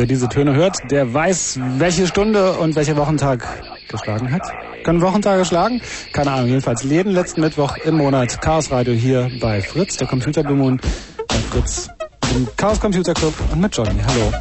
Wer diese Töne hört, der weiß, welche Stunde und welcher Wochentag geschlagen hat. Können Wochentage schlagen? Keine Ahnung, jedenfalls jeden letzten Mittwoch im Monat Chaos Radio hier bei Fritz, der Computerbemoon bei Fritz, im Chaos Computer Club und mit Johnny. Hallo.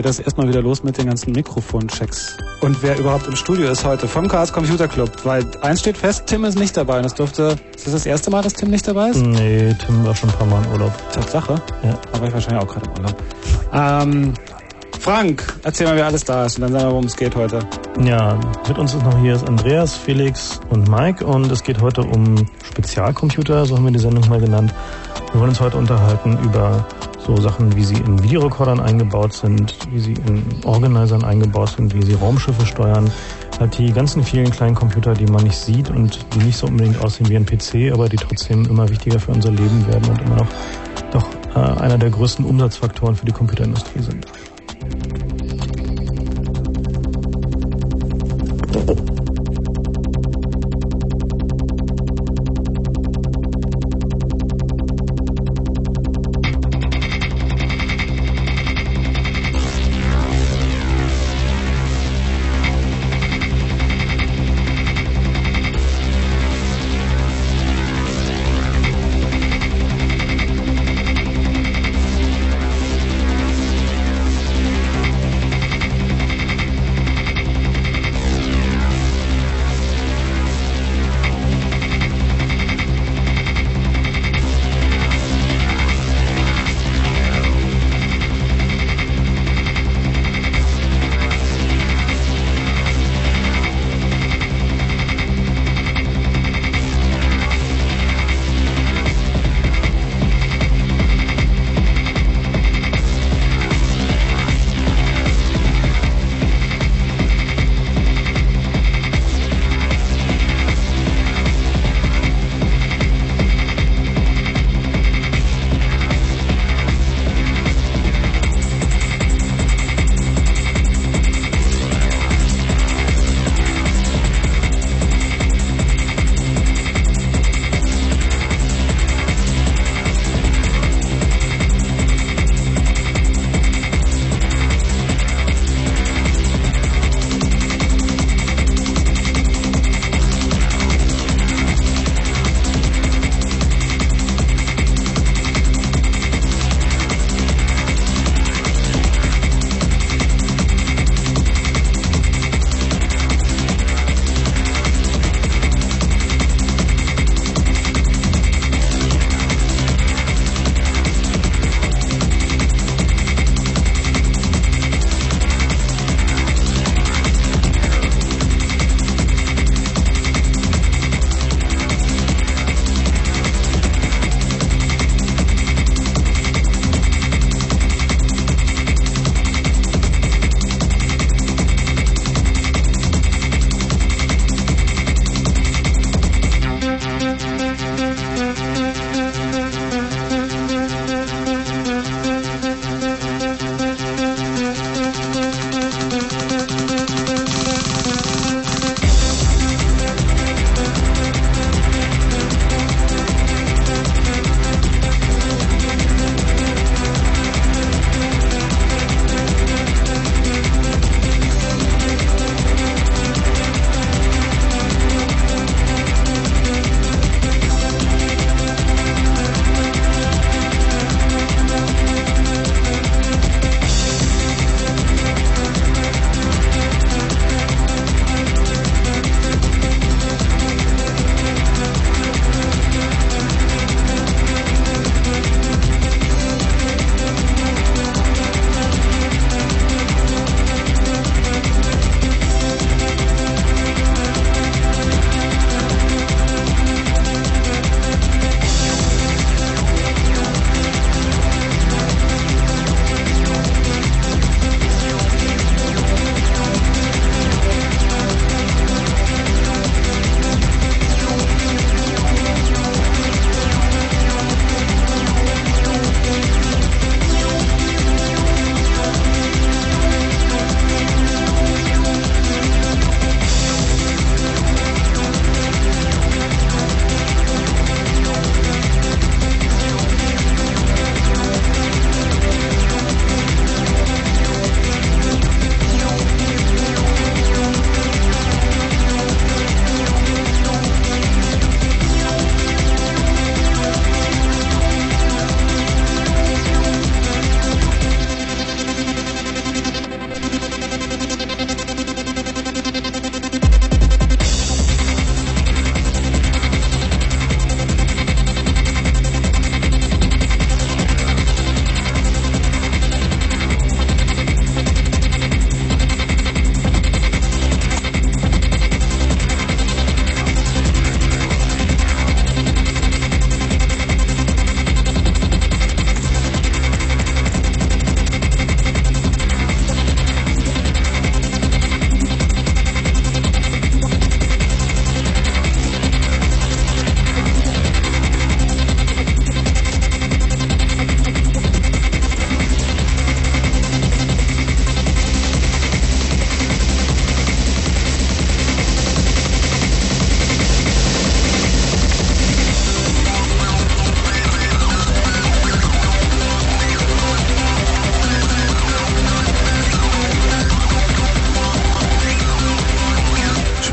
Geht das erstmal wieder los mit den ganzen Mikrofonchecks. Und wer überhaupt im Studio ist heute vom Chaos Computer Club, weil eins steht fest, Tim ist nicht dabei. Und das dürfte, ist das das erste Mal, dass Tim nicht dabei ist? Nee, Tim war schon ein paar Mal im Urlaub. Tatsache? Ja. Aber ich wahrscheinlich auch gerade im Urlaub. Ähm, Frank, erzähl mal, wer alles da ist und dann sagen wir, worum es geht heute. Ja, mit uns ist noch hier ist Andreas, Felix und Mike und es geht heute um Spezialcomputer, so haben wir die Sendung mal genannt. Wir wollen uns heute unterhalten über so Sachen, wie sie in Videorekordern eingebaut sind, wie sie in Organisern eingebaut sind, wie sie Raumschiffe steuern. Halt die ganzen vielen kleinen Computer, die man nicht sieht und die nicht so unbedingt aussehen wie ein PC, aber die trotzdem immer wichtiger für unser Leben werden und immer noch doch äh, einer der größten Umsatzfaktoren für die Computerindustrie sind.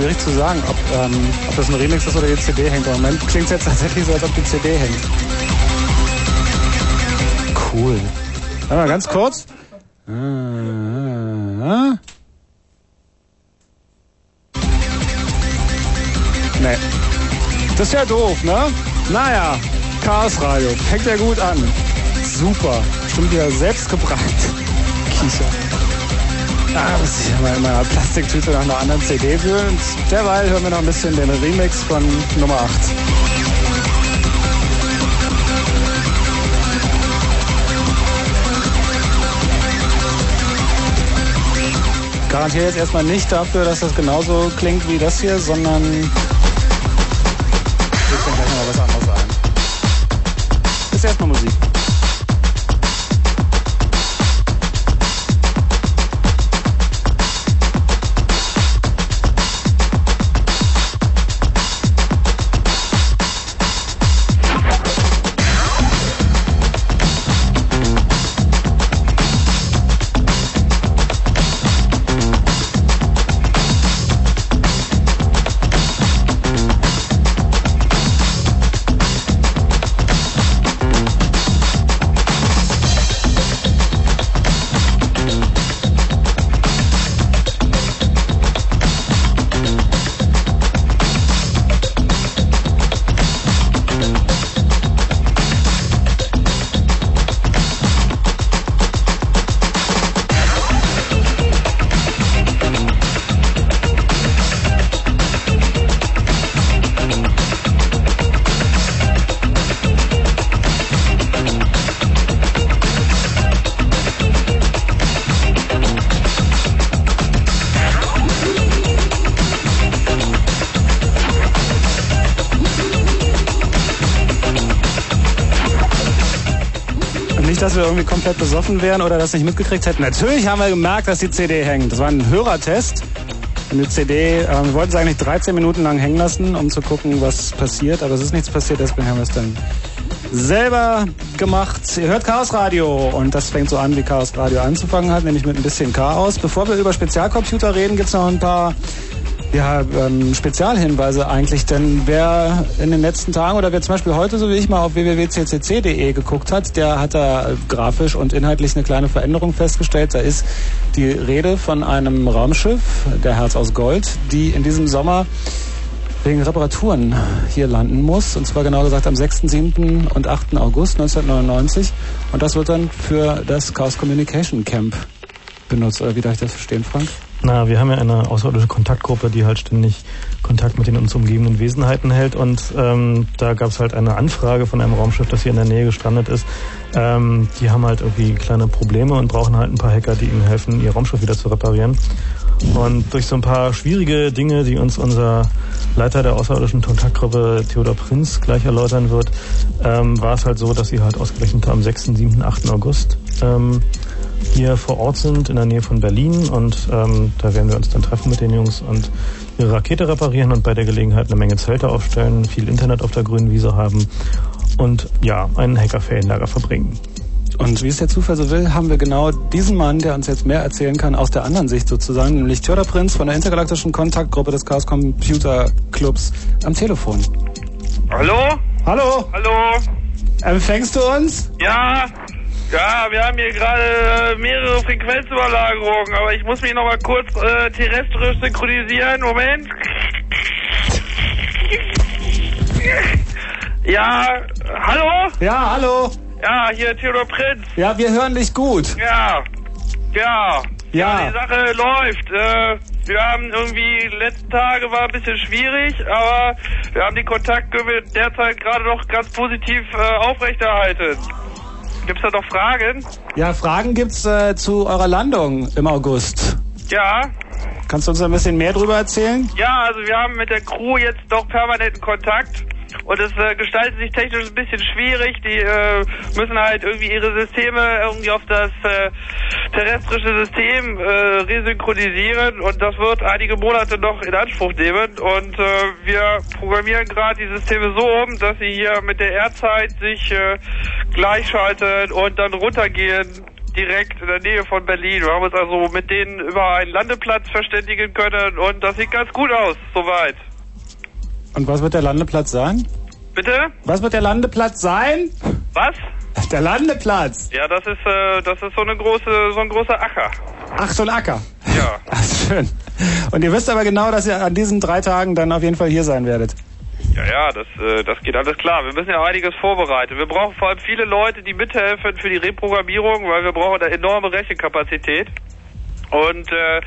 Schwierig zu sagen, ob, ähm, ob das ein Remix ist oder die CD hängt. Im Moment klingt es jetzt tatsächlich so, als ob die CD hängt. Cool. Warte mal ganz kurz. Ah, ah, ah. Nee. Das ist ja doof, ne? Naja, Chaos Radio. Fängt ja gut an. Super. Stimmt ja selbst gebrannt. Kiecher. Ah, muss ich mal in meiner Plastiktüte nach einer anderen CD wühlen. Derweil hören wir noch ein bisschen den Remix von Nummer 8. garantiere jetzt erstmal nicht dafür, dass das genauso klingt wie das hier, sondern ich gleich noch was anderes ein. Ist erstmal Musik. Komplett besoffen wären oder das nicht mitgekriegt hätten. Natürlich haben wir gemerkt, dass die CD hängt. Das war ein Hörertest. Eine CD, äh, wir wollten es eigentlich 13 Minuten lang hängen lassen, um zu gucken, was passiert. Aber es ist nichts passiert, deswegen haben wir es dann selber gemacht. Ihr hört Chaos Radio und das fängt so an, wie Chaos Radio anzufangen hat, nämlich mit ein bisschen Chaos. Bevor wir über Spezialcomputer reden, gibt es noch ein paar ja, ähm, Spezialhinweise eigentlich, denn wer in den letzten Tagen oder wer zum Beispiel heute, so wie ich mal auf www.ccc.de geguckt hat, der hat da grafisch und inhaltlich eine kleine Veränderung festgestellt. Da ist die Rede von einem Raumschiff, der Herz aus Gold, die in diesem Sommer wegen Reparaturen hier landen muss. Und zwar genau gesagt am 6., 7. und 8. August 1999. Und das wird dann für das Chaos Communication Camp benutzt. Oder wie darf ich das verstehen, Frank? Na, wir haben ja eine außerirdische Kontaktgruppe, die halt ständig Kontakt mit den uns umgebenden Wesenheiten hält. Und ähm, da gab es halt eine Anfrage von einem Raumschiff, das hier in der Nähe gestrandet ist. Ähm, die haben halt irgendwie kleine Probleme und brauchen halt ein paar Hacker, die ihnen helfen, ihr Raumschiff wieder zu reparieren. Und durch so ein paar schwierige Dinge, die uns unser Leiter der außerirdischen Kontaktgruppe Theodor Prinz gleich erläutern wird, ähm, war es halt so, dass sie halt ausgerechnet am 6., 7., 8. August ähm, hier vor Ort sind, in der Nähe von Berlin. Und ähm, da werden wir uns dann treffen mit den Jungs und ihre Rakete reparieren und bei der Gelegenheit eine Menge Zelte aufstellen, viel Internet auf der grünen Wiese haben und ja, einen Hackerferienlager verbringen. Und wie es der Zufall so will, haben wir genau diesen Mann, der uns jetzt mehr erzählen kann, aus der anderen Sicht sozusagen, nämlich Theodor Prinz von der intergalaktischen Kontaktgruppe des Chaos Computer Clubs am Telefon. Hallo? Hallo? Hallo? Empfängst du uns? Ja, ja, wir haben hier gerade äh, mehrere Frequenzüberlagerungen, aber ich muss mich noch mal kurz äh, terrestrisch synchronisieren. Moment. Ja, hallo? Ja, hallo. Ja, hier Theodor Prinz. Ja, wir hören dich gut. Ja, ja. Ja. die Sache läuft. Äh, wir haben irgendwie, die letzten Tage war ein bisschen schwierig, aber wir haben den Kontakt derzeit gerade noch ganz positiv äh, aufrechterhalten. Gibt's da noch Fragen? Ja, Fragen gibt's äh, zu eurer Landung im August. Ja. Kannst du uns ein bisschen mehr drüber erzählen? Ja, also wir haben mit der Crew jetzt doch permanenten Kontakt. Und es äh, gestaltet sich technisch ein bisschen schwierig. Die äh, müssen halt irgendwie ihre Systeme irgendwie auf das äh, terrestrische System äh, resynchronisieren und das wird einige Monate noch in Anspruch nehmen. Und äh, wir programmieren gerade die Systeme so um, dass sie hier mit der Erdzeit sich äh, gleichschalten und dann runtergehen direkt in der Nähe von Berlin. Wir haben uns also mit denen über einen Landeplatz verständigen können und das sieht ganz gut aus, soweit. Und was wird der Landeplatz sein? Bitte? Was wird der Landeplatz sein? Was? Der Landeplatz. Ja, das ist äh, das ist so eine große so ein großer Acker. Ach, so ein Acker. Ja. Ach, schön. Und ihr wisst aber genau, dass ihr an diesen drei Tagen dann auf jeden Fall hier sein werdet. Ja, ja, das, äh, das geht alles klar. Wir müssen ja einiges vorbereiten. Wir brauchen vor allem viele Leute, die mithelfen für die Reprogrammierung, weil wir brauchen eine enorme Rechenkapazität. Und äh,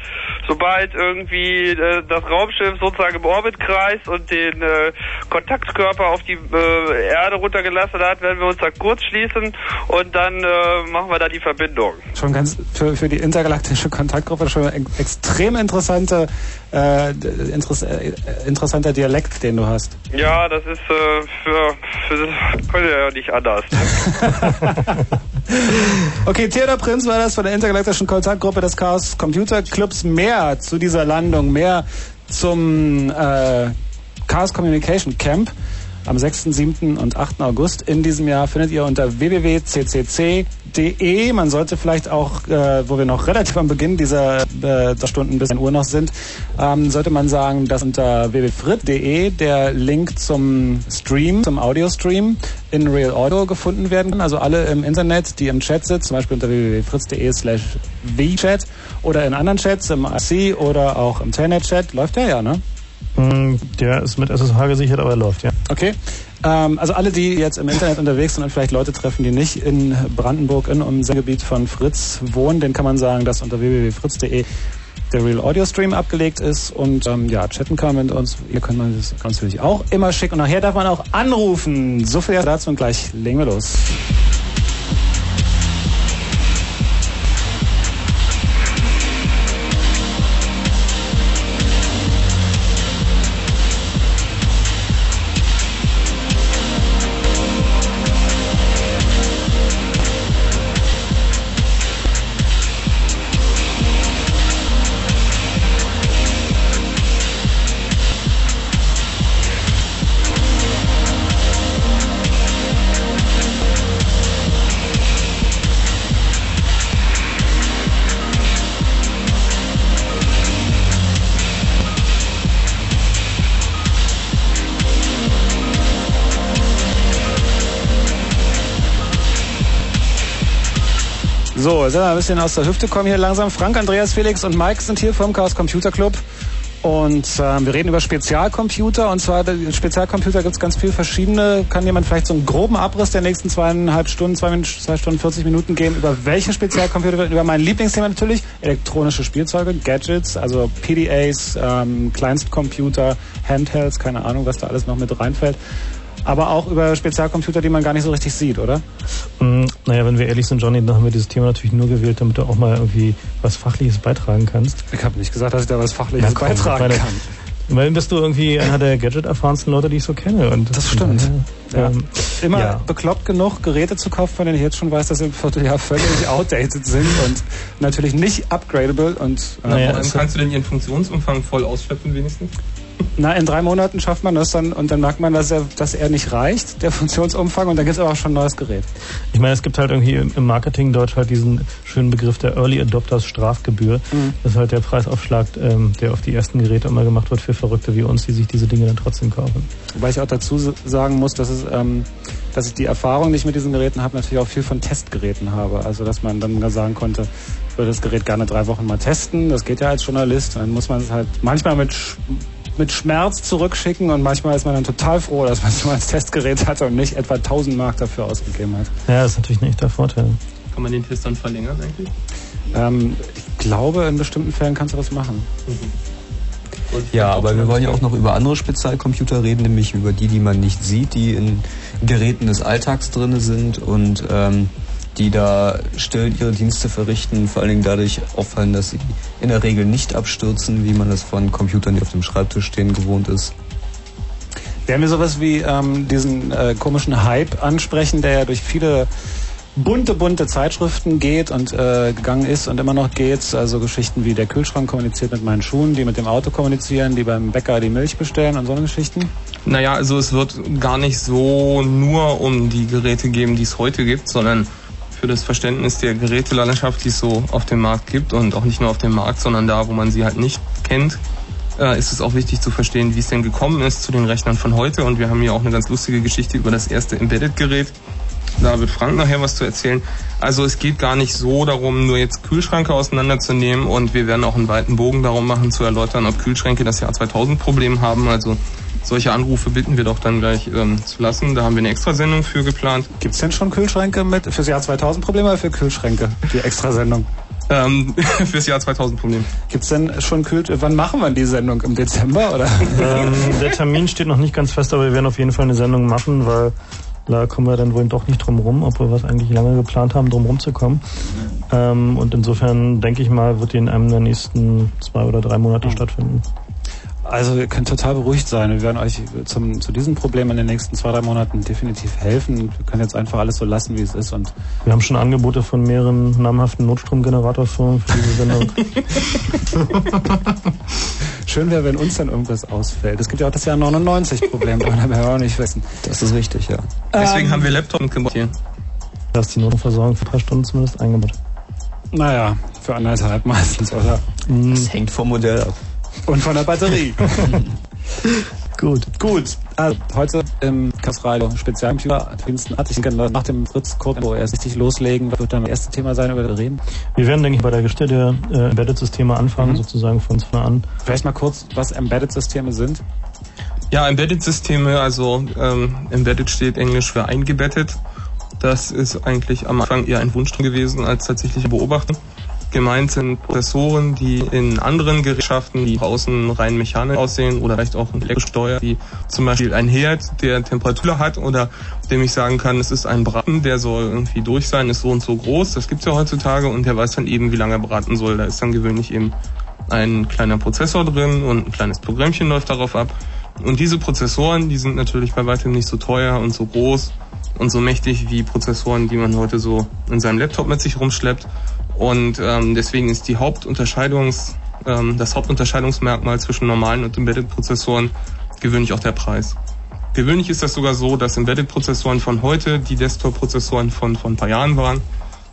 sobald irgendwie äh, das Raumschiff sozusagen im Orbit kreist und den äh, Kontaktkörper auf die äh, Erde runtergelassen hat, werden wir uns da kurz schließen und dann äh, machen wir da die Verbindung. Schon ganz für, für die intergalaktische Kontaktgruppe schon ein extrem interessante, äh, interess äh, interessanter Dialekt, den du hast. Ja, das ist äh, für, für wir ja nicht anders. Ne? okay, Theodor Prinz war das von der intergalaktischen Kontaktgruppe des Chaos Computer Clubs. Mehr zu dieser Landung, mehr zum äh, Chaos Communication Camp am 6., 7. und 8. August in diesem Jahr findet ihr unter www.ccc.de. Man sollte vielleicht auch, äh, wo wir noch relativ am Beginn dieser äh, Stunden bis 1 Uhr noch sind, ähm, sollte man sagen, dass unter www.frit.de der Link zum Stream, zum Audio-Stream in Real Audio gefunden werden kann. Also alle im Internet, die im Chat sitzen, zum Beispiel unter www.fritz.de slash vchat oder in anderen Chats, im IC oder auch im Telnet-Chat. Läuft der ja, ne? Der ist mit SSH gesichert, aber er läuft, ja. Okay. Ähm, also alle, die jetzt im Internet unterwegs sind und vielleicht Leute treffen, die nicht in Brandenburg in einem Gebiet von Fritz wohnen, den kann man sagen, dass unter www.fritz.de der Real Audio Stream abgelegt ist und ähm, ja, chatten kann mit uns. Ihr könnt man das ganz natürlich auch immer schicken und nachher darf man auch anrufen. So viel dazu und gleich legen wir los. So, sind wir ein bisschen aus der Hüfte kommen hier langsam. Frank, Andreas, Felix und Mike sind hier vom Chaos Computer Club. Und äh, wir reden über Spezialcomputer. Und zwar, Spezialcomputer gibt es ganz viele verschiedene. Kann jemand vielleicht so einen groben Abriss der nächsten zweieinhalb Stunden, zwei, zwei Stunden, 40 Minuten geben, über welche Spezialcomputer? Über mein Lieblingsthema natürlich, elektronische Spielzeuge, Gadgets, also PDAs, ähm, Kleinstcomputer, Handhelds, keine Ahnung, was da alles noch mit reinfällt aber auch über Spezialcomputer, die man gar nicht so richtig sieht, oder? Mm, naja, wenn wir ehrlich sind, Johnny, dann haben wir dieses Thema natürlich nur gewählt, damit du auch mal irgendwie was Fachliches beitragen kannst. Ich habe nicht gesagt, dass ich da was Fachliches Na, komm, beitragen meine, kann. Weil bist du irgendwie einer der Gadget-erfahrensten Leute, die ich so kenne. Und das stimmt. Ja. Ähm, Immer ja. bekloppt genug, Geräte zu kaufen, von denen ich jetzt schon weiß, dass sie im Vierteljahr völlig outdated sind und natürlich nicht upgradable. Und, äh, naja, kannst du denn ihren Funktionsumfang voll ausschöpfen wenigstens? Na, in drei Monaten schafft man das dann und dann merkt man, dass er, dass er nicht reicht, der Funktionsumfang, und dann gibt es aber auch schon ein neues Gerät. Ich meine, es gibt halt irgendwie im Marketing Deutsch halt diesen schönen Begriff der Early Adopters Strafgebühr. Mhm. Das ist halt der Preisaufschlag, ähm, der auf die ersten Geräte immer gemacht wird für Verrückte wie uns, die sich diese Dinge dann trotzdem kaufen. Wobei ich auch dazu sagen muss, dass es, ähm, dass ich die Erfahrung, die ich mit diesen Geräten habe, natürlich auch viel von Testgeräten habe. Also, dass man dann sagen konnte, ich würde das Gerät gerne drei Wochen mal testen. Das geht ja als Journalist. Dann muss man es halt manchmal mit mit Schmerz zurückschicken und manchmal ist man dann total froh, dass man es nur als Testgerät hatte und nicht etwa 1000 Mark dafür ausgegeben hat. Ja, das ist natürlich ein echter Vorteil. Kann man den Test dann verlängern eigentlich? Ähm, ich glaube, in bestimmten Fällen kannst du das machen. Mhm. Ja, aber wir wollen ja auch noch über andere Spezialcomputer reden, nämlich über die, die man nicht sieht, die in Geräten des Alltags drin sind und ähm, die da still ihre Dienste verrichten, vor allen Dingen dadurch auffallen, dass sie in der Regel nicht abstürzen, wie man das von Computern, die auf dem Schreibtisch stehen, gewohnt ist. Werden wir sowas wie ähm, diesen äh, komischen Hype ansprechen, der ja durch viele bunte, bunte Zeitschriften geht und äh, gegangen ist und immer noch geht. Also Geschichten wie der Kühlschrank kommuniziert mit meinen Schuhen, die mit dem Auto kommunizieren, die beim Bäcker die Milch bestellen und so eine Geschichten. Naja, also es wird gar nicht so nur um die Geräte geben, die es heute gibt, sondern für das Verständnis der Gerätelandschaft, die es so auf dem Markt gibt und auch nicht nur auf dem Markt, sondern da, wo man sie halt nicht kennt, äh, ist es auch wichtig zu verstehen, wie es denn gekommen ist zu den Rechnern von heute. Und wir haben hier auch eine ganz lustige Geschichte über das erste Embedded-Gerät. Da wird Frank nachher was zu erzählen. Also es geht gar nicht so darum, nur jetzt Kühlschränke auseinanderzunehmen und wir werden auch einen weiten Bogen darum machen, zu erläutern, ob Kühlschränke das Jahr 2000 Problem haben. Also solche Anrufe bitten wir doch dann gleich ähm, zu lassen. Da haben wir eine Extrasendung für geplant. Gibt es denn schon Kühlschränke mit fürs Jahr 2000 Probleme oder für Kühlschränke, die Extrasendung? Ähm, fürs Jahr 2000 Problem. Gibt es denn schon Kühl... Wann machen wir die Sendung? Im Dezember oder? Ähm, der Termin steht noch nicht ganz fest, aber wir werden auf jeden Fall eine Sendung machen, weil da kommen wir dann wohl doch nicht drum rum, obwohl wir es eigentlich lange geplant haben, drum rumzukommen. Ähm, und insofern denke ich mal, wird die in einem der nächsten zwei oder drei Monate mhm. stattfinden. Also ihr könnt total beruhigt sein. Wir werden euch zum, zu diesem Problem in den nächsten zwei, drei Monaten definitiv helfen. Wir können jetzt einfach alles so lassen, wie es ist. Und wir haben schon Angebote von mehreren namhaften Notstromgeneratorfirmen für diese Sendung. Schön wäre, wenn uns dann irgendwas ausfällt. Es gibt ja auch das Jahr 99 Problem, aber wir auch nicht wissen. Das ist richtig, ja. Deswegen ähm, haben wir Laptop mitgebracht hier. Da ist die Notversorgung für drei Stunden zumindest eingebaut. Naja, für anderthalb meistens, oder? Das hängt vom Modell ab. Und von der Batterie. Gut. Gut. Also, heute im Kassradio Spezialcomputer Pfingsten hat. Ich denke, nach dem Fritz Kurt, wo er richtig loslegen, wird dann das erste Thema sein, über das wir reden. Wir werden, denke ich, bei der Geschichte der äh, Embedded-Systeme anfangen, mhm. sozusagen von vorne an. Vielleicht mal kurz, was Embedded-Systeme sind. Ja, Embedded-Systeme, also ähm, Embedded steht Englisch für eingebettet. Das ist eigentlich am Anfang eher ein Wunsch gewesen als tatsächliche Beobachtung. Gemeint sind Prozessoren, die in anderen Gerätschaften, die außen rein mechanisch aussehen oder vielleicht auch elektrisch steuern, wie zum Beispiel ein Herd, der Temperatur hat oder dem ich sagen kann, es ist ein Braten, der soll irgendwie durch sein, ist so und so groß. Das gibt's ja heutzutage und der weiß dann eben, wie lange er braten soll. Da ist dann gewöhnlich eben ein kleiner Prozessor drin und ein kleines Programmchen läuft darauf ab. Und diese Prozessoren, die sind natürlich bei weitem nicht so teuer und so groß und so mächtig wie Prozessoren, die man heute so in seinem Laptop mit sich rumschleppt. Und ähm, deswegen ist die Hauptunterscheidungs, ähm, das Hauptunterscheidungsmerkmal zwischen normalen und Embedded-Prozessoren gewöhnlich auch der Preis. Gewöhnlich ist das sogar so, dass Embedded-Prozessoren von heute die Desktop-Prozessoren von von ein paar Jahren waren.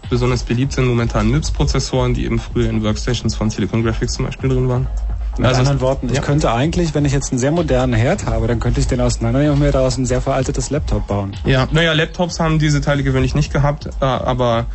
Besonders beliebt sind momentan MIPS-Prozessoren, die eben früher in Workstations von Silicon Graphics zum Beispiel drin waren. Mit also anderen Worten, ja. ich könnte eigentlich, wenn ich jetzt einen sehr modernen Herd habe, dann könnte ich den auseinandernehmen und mir daraus ein sehr veraltetes Laptop bauen. Ja, naja, Laptops haben diese Teile gewöhnlich nicht gehabt, äh, aber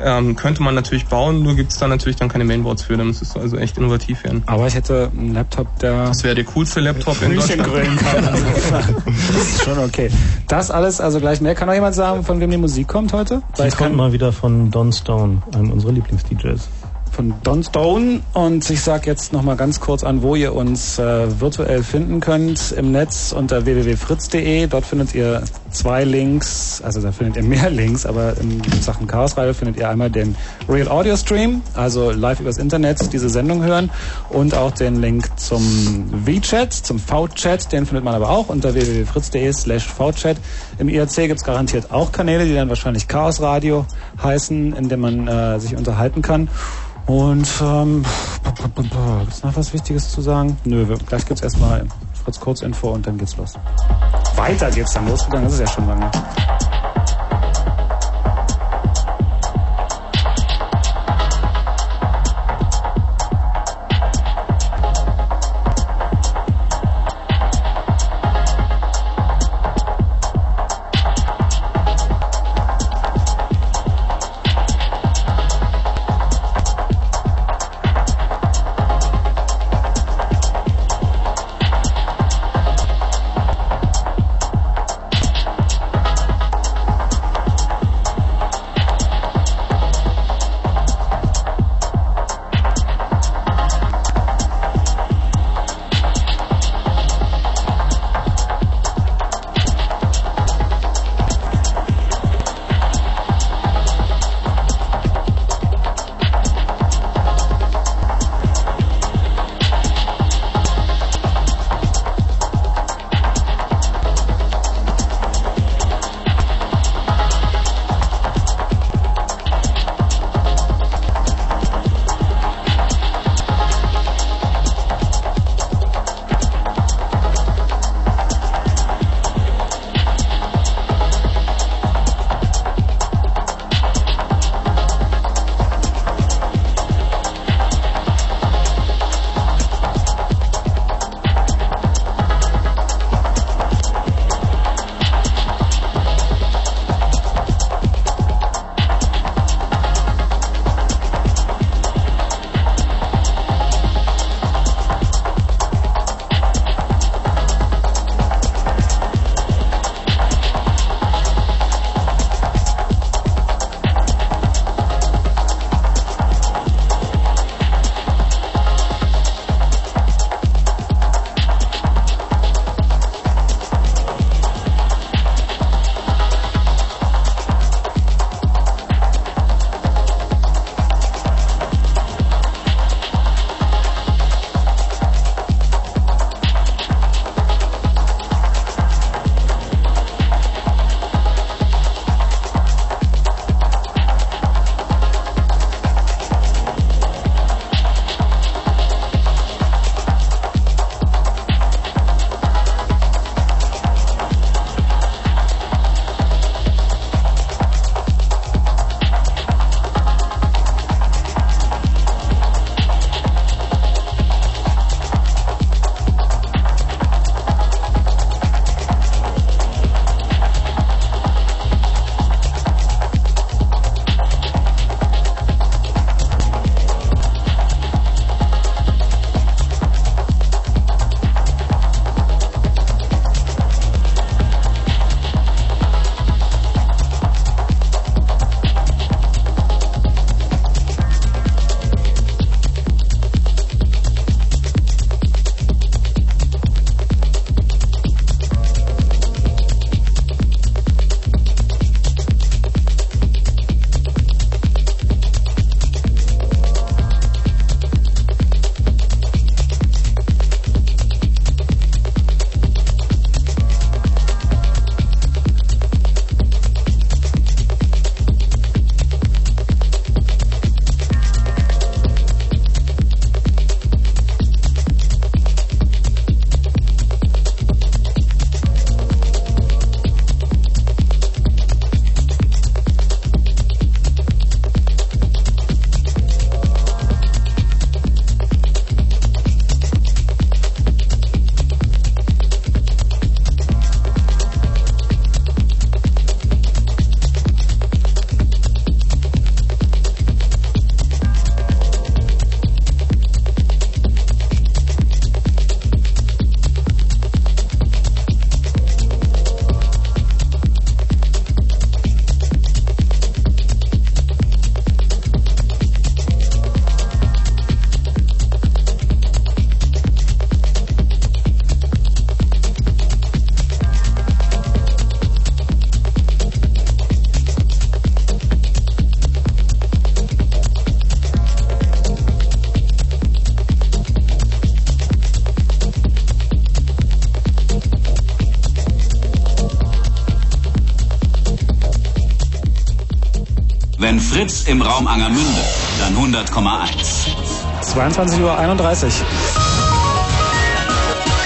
ähm, könnte man natürlich bauen, nur gibt es da natürlich dann keine Mainboards für, dann müsstest du also echt innovativ werden. Aber ich hätte einen Laptop, der... Das wäre der coolste Laptop in Deutschland. Grillen kann. das ist schon okay. Das alles, also gleich mehr. Kann noch jemand sagen, von wem die Musik kommt heute? Die kommt mal wieder von Don Stone, einem unserer Lieblings-DJs von Don Stone und ich sage jetzt nochmal ganz kurz an, wo ihr uns äh, virtuell finden könnt im Netz unter www.fritz.de. Dort findet ihr zwei Links, also da findet ihr mehr Links, aber in Sachen Chaos Radio findet ihr einmal den Real Audio Stream, also live übers Internet diese Sendung hören und auch den Link zum V-Chat, zum V-Chat, den findet man aber auch unter www.fritz.de slash V-Chat. Im IRC gibt es garantiert auch Kanäle, die dann wahrscheinlich Chaos Radio heißen, in dem man äh, sich unterhalten kann. Und ähm, gibt es noch was Wichtiges zu sagen? Nö, gleich gibt's erstmal Fritz Kurzinfo und dann geht's los. Weiter geht's dann losgegangen, das ist ja schon lange. Fritz im Raum Angermünde, dann 100,1. 22.31 Uhr.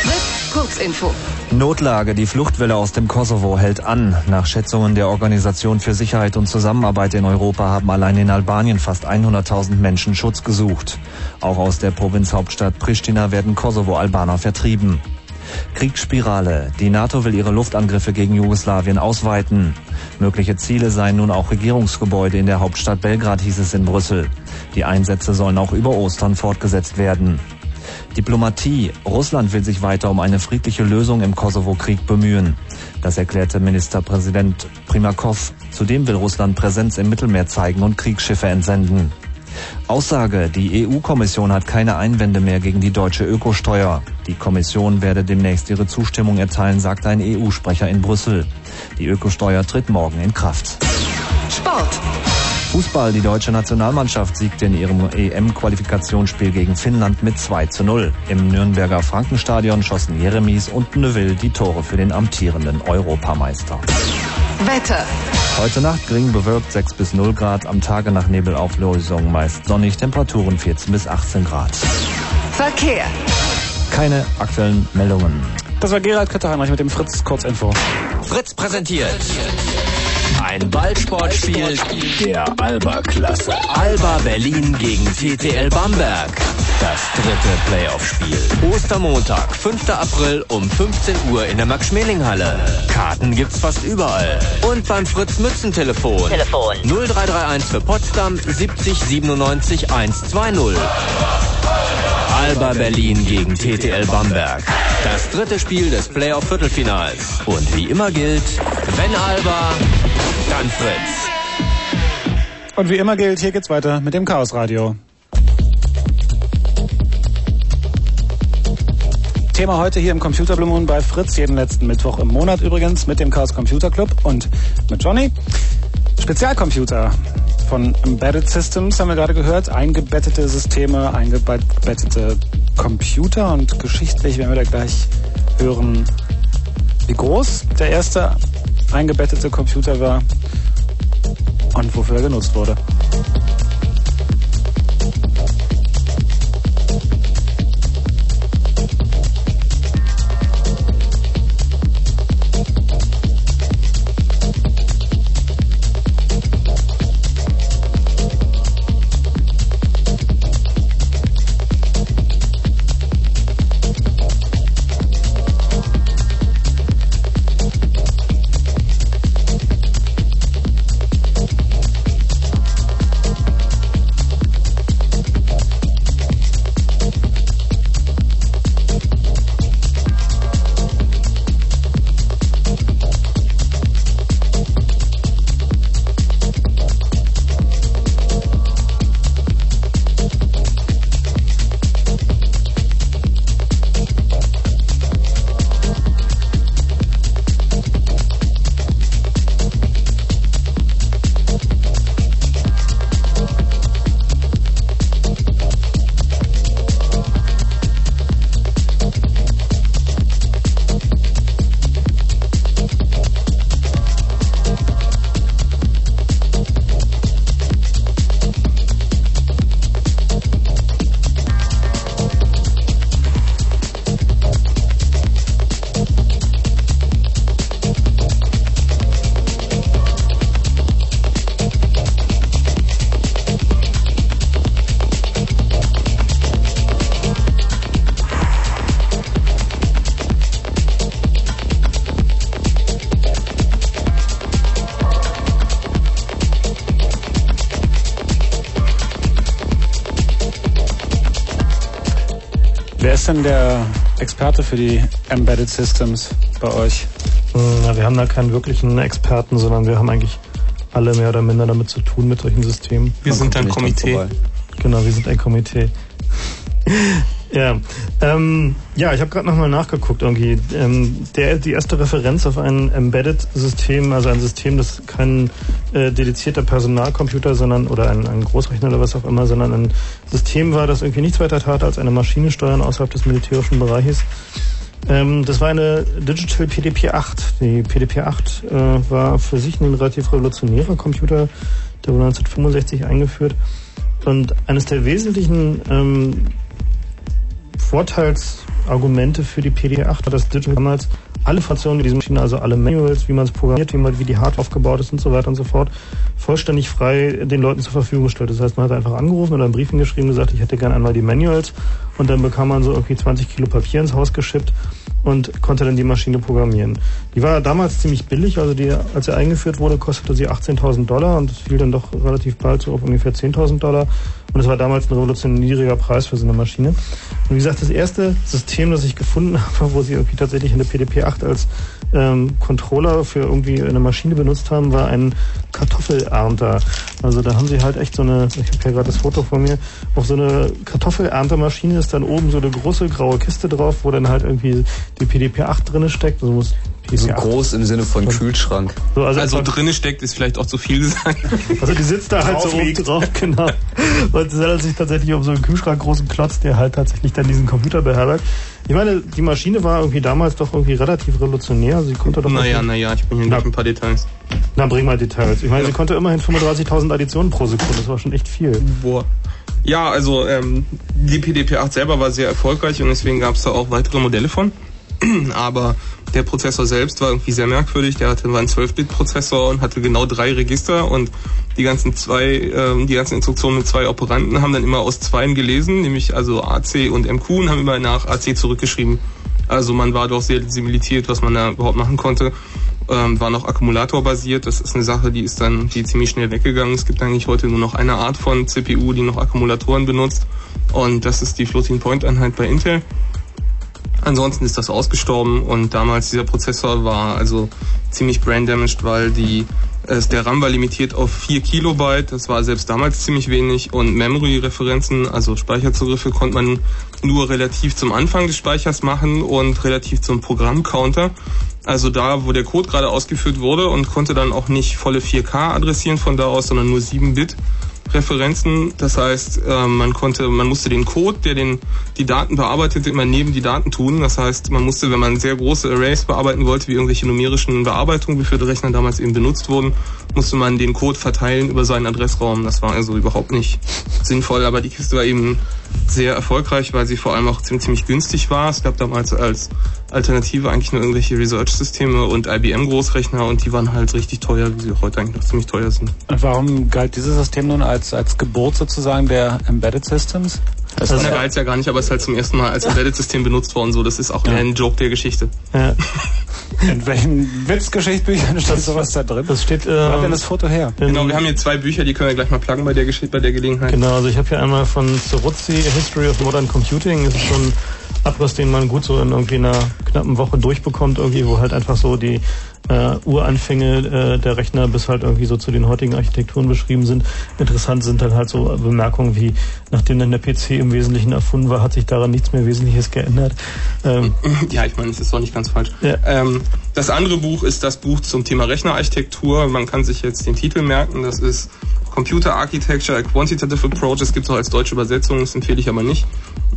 Fritz, Kurzinfo. Notlage. Die Fluchtwelle aus dem Kosovo hält an. Nach Schätzungen der Organisation für Sicherheit und Zusammenarbeit in Europa haben allein in Albanien fast 100.000 Menschen Schutz gesucht. Auch aus der Provinzhauptstadt Pristina werden Kosovo-Albaner vertrieben. Kriegsspirale. Die NATO will ihre Luftangriffe gegen Jugoslawien ausweiten. Mögliche Ziele seien nun auch Regierungsgebäude in der Hauptstadt Belgrad, hieß es in Brüssel. Die Einsätze sollen auch über Ostern fortgesetzt werden. Diplomatie. Russland will sich weiter um eine friedliche Lösung im Kosovo-Krieg bemühen. Das erklärte Ministerpräsident Primakov. Zudem will Russland Präsenz im Mittelmeer zeigen und Kriegsschiffe entsenden. Aussage, die EU-Kommission hat keine Einwände mehr gegen die deutsche Ökosteuer. Die Kommission werde demnächst ihre Zustimmung erteilen, sagt ein EU-Sprecher in Brüssel. Die Ökosteuer tritt morgen in Kraft. Sport. Fußball, die deutsche Nationalmannschaft siegte in ihrem EM-Qualifikationsspiel gegen Finnland mit 2 zu 0. Im Nürnberger Frankenstadion schossen Jeremies und Neuville die Tore für den amtierenden Europameister. Wetter. Heute Nacht gering bewölkt 6 bis 0 Grad, am Tage nach Nebelauflösung meist sonnig, Temperaturen 14 bis 18 Grad. Verkehr. Keine aktuellen Meldungen. Das war Gerald Kötterheinrich mit dem Fritz Kurzinfo. Fritz präsentiert. Ein Ballsportspiel der Alba-Klasse. Alba Berlin gegen TTL Bamberg. Das dritte Playoff-Spiel. Ostermontag, 5. April um 15 Uhr in der Max-Schmeling-Halle. Karten gibt's fast überall. Und beim Fritz-Mützen-Telefon. Telefon. 0331 für Potsdam 70 97 120. Alba Berlin gegen TTL Bamberg. Das dritte Spiel des Playoff-Viertelfinals. Und wie immer gilt, wenn Alba, dann Fritz. Und wie immer gilt, hier geht's weiter mit dem Chaos Radio. Thema heute hier im Computer Blue Moon bei Fritz, jeden letzten Mittwoch im Monat übrigens mit dem Chaos Computer Club und mit Johnny. Spezialcomputer von Embedded Systems haben wir gerade gehört. Eingebettete Systeme, eingebettete Computer und geschichtlich werden wir da gleich hören, wie groß der erste eingebettete Computer war und wofür er genutzt wurde. Denn der Experte für die Embedded Systems bei euch? Na, wir haben da keinen wirklichen Experten, sondern wir haben eigentlich alle mehr oder minder damit zu tun mit solchen Systemen. Wir sind ein Komitee. Genau, wir sind ein Komitee. ja, ähm, ja, ich habe gerade nochmal nachgeguckt irgendwie. Ähm, der, die erste Referenz auf ein Embedded-System, also ein System, das kein äh, dedizierter Personalcomputer, sondern oder ein, ein Großrechner oder was auch immer, sondern ein System war, das irgendwie nichts weiter tat, als eine Maschine steuern außerhalb des militärischen Bereiches. Ähm, das war eine Digital PDP-8. Die PDP-8 äh, war für sich ein relativ revolutionärer Computer. Der wurde 1965 eingeführt. Und eines der wesentlichen ähm, Vorteilsargumente für die PD8 hat das Digital damals alle Funktionen dieser Maschine, also alle Manuals, wie man es programmiert, wie, man, wie die Hardware aufgebaut ist und so weiter und so fort, vollständig frei den Leuten zur Verfügung gestellt. Das heißt, man hat einfach angerufen oder einen Brief geschrieben, gesagt, ich hätte gerne einmal die Manuals und dann bekam man so irgendwie 20 Kilo Papier ins Haus geschippt und konnte dann die Maschine programmieren. Die war damals ziemlich billig, also die, als sie eingeführt wurde, kostete sie 18.000 Dollar und fiel dann doch relativ bald so auf ungefähr 10.000 Dollar. Und es war damals ein revolutionär niedriger Preis für so eine Maschine. Und wie gesagt, das erste System, das ich gefunden habe, wo sie irgendwie tatsächlich eine PDP-8 als ähm, Controller für irgendwie eine Maschine benutzt haben, war ein Kartoffelernter. Also da haben sie halt echt so eine, ich habe ja gerade das Foto von mir, auf so eine Kartoffelerntermaschine ist dann oben so eine große graue Kiste drauf, wo dann halt irgendwie die PDP-8 drinne steckt. Also muss so groß im Sinne von Kühlschrank. So, also also drinnen steckt ist vielleicht auch zu viel gesagt. Also die sitzt da halt so oben drauf, genau. Und es handelt sich tatsächlich um so einen Kühlschrank großen Klotz, der halt tatsächlich dann diesen Computer beherbergt. Ich meine, die Maschine war irgendwie damals doch irgendwie relativ revolutionär. Sie konnte doch. Naja, naja, ich bin hier noch ein paar Details. Na, bring mal Details. Ich meine, ja. sie konnte immerhin 35.000 Additionen pro Sekunde. Das war schon echt viel. Boah. Ja, also ähm, die PDP-8 selber war sehr erfolgreich und deswegen gab es da auch weitere Modelle von. Aber der Prozessor selbst war irgendwie sehr merkwürdig. Der hatte war ein 12-Bit-Prozessor und hatte genau drei Register und die ganzen zwei, äh, die ganzen Instruktionen mit zwei Operanten haben dann immer aus zweien gelesen, nämlich also AC und MQ und haben immer nach AC zurückgeschrieben. Also man war doch sehr similitiert, was man da überhaupt machen konnte. Ähm, war noch akkumulatorbasiert. Das ist eine Sache, die ist dann die ziemlich schnell weggegangen. Es gibt eigentlich heute nur noch eine Art von CPU, die noch Akkumulatoren benutzt. Und das ist die Floating Point Einheit bei Intel. Ansonsten ist das ausgestorben und damals dieser Prozessor war also ziemlich brain damaged, weil die äh, der RAM war limitiert auf 4 Kilobyte, das war selbst damals ziemlich wenig und Memory-Referenzen, also Speicherzugriffe, konnte man nur relativ zum Anfang des Speichers machen und relativ zum Programmcounter. Also da, wo der Code gerade ausgeführt wurde und konnte dann auch nicht volle 4K adressieren von da aus, sondern nur 7 Bit. Referenzen. Das heißt, äh, man konnte, man musste den Code, der den, die Daten bearbeitete, immer neben die Daten tun. Das heißt, man musste, wenn man sehr große Arrays bearbeiten wollte, wie irgendwelche numerischen Bearbeitungen, wie für die Rechner damals eben benutzt wurden, musste man den Code verteilen über seinen Adressraum. Das war also überhaupt nicht sinnvoll. Aber die Kiste war eben sehr erfolgreich, weil sie vor allem auch ziemlich, ziemlich günstig war. Es gab damals als Alternative eigentlich nur irgendwelche Research-Systeme und IBM-Großrechner und die waren halt richtig teuer, wie sie heute eigentlich noch ziemlich teuer sind. Und warum galt dieses System nun als, als Geburt sozusagen der Embedded Systems? Das also, galt ja gar nicht, aber es ist halt zum ersten Mal als Embedded-System benutzt worden. So, das ist auch ja. ein Joke der Geschichte. Ja. In welchen Witzgeschichtsbüchern steht sowas da drin? Das steht. Ähm, Wo hat denn das Foto her? Genau, wir haben hier zwei Bücher, die können wir gleich mal pluggen bei der Geschichte, bei der Gelegenheit. Genau, also ich habe hier einmal von Soruzzi History of Modern Computing. Das ist ein Abriss, den man gut so in irgendwie einer knappen Woche durchbekommt, irgendwie, wo halt einfach so die äh, Uranfänge äh, der Rechner bis halt irgendwie so zu den heutigen Architekturen beschrieben sind. Interessant sind dann halt so Bemerkungen wie, nachdem dann der PC im Wesentlichen erfunden war, hat sich daran nichts mehr Wesentliches geändert. Ähm, ja, ich meine, es ist doch nicht ganz falsch. Ja. Ähm, das andere Buch ist das Buch zum Thema Rechnerarchitektur. Man kann sich jetzt den Titel merken. Das ist Computer Architecture, a Quantitative Approach. Das gibt es auch als deutsche Übersetzung, das empfehle ich aber nicht.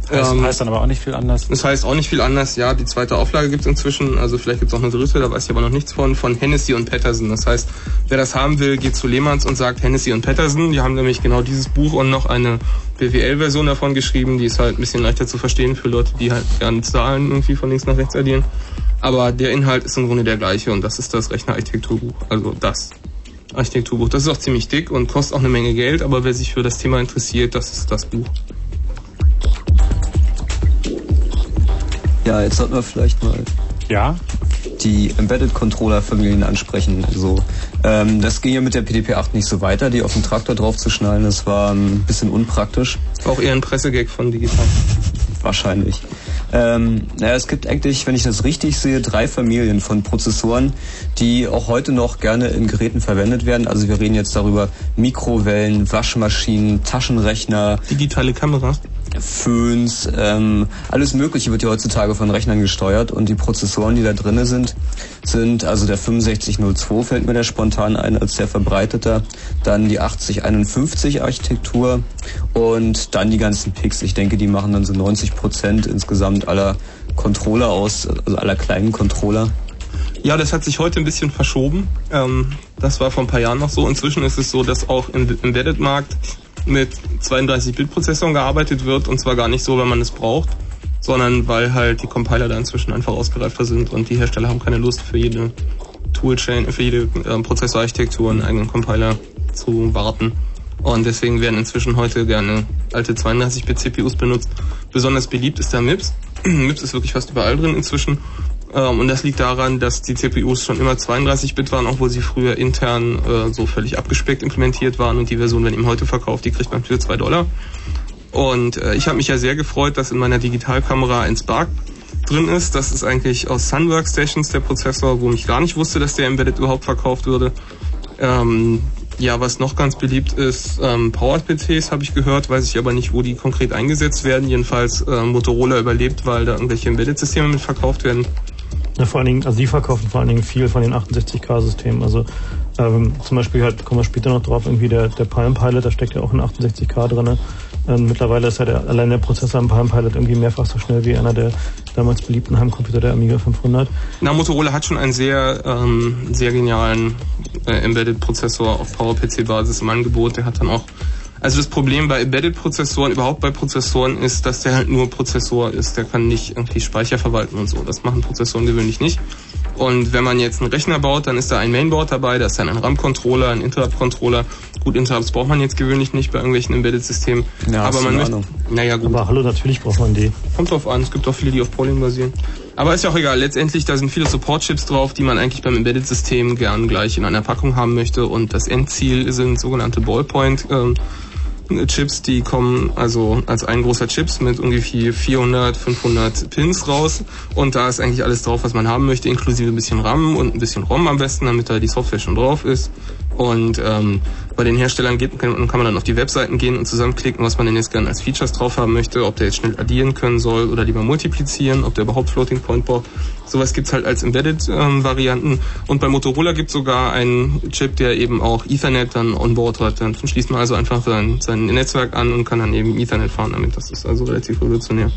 Das ähm, heißt dann aber auch nicht viel anders. Das heißt auch nicht viel anders, ja. Die zweite Auflage gibt es inzwischen, also vielleicht gibt es auch eine dritte, da weiß ich aber noch nichts von, von Hennessy und Patterson. Das heißt, wer das haben will, geht zu Lehmanns und sagt Hennessy und Patterson. Die haben nämlich genau dieses Buch und noch eine BWL-Version davon geschrieben, die ist halt ein bisschen leichter zu verstehen für Leute, die halt gerne Zahlen irgendwie von links nach rechts addieren. Aber der Inhalt ist im Grunde der gleiche und das ist das Rechnerarchitekturbuch. Also das Architekturbuch. Das ist auch ziemlich dick und kostet auch eine Menge Geld, aber wer sich für das Thema interessiert, das ist das Buch. Ja, jetzt sollten wir vielleicht mal ja? die Embedded Controller Familien ansprechen. Also ähm, das ging ja mit der PDP-8 nicht so weiter, die auf den Traktor drauf zu schnallen. Das war ein bisschen unpraktisch. Auch eher ein Pressegag von Digital. Wahrscheinlich. Ähm, naja, es gibt eigentlich, wenn ich das richtig sehe, drei Familien von Prozessoren, die auch heute noch gerne in Geräten verwendet werden. Also wir reden jetzt darüber Mikrowellen, Waschmaschinen, Taschenrechner. Digitale Kamera. Föhns, ähm, alles Mögliche wird ja heutzutage von Rechnern gesteuert und die Prozessoren, die da drinne sind, sind also der 6502 fällt mir da spontan ein als sehr verbreiteter, dann die 8051 Architektur und dann die ganzen Picks. Ich denke, die machen dann so 90 Prozent insgesamt aller Controller aus, also aller kleinen Controller. Ja, das hat sich heute ein bisschen verschoben. Ähm, das war vor ein paar Jahren noch so. Inzwischen ist es so, dass auch im Embedded-Markt mit 32-Bit-Prozessoren gearbeitet wird und zwar gar nicht so, wenn man es braucht, sondern weil halt die Compiler da inzwischen einfach ausgereifter sind und die Hersteller haben keine Lust für jede Toolchain, für jede äh, Prozessorarchitektur einen eigenen Compiler zu warten. Und deswegen werden inzwischen heute gerne alte 32-Bit-CPUs benutzt. Besonders beliebt ist der MIPS. MIPS ist wirklich fast überall drin inzwischen. Ähm, und das liegt daran, dass die CPUs schon immer 32-Bit waren, obwohl sie früher intern äh, so völlig abgespeckt implementiert waren. Und die Version, wenn ihm heute verkauft, die kriegt man für 2 Dollar. Und äh, ich habe mich ja sehr gefreut, dass in meiner Digitalkamera ein Spark drin ist. Das ist eigentlich aus Sun Workstations der Prozessor, wo ich gar nicht wusste, dass der Embedded überhaupt verkauft würde. Ähm, ja, was noch ganz beliebt ist, ähm, Power-PCs habe ich gehört, weiß ich aber nicht, wo die konkret eingesetzt werden. Jedenfalls äh, Motorola überlebt, weil da irgendwelche Embedded-Systeme mit verkauft werden. Ja, vor allen Dingen, also die verkaufen vor allen Dingen viel von den 68K-Systemen. Also ähm, zum Beispiel halt, kommen wir später noch drauf, irgendwie der, der Palm Pilot, da steckt ja auch ein 68K drin. Ähm, mittlerweile ist ja der, allein der Prozessor im Palm Pilot irgendwie mehrfach so schnell wie einer der damals beliebten Heimcomputer, der Amiga 500. Na, Motorola hat schon einen sehr, ähm, sehr genialen äh, Embedded-Prozessor auf PowerPC-Basis im Angebot. Der hat dann auch also das Problem bei Embedded-Prozessoren, überhaupt bei Prozessoren, ist, dass der halt nur Prozessor ist. Der kann nicht irgendwie Speicher verwalten und so. Das machen Prozessoren gewöhnlich nicht. Und wenn man jetzt einen Rechner baut, dann ist da ein Mainboard dabei, da ist dann ein RAM-Controller, ein Interrupt-Controller. Gut, Interrupts braucht man jetzt gewöhnlich nicht bei irgendwelchen Embedded-Systemen. Ja, aber man möchte, naja, gut. Aber hallo, natürlich braucht man die. Kommt drauf an, es gibt auch viele, die auf Polling basieren. Aber ist ja auch egal. Letztendlich, da sind viele Support-Chips drauf, die man eigentlich beim Embedded-System gern gleich in einer Packung haben möchte. Und das Endziel sind sogenannte Ballpoint. Ähm, Chips, die kommen also als ein großer Chips mit ungefähr 400, 500 Pins raus und da ist eigentlich alles drauf, was man haben möchte, inklusive ein bisschen RAM und ein bisschen ROM am besten, damit da die Software schon drauf ist. Und ähm, bei den Herstellern geht, kann, kann man dann auf die Webseiten gehen und zusammenklicken, was man denn jetzt gerne als Features drauf haben möchte, ob der jetzt schnell addieren können soll oder lieber multiplizieren, ob der überhaupt Floating Point braucht. Sowas gibt's halt als Embedded-Varianten. Ähm, und bei Motorola gibt's sogar einen Chip, der eben auch Ethernet dann onboard hat. Dann schließt man also einfach sein, sein Netzwerk an und kann dann eben Ethernet fahren damit. Das ist also relativ revolutionär.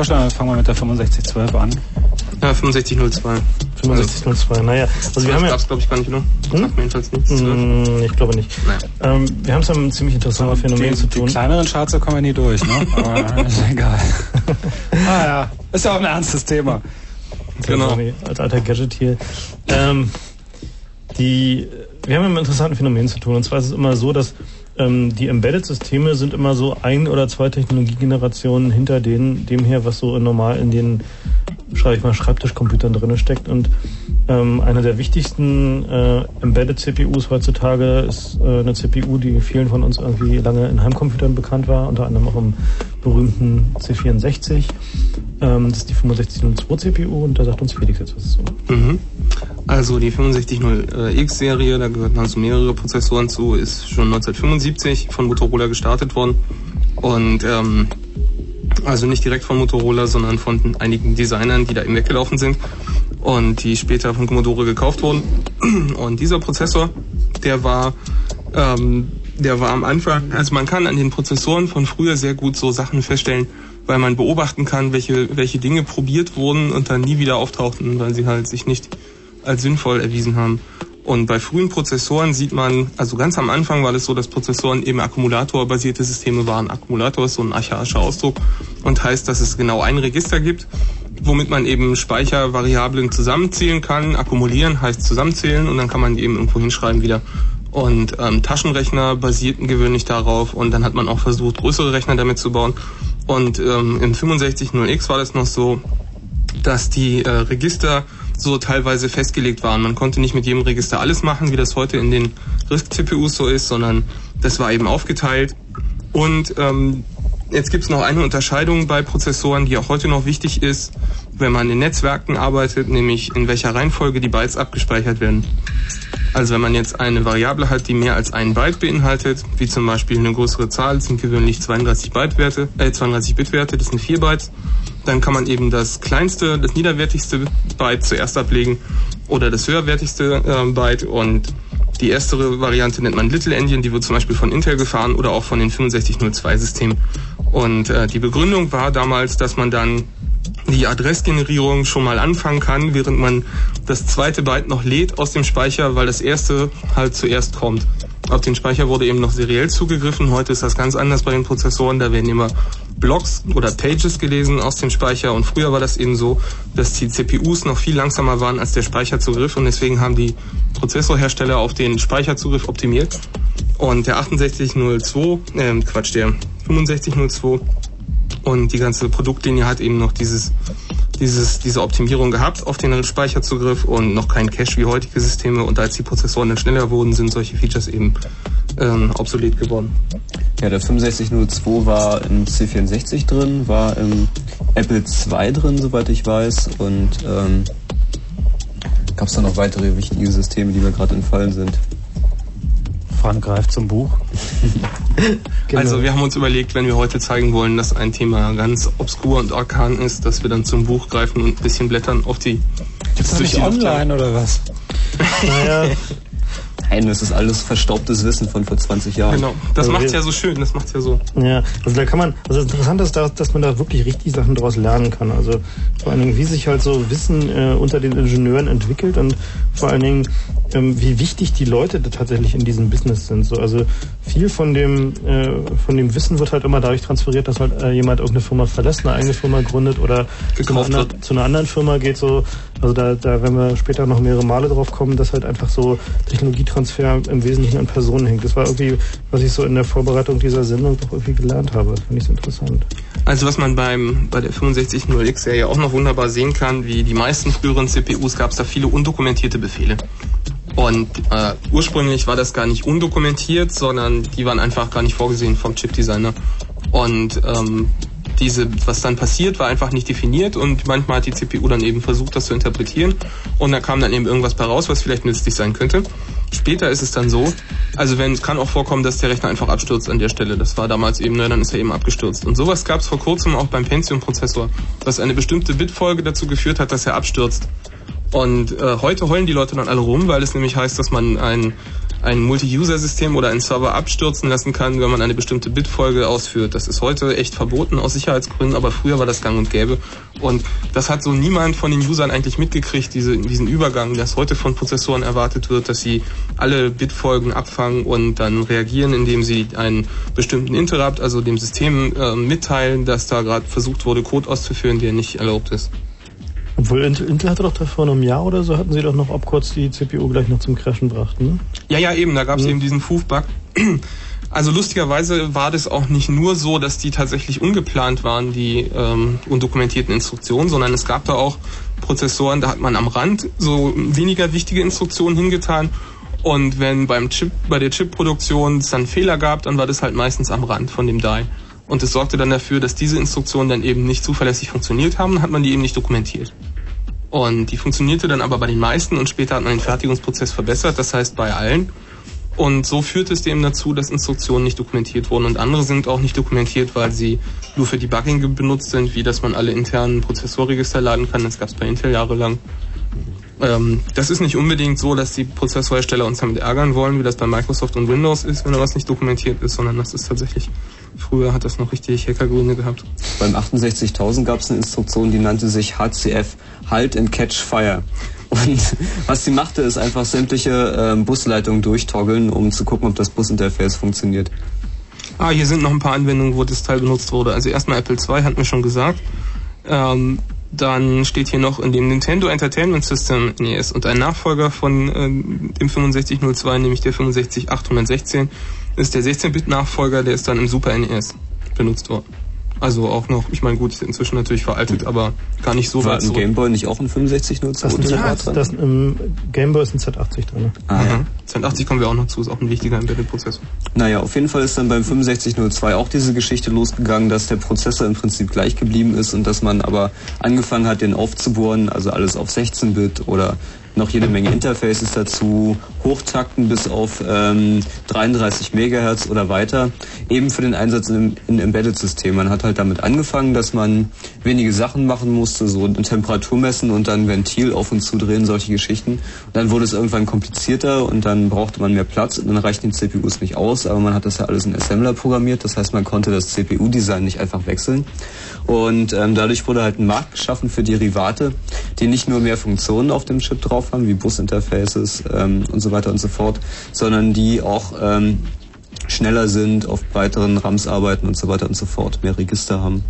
Vorschlagen, dann fangen wir mit der 6512 an. Ja, 6502. 6502, naja. Also wir haben ja. gab's, glaube ich, gar nicht, oder? Hm? Jedenfalls nichts. Hm, ich glaube nicht. Naja. Ähm, wir haben es ja mit einem ziemlich interessanten Phänomen die, zu die tun. kleineren Charts da kommen wir nie durch, ne? Aber ist egal. ah ja, ist ja auch ein ernstes Thema. Genau. Sorry, Als alter Gadget hier. Ähm, die, wir haben ja mit einem interessanten Phänomen zu tun. Und zwar ist es immer so, dass ähm, die Embedded-Systeme sind immer so ein oder zwei Technologiegenerationen hinter denen, dem her, was so normal in den, schreibe ich mal, Schreibtischcomputern drin steckt. Und ähm, eine der wichtigsten äh, Embedded-CPUs heutzutage ist äh, eine CPU, die vielen von uns irgendwie lange in Heimcomputern bekannt war, unter anderem auch im berühmten C64. Ähm, das ist die 6502 CPU und da sagt uns Felix jetzt was zu. Mhm. Also die 6500X-Serie, da gehörten also mehrere Prozessoren zu, ist schon 1975 von Motorola gestartet worden. Und ähm, also nicht direkt von Motorola, sondern von einigen Designern, die da eben weggelaufen sind und die später von Commodore gekauft wurden. Und dieser Prozessor, der war ähm, der war am Anfang, also man kann an den Prozessoren von früher sehr gut so Sachen feststellen, weil man beobachten kann, welche, welche Dinge probiert wurden und dann nie wieder auftauchten, weil sie halt sich nicht als sinnvoll erwiesen haben. Und bei frühen Prozessoren sieht man, also ganz am Anfang war das so, dass Prozessoren eben akkumulatorbasierte Systeme waren. Akkumulator ist so ein archaischer Ausdruck und heißt, dass es genau ein Register gibt, womit man eben Speichervariablen zusammenzählen kann. Akkumulieren heißt zusammenzählen und dann kann man die eben irgendwo hinschreiben wieder. Und ähm, Taschenrechner basierten gewöhnlich darauf und dann hat man auch versucht, größere Rechner damit zu bauen. Und ähm, im 6500X war das noch so, dass die äh, Register so teilweise festgelegt waren. Man konnte nicht mit jedem Register alles machen, wie das heute in den RISC-CPUs so ist, sondern das war eben aufgeteilt. Und ähm, jetzt gibt es noch eine Unterscheidung bei Prozessoren, die auch heute noch wichtig ist, wenn man in Netzwerken arbeitet, nämlich in welcher Reihenfolge die Bytes abgespeichert werden. Also wenn man jetzt eine Variable hat, die mehr als ein Byte beinhaltet, wie zum Beispiel eine größere Zahl, das sind gewöhnlich 32 Byte-Werte, äh 32 Bit-Werte, das sind 4 Bytes, dann kann man eben das kleinste, das niederwertigste Byte zuerst ablegen oder das höherwertigste äh, Byte und die erstere Variante nennt man Little Endian, die wird zum Beispiel von Intel gefahren oder auch von den 6502-Systemen. Und äh, die Begründung war damals, dass man dann die Adressgenerierung schon mal anfangen kann, während man das zweite Byte noch lädt aus dem Speicher, weil das erste halt zuerst kommt. Auf den Speicher wurde eben noch seriell zugegriffen. Heute ist das ganz anders bei den Prozessoren. Da werden immer Blocks oder Pages gelesen aus dem Speicher. Und früher war das eben so, dass die CPUs noch viel langsamer waren als der Speicherzugriff. Und deswegen haben die Prozessorhersteller auf den Speicherzugriff optimiert. Und der 6802, äh, Quatsch, der 6502 und die ganze Produktlinie hat eben noch dieses, dieses, diese Optimierung gehabt auf den Speicherzugriff und noch kein Cache wie heutige Systeme. Und als die Prozessoren dann schneller wurden, sind solche Features eben ähm, obsolet geworden. Ja, der 6502 war im C64 drin, war im Apple II drin, soweit ich weiß. Und ähm, gab es da noch weitere wichtige Systeme, die mir gerade entfallen sind? Frank greift zum Buch. Genau. Also wir haben uns überlegt, wenn wir heute zeigen wollen, dass ein Thema ganz obskur und arkan ist, dass wir dann zum Buch greifen und ein bisschen blättern auf die... Gibt's das nicht online oder was? Naja, Nein, das ist alles verstaubtes Wissen von vor 20 Jahren. Genau, das Also macht's ja so schön, das macht's ja so. Ja, also da kann man, also das Interessante ist, dass, dass man da wirklich richtig Sachen daraus lernen kann. Also vor allen Dingen, wie sich halt so Wissen äh, unter den Ingenieuren entwickelt und vor allen Dingen, ähm, wie wichtig die Leute da tatsächlich in diesem Business sind. So, also viel von dem, äh, von dem Wissen wird halt immer dadurch transferiert, dass halt äh, jemand irgendeine Firma verlässt, eine eigene Firma gründet oder zu einer, wird. zu einer anderen Firma geht. So, also da, da werden wir später noch mehrere Male drauf kommen, dass halt einfach so Technologietransfer im Wesentlichen an Personen hängt. Das war irgendwie, was ich so in der Vorbereitung dieser Sendung doch irgendwie gelernt habe. Finde ich so interessant. Also was man beim bei der 6500X-Serie auch noch wunderbar sehen kann, wie die meisten früheren CPUs gab es da viele undokumentierte Befehle. Und äh, ursprünglich war das gar nicht undokumentiert, sondern die waren einfach gar nicht vorgesehen vom Chipdesigner. Und ähm, diese, was dann passiert, war einfach nicht definiert und manchmal hat die CPU dann eben versucht, das zu interpretieren und da kam dann eben irgendwas bei raus, was vielleicht nützlich sein könnte. Später ist es dann so, also wenn es kann auch vorkommen, dass der Rechner einfach abstürzt an der Stelle. Das war damals eben, ne, dann ist er eben abgestürzt. Und sowas gab es vor kurzem auch beim Pentium-Prozessor, dass eine bestimmte Bitfolge dazu geführt hat, dass er abstürzt. Und äh, heute heulen die Leute dann alle rum, weil es nämlich heißt, dass man ein ein Multi-User-System oder einen Server abstürzen lassen kann, wenn man eine bestimmte Bitfolge ausführt. Das ist heute echt verboten aus Sicherheitsgründen, aber früher war das gang und gäbe. Und das hat so niemand von den Usern eigentlich mitgekriegt, diese, diesen Übergang, dass heute von Prozessoren erwartet wird, dass sie alle Bitfolgen abfangen und dann reagieren, indem sie einen bestimmten Interrupt, also dem System äh, mitteilen, dass da gerade versucht wurde, Code auszuführen, der nicht erlaubt ist. Obwohl Intel, Intel hatte doch da vor einem Jahr oder so, hatten sie doch noch Opcodes die CPU gleich noch zum Crashen brachten. Ne? Ja, ja, eben, da gab es mhm. eben diesen Foof-Bug. Also lustigerweise war das auch nicht nur so, dass die tatsächlich ungeplant waren, die ähm, undokumentierten Instruktionen, sondern es gab da auch Prozessoren, da hat man am Rand so weniger wichtige Instruktionen hingetan. Und wenn beim Chip, bei der Chipproduktion es dann Fehler gab, dann war das halt meistens am Rand von dem Die. Und es sorgte dann dafür, dass diese Instruktionen dann eben nicht zuverlässig funktioniert haben, hat man die eben nicht dokumentiert. Und die funktionierte dann aber bei den meisten und später hat man den Fertigungsprozess verbessert, das heißt bei allen. Und so führte es eben dazu, dass Instruktionen nicht dokumentiert wurden und andere sind auch nicht dokumentiert, weil sie nur für Debugging benutzt sind, wie dass man alle internen Prozessorregister laden kann. Das gab es bei Intel jahrelang. Ähm, das ist nicht unbedingt so, dass die Prozessorhersteller uns damit ärgern wollen, wie das bei Microsoft und Windows ist, wenn da was nicht dokumentiert ist, sondern das ist tatsächlich, früher hat das noch richtig Hackergründe gehabt. Beim 68000 gab es eine Instruktion, die nannte sich HCF, Halt and Catch Fire. Und was sie machte, ist einfach sämtliche äh, Busleitungen durchtoggeln, um zu gucken, ob das Businterface funktioniert. Ah, hier sind noch ein paar Anwendungen, wo das Teil benutzt wurde. Also erstmal Apple II, hatten wir schon gesagt. Ähm, dann steht hier noch in dem Nintendo Entertainment System NES und ein Nachfolger von äh, dem 6502, nämlich der 65816, ist der 16-Bit-Nachfolger, der ist dann im Super NES benutzt worden. Also auch noch, ich meine, gut, ist inzwischen natürlich veraltet, aber gar nicht so War weit im Gameboy nicht auch ein 6502 das ist ja, dran? Das, Im Gameboy ist ein Z80 drin. Ah, ja. Z80 kommen wir auch noch zu, ist auch ein wichtiger Embedded-Prozessor. Naja, auf jeden Fall ist dann beim 6502 auch diese Geschichte losgegangen, dass der Prozessor im Prinzip gleich geblieben ist und dass man aber angefangen hat, den aufzubohren, also alles auf 16-Bit oder noch jede Menge Interfaces dazu, Hochtakten bis auf ähm, 33 Megahertz oder weiter, eben für den Einsatz in, in Embedded-System. Man hat halt damit angefangen, dass man wenige Sachen machen musste, so Temperatur messen und dann Ventil auf und zu drehen, solche Geschichten. Und dann wurde es irgendwann komplizierter und dann brauchte man mehr Platz und dann reichten die CPUs nicht aus, aber man hat das ja alles in Assembler programmiert, das heißt, man konnte das CPU-Design nicht einfach wechseln. Und ähm, dadurch wurde halt ein Markt geschaffen für Derivate, die nicht nur mehr Funktionen auf dem Chip drauf haben, wie Businterfaces ähm, und so weiter und so fort, sondern die auch ähm, schneller sind, auf breiteren RAMs arbeiten und so weiter und so fort, mehr Register haben.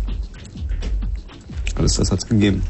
Alles das hat es gegeben.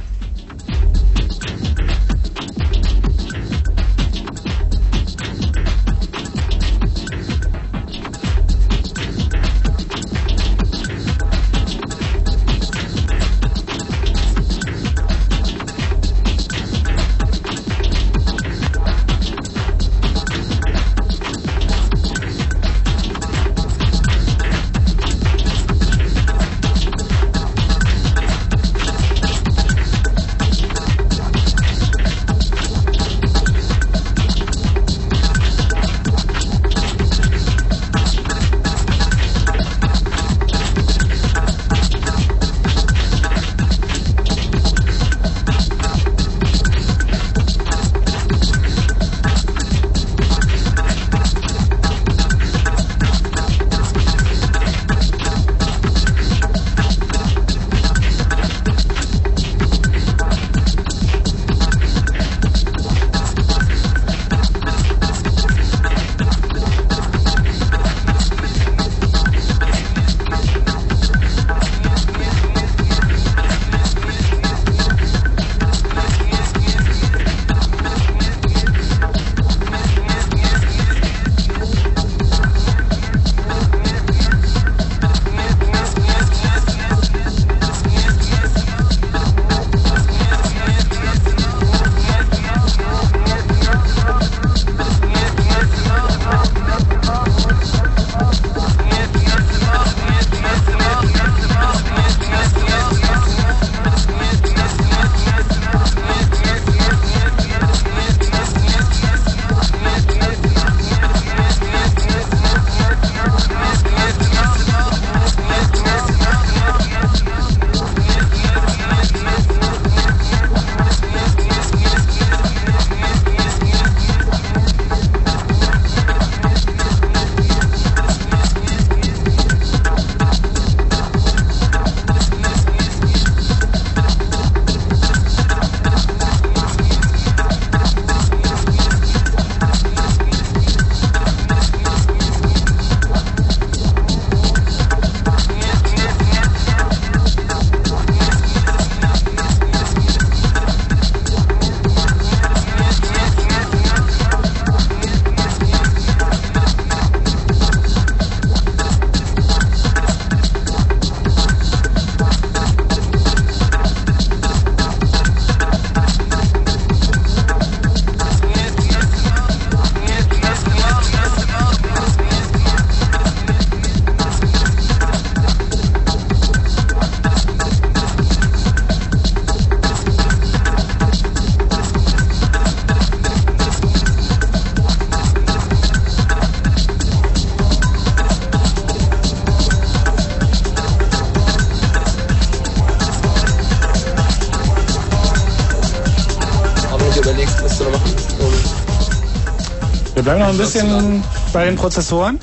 Bisschen bei den Prozessoren.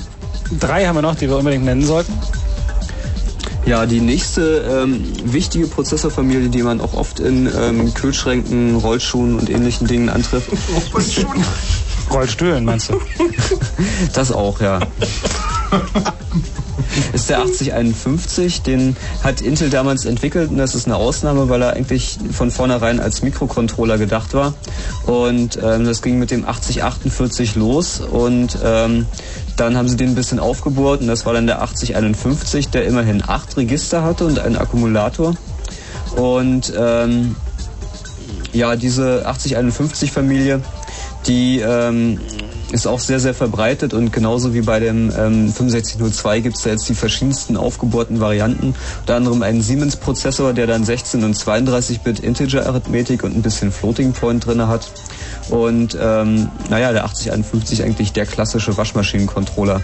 Drei haben wir noch, die wir unbedingt nennen sollten. Ja, die nächste ähm, wichtige Prozessorfamilie, die man auch oft in ähm, Kühlschränken, Rollschuhen und ähnlichen Dingen antrifft. Rollschuhen? Rollstühlen, meinst du? Das auch, ja. ist der 8051. Den hat Intel damals entwickelt und das ist eine Ausnahme, weil er eigentlich von vornherein als Mikrocontroller gedacht war. Und ähm, das ging mit dem 8048 los und ähm, dann haben sie den ein bisschen aufgebohrt und das war dann der 8051, der immerhin acht Register hatte und einen Akkumulator. Und ähm, ja, diese 8051-Familie, die ähm, ist auch sehr, sehr verbreitet und genauso wie bei dem ähm, 6502 gibt es da jetzt die verschiedensten aufgebohrten Varianten. Unter anderem einen Siemens-Prozessor, der dann 16 und 32-Bit Integer-Arithmetik und ein bisschen Floating Point drin hat. Und ähm, naja, der 8051 eigentlich der klassische Waschmaschinen-Controller.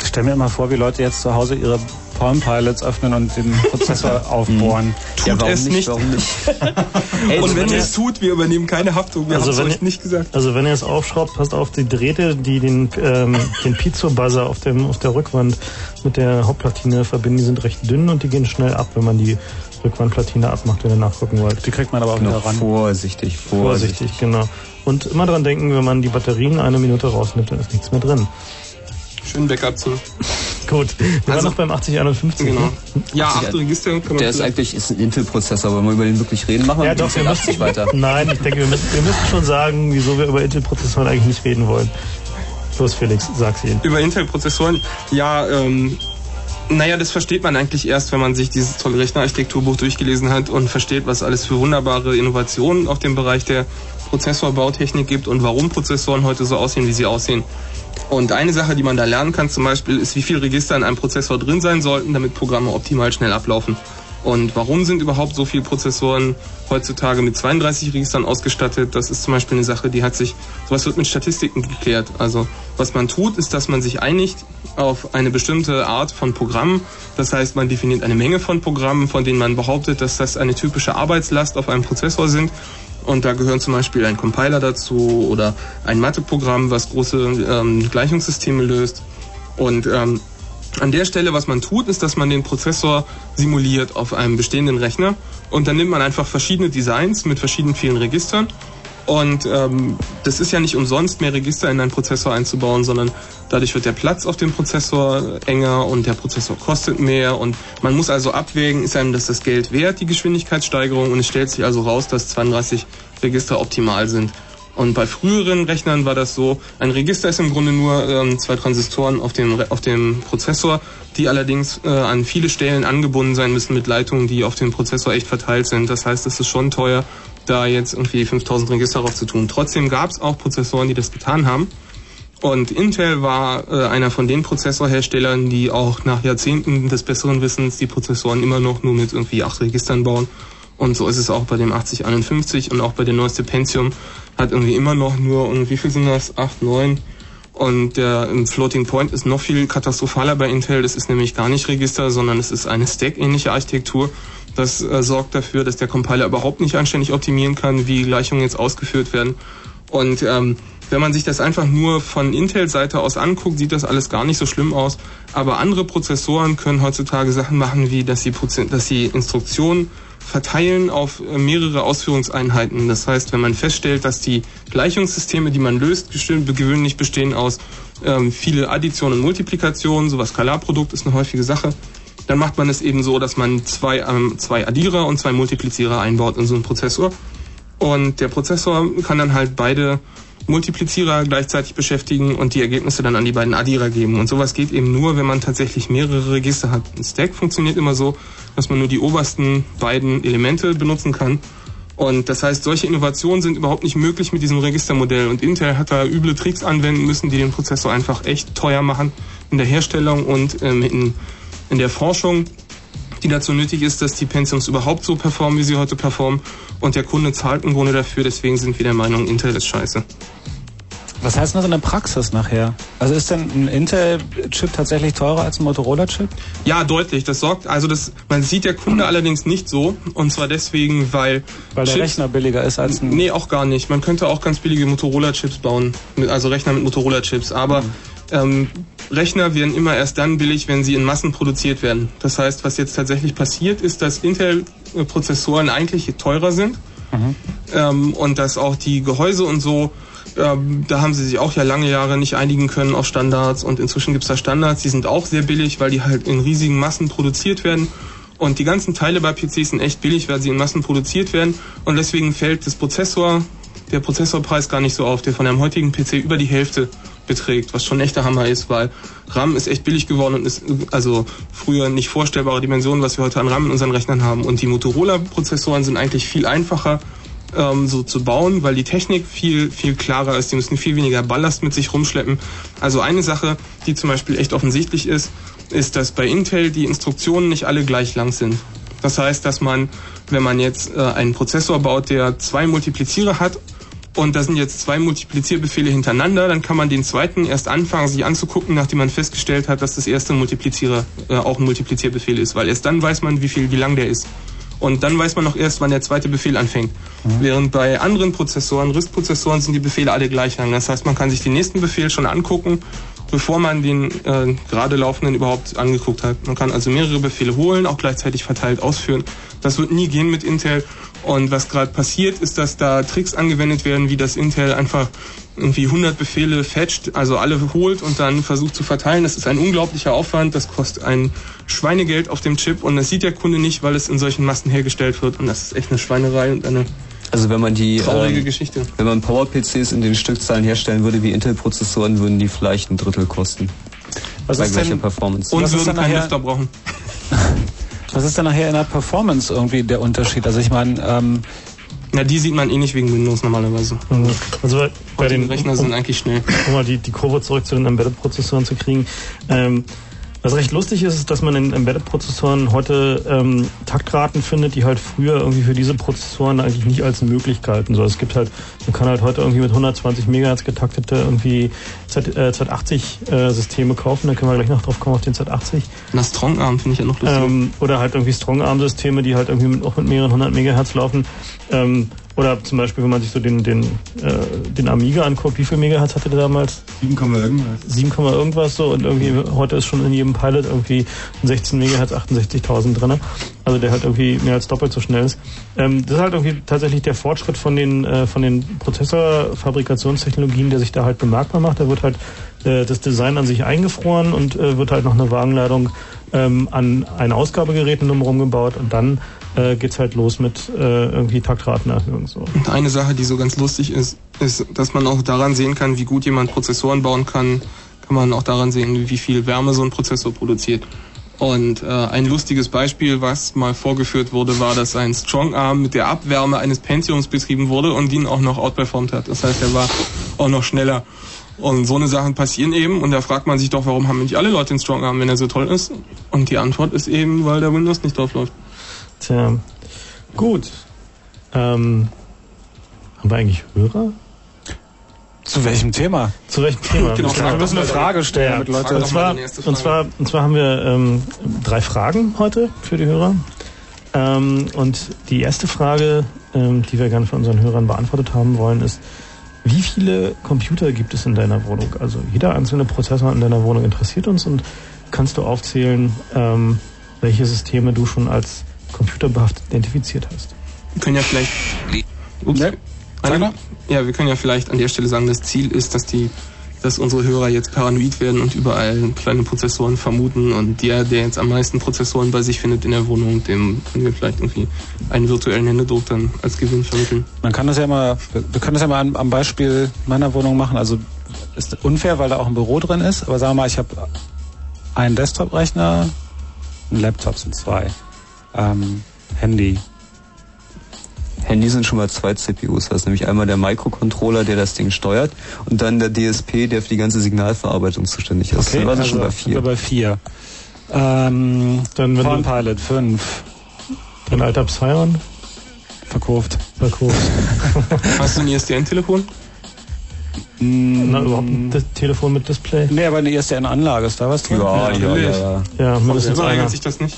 Ich stelle mir immer vor, wie Leute jetzt zu Hause ihre Palm Pilots öffnen und den Prozessor aufbohren. Tut ja, es nicht. Nicht? und wenn ihr es tut, wir übernehmen keine Haftung. Wir also haben es euch nicht gesagt. Also wenn ihr es aufschraubt, passt auf die Drähte, die den, ähm, den Piezo-Buzzer auf, dem, auf der Rückwand mit der Hauptplatine verbinden. Die sind recht dünn und die gehen schnell ab, wenn man die Rückwandplatine abmacht, wenn ihr nachgucken wollt. Die kriegt man aber auch wieder ran. Vorsichtig, vorsichtig. Vorsichtig, genau. Und immer dran denken, wenn man die Batterien eine Minute rausnimmt, dann ist nichts mehr drin. Schön Backup zu. Gut, wir also, waren noch beim 8051. Genau. Ne? Ja, 8 Register. Kann man Der ist eigentlich ist ein Intel-Prozessor, wenn wir über den wirklich reden, machen wir ja, doch, wir müssen, weiter. Nein, ich denke, wir müssen, wir müssen schon sagen, wieso wir über Intel-Prozessoren eigentlich nicht reden wollen. Los, Felix, sag's ihnen. Über Intel-Prozessoren, ja, ähm, naja, das versteht man eigentlich erst, wenn man sich dieses tolle Rechnerarchitekturbuch durchgelesen hat und versteht, was alles für wunderbare Innovationen auf dem Bereich der Prozessorbautechnik gibt und warum Prozessoren heute so aussehen, wie sie aussehen. Und eine Sache, die man da lernen kann zum Beispiel, ist, wie viele Register in einem Prozessor drin sein sollten, damit Programme optimal schnell ablaufen. Und warum sind überhaupt so viele Prozessoren heutzutage mit 32 Registern ausgestattet? Das ist zum Beispiel eine Sache, die hat sich, sowas wird mit Statistiken geklärt. Also was man tut, ist, dass man sich einigt auf eine bestimmte Art von Programmen. Das heißt, man definiert eine Menge von Programmen, von denen man behauptet, dass das eine typische Arbeitslast auf einem Prozessor sind. Und da gehören zum Beispiel ein Compiler dazu oder ein Matheprogramm, was große ähm, Gleichungssysteme löst. Und ähm, an der Stelle, was man tut, ist, dass man den Prozessor simuliert auf einem bestehenden Rechner. Und dann nimmt man einfach verschiedene Designs mit verschiedenen vielen Registern und ähm, das ist ja nicht umsonst, mehr Register in einen Prozessor einzubauen, sondern dadurch wird der Platz auf dem Prozessor enger und der Prozessor kostet mehr. Und man muss also abwägen, ist einem das das Geld wert, die Geschwindigkeitssteigerung? Und es stellt sich also raus, dass 32 Register optimal sind. Und bei früheren Rechnern war das so, ein Register ist im Grunde nur ähm, zwei Transistoren auf dem, auf dem Prozessor, die allerdings äh, an viele Stellen angebunden sein müssen mit Leitungen, die auf dem Prozessor echt verteilt sind. Das heißt, es ist schon teuer da jetzt irgendwie 5000 Register drauf zu tun. Trotzdem gab es auch Prozessoren, die das getan haben. Und Intel war äh, einer von den Prozessorherstellern, die auch nach Jahrzehnten des besseren Wissens die Prozessoren immer noch nur mit irgendwie acht Registern bauen. Und so ist es auch bei dem 8051 und auch bei der neueste Pentium hat irgendwie immer noch nur, und wie viel sind das? Acht, neun. Und der Floating Point ist noch viel katastrophaler bei Intel. Das ist nämlich gar nicht Register, sondern es ist eine Stack-ähnliche Architektur. Das äh, sorgt dafür, dass der Compiler überhaupt nicht anständig optimieren kann, wie Gleichungen jetzt ausgeführt werden. Und ähm, wenn man sich das einfach nur von Intel-Seite aus anguckt, sieht das alles gar nicht so schlimm aus. Aber andere Prozessoren können heutzutage Sachen machen, wie dass sie, dass sie Instruktionen verteilen auf äh, mehrere Ausführungseinheiten. Das heißt, wenn man feststellt, dass die Gleichungssysteme, die man löst, gewöhnlich bestehen aus ähm, viele Additionen und Multiplikationen, sowas Skalarprodukt ist eine häufige Sache, dann macht man es eben so, dass man zwei, ähm, zwei Addierer und zwei Multiplizierer einbaut in so einen Prozessor. Und der Prozessor kann dann halt beide Multiplizierer gleichzeitig beschäftigen und die Ergebnisse dann an die beiden Addierer geben. Und sowas geht eben nur, wenn man tatsächlich mehrere Register hat. Ein Stack funktioniert immer so, dass man nur die obersten beiden Elemente benutzen kann. Und das heißt, solche Innovationen sind überhaupt nicht möglich mit diesem Registermodell. Und Intel hat da üble Tricks anwenden müssen, die den Prozessor einfach echt teuer machen in der Herstellung und ähm, in in der Forschung, die dazu nötig ist, dass die Pentiums überhaupt so performen, wie sie heute performen. Und der Kunde zahlt im Grunde dafür, deswegen sind wir der Meinung, Intel ist scheiße. Was heißt das in der Praxis nachher? Also ist denn ein Intel-Chip tatsächlich teurer als ein Motorola-Chip? Ja, deutlich. Das sorgt, also das, man sieht der Kunde allerdings nicht so. Und zwar deswegen, weil. Weil der Chips- Rechner billiger ist als ein. Nee, auch gar nicht. Man könnte auch ganz billige Motorola-Chips bauen. Also Rechner mit Motorola-Chips. Aber ähm, Rechner werden immer erst dann billig, wenn sie in Massen produziert werden. Das heißt, was jetzt tatsächlich passiert, ist, dass Intel-Prozessoren eigentlich teurer sind. Ähm, und dass auch die Gehäuse und so, ähm, da haben sie sich auch ja lange Jahre nicht einigen können auf Standards. Und inzwischen gibt es da Standards, die sind auch sehr billig, weil die halt in riesigen Massen produziert werden. Und die ganzen Teile bei PCs sind echt billig, weil sie in Massen produziert werden. Und deswegen fällt das Prozessor, der Prozessorpreis gar nicht so auf, der von einem heutigen PC über die Hälfte beträgt, was schon echter Hammer ist, weil RAM ist echt billig geworden und ist also früher nicht vorstellbare Dimensionen, was wir heute an RAM in unseren Rechnern haben. Und die Motorola-Prozessoren sind eigentlich viel einfacher ähm, so zu bauen, weil die Technik viel, viel klarer ist. Die müssen viel weniger Ballast mit sich rumschleppen. Also eine Sache, die zum Beispiel echt offensichtlich ist, ist, dass bei Intel die Instruktionen nicht alle gleich lang sind. Das heißt, dass man, wenn man jetzt äh, einen Prozessor baut, der zwei Multiplizierer hat und da sind jetzt zwei Multiplizierbefehle hintereinander, dann kann man den zweiten erst anfangen, sich anzugucken, nachdem man festgestellt hat, dass das erste Multiplizierer äh, auch ein Multiplizierbefehl ist, weil erst dann weiß man, wie viel, wie lang der ist. Und dann weiß man auch erst, wann der zweite Befehl anfängt. Während bei anderen Prozessoren, RISC-Prozessoren, sind die Befehle alle gleich lang. Das heißt, man kann sich den nächsten Befehl schon angucken, bevor man den äh, gerade laufenden überhaupt angeguckt hat. Man kann also mehrere Befehle holen, auch gleichzeitig verteilt ausführen. Das wird nie gehen mit Intel. Und was gerade passiert, ist, dass da Tricks angewendet werden, wie das Intel einfach irgendwie 100 Befehle fetcht, also alle holt und dann versucht zu verteilen. Das ist ein unglaublicher Aufwand, das kostet ein Schweinegeld auf dem Chip und das sieht der Kunde nicht, weil es in solchen Massen hergestellt wird und das ist echt eine Schweinerei und eine Also wenn man die traurige ähm, Geschichte. wenn man Power-PCs in den Stückzahlen herstellen würde wie Intel-Prozessoren, würden die vielleicht ein Drittel kosten. Was bei ist gleicher denn- Performance. Und würden keinen nachher- Lüfter brauchen. Was ist denn nachher in der Performance irgendwie der Unterschied? Also ich meine, ähm, Na, die sieht man eh nicht wegen Windows normalerweise. Also bei Bei den den Rechner sind eigentlich schnell. um mal die, die Kurve zurück zu den Embedded-Prozessoren zu kriegen. Ähm, was recht lustig ist, ist, dass man in Embedded-Prozessoren heute ähm, Taktraten findet, die halt früher irgendwie für diese Prozessoren eigentlich nicht als Möglichkeiten. So, es gibt halt, man kann halt heute irgendwie mit 120 Megahertz getaktete irgendwie Z, äh, Z80-Systeme kaufen. Da können wir gleich noch drauf kommen auf den Z80. Na, Strongarm finde ich ja noch lustig. Ähm, oder halt irgendwie Strongarm-Systeme, die halt irgendwie mit, auch mit mehreren hundert Megahertz laufen. Ähm, oder zum Beispiel, wenn man sich so den, den, äh, den Amiga anguckt, wie viel Megahertz hatte der damals? 7, irgendwas. 7, irgendwas so und irgendwie heute ist schon in jedem Pilot irgendwie ein 16 Megahertz 68.000 drin. Also der halt irgendwie mehr als doppelt so schnell ist. Ähm, das ist halt irgendwie tatsächlich der Fortschritt von den äh, von den Prozessorfabrikationstechnologien, der sich da halt bemerkbar macht. Da wird halt äh, das Design an sich eingefroren und äh, wird halt noch eine Wagenladung ähm, an ein Ausgabegerät drumherum gebaut und dann äh, geht's halt los mit äh, irgendwie Taktratenerhöhung so. Und eine Sache, die so ganz lustig ist, ist, dass man auch daran sehen kann, wie gut jemand Prozessoren bauen kann, kann man auch daran sehen, wie viel Wärme so ein Prozessor produziert. Und äh, ein lustiges Beispiel, was mal vorgeführt wurde, war, dass ein Strongarm mit der Abwärme eines Pentiums betrieben wurde und ihn auch noch outperformt hat. Das heißt, er war auch noch schneller. Und so eine Sachen passieren eben und da fragt man sich doch, warum haben nicht alle Leute den Strongarm, wenn er so toll ist? Und die Antwort ist eben, weil der Windows nicht drauf läuft. Tja, gut. Ähm, haben wir eigentlich Hörer? zu welchem Thema? Zu welchem Thema? Genau, wir müssen eine Frage stellen, Ja, damit Leute... Frage und zwar, und zwar, und zwar haben wir ähm, drei Fragen heute für die Hörer. Ähm, und die erste Frage, ähm, die wir gerne von unseren Hörern beantwortet haben wollen, ist, wie viele Computer gibt es in deiner Wohnung? Also jeder einzelne Prozessor in deiner Wohnung interessiert uns und kannst du aufzählen, ähm, welche Systeme du schon als computerbehaftet identifiziert hast? Wir können ja vielleicht. Ups. Sag mal. Ja, wir können ja vielleicht an der Stelle sagen, das Ziel ist, dass die, dass unsere Hörer jetzt paranoid werden und überall kleine Prozessoren vermuten und der, der jetzt am meisten Prozessoren bei sich findet in der Wohnung, dem können wir vielleicht irgendwie einen virtuellen Händedruck dann als Gewinn vermitteln. Man kann das ja mal, wir können das ja mal am, am Beispiel meiner Wohnung machen. Also ist unfair, weil da auch ein Büro drin ist. Aber sagen wir mal, ich habe einen Desktop-Rechner, einen Laptop sind zwei, ähm, Handy. Handy sind schon mal zwei CPUs. Das ist nämlich einmal der Microcontroller, der das Ding steuert, und dann der DSP, der für die ganze Signalverarbeitung zuständig ist. dann waren sie schon bei vier. bei vier. Ähm, Dann, wenn Pilot fünf dein alter Psion verkauft. verkaufst. Hast du ein ISDN-Telefon? Na, überhaupt ein Telefon mit Display? Nee, aber eine ISDN-Anlage, ist da was drin? Ja, ja, ja, ja. Ja, mindestens Selber einer. sich das nicht.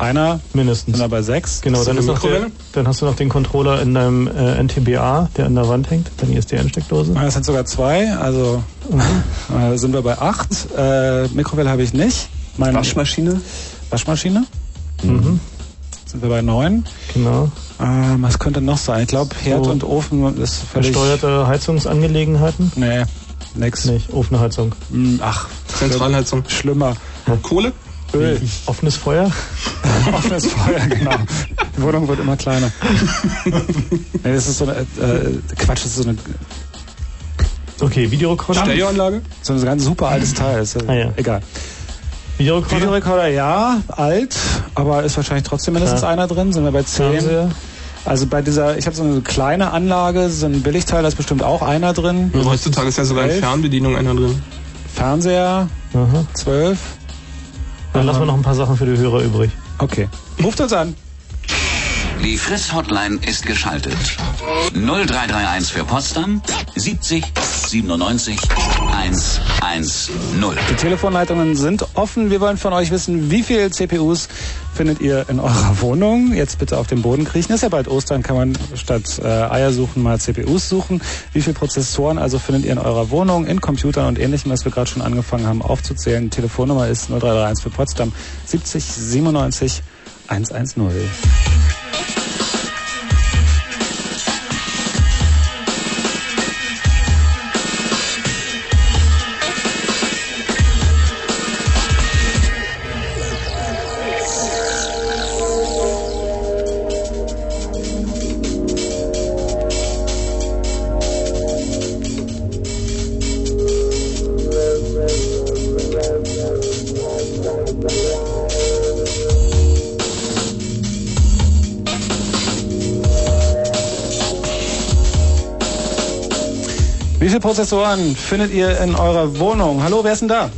Einer, Mindestens. sind aber sechs. Genau, dann, der, dann hast du noch den Controller in deinem äh, NTBA, der an der Wand hängt, deine ISDN-Steckdose. Das sind sogar zwei, also äh, sind wir bei acht. Äh, Mikrowelle habe ich nicht. Meine Waschmaschine? Waschmaschine Mhm. sind wir bei neun. Genau. Ähm, was könnte noch sein? Ich glaube, Herd So. und Ofen ist völlig... Versteuerte Heizungsangelegenheiten? Nee, nix. Nicht, Ofenheizung. Hm, Ach, Zentralheizung. schlimmer. Kohle? Öl. Offenes Feuer? Offenes Feuer, genau. Die Wohnung wird immer kleiner. nee, das ist so eine... Äh, Quatsch, das ist so eine, Okay, Videorekorder? Stereoanlage? so ein ganz super altes Teil. Ist, ja Ah, ja. Egal. Videorekorder? Videorekorder, ja, alt, aber ist wahrscheinlich trotzdem mindestens einer drin. Sind wir bei zehn. Fernseher? Also bei dieser, ich habe so eine kleine Anlage, so ein Billigteil, da ist bestimmt auch einer drin. Heutzutage ist ja sogar in. Fernbedienung einer drin. Fernseher, Aha. zwölf. Dann lassen wir noch ein paar Sachen für die Hörer übrig. Okay. Ruft uns an. Die Friss-Hotline ist geschaltet. 0331 für Potsdam 70 97 110. Die Telefonleitungen sind offen. Wir wollen von euch wissen, wie viel CPUs findet ihr in eurer Wohnung? Jetzt bitte auf den Boden kriechen. Ist ja bald Ostern, kann man statt äh, Eier suchen mal CPUs suchen. Wie viele Prozessoren also findet ihr in eurer Wohnung, in Computern und ähnlichem, was wir gerade schon angefangen haben aufzuzählen? Die Telefonnummer ist 0331 für Potsdam 70 97 110. Wie viele Prozessoren findet ihr in eurer Wohnung? Hallo, wer ist denn da?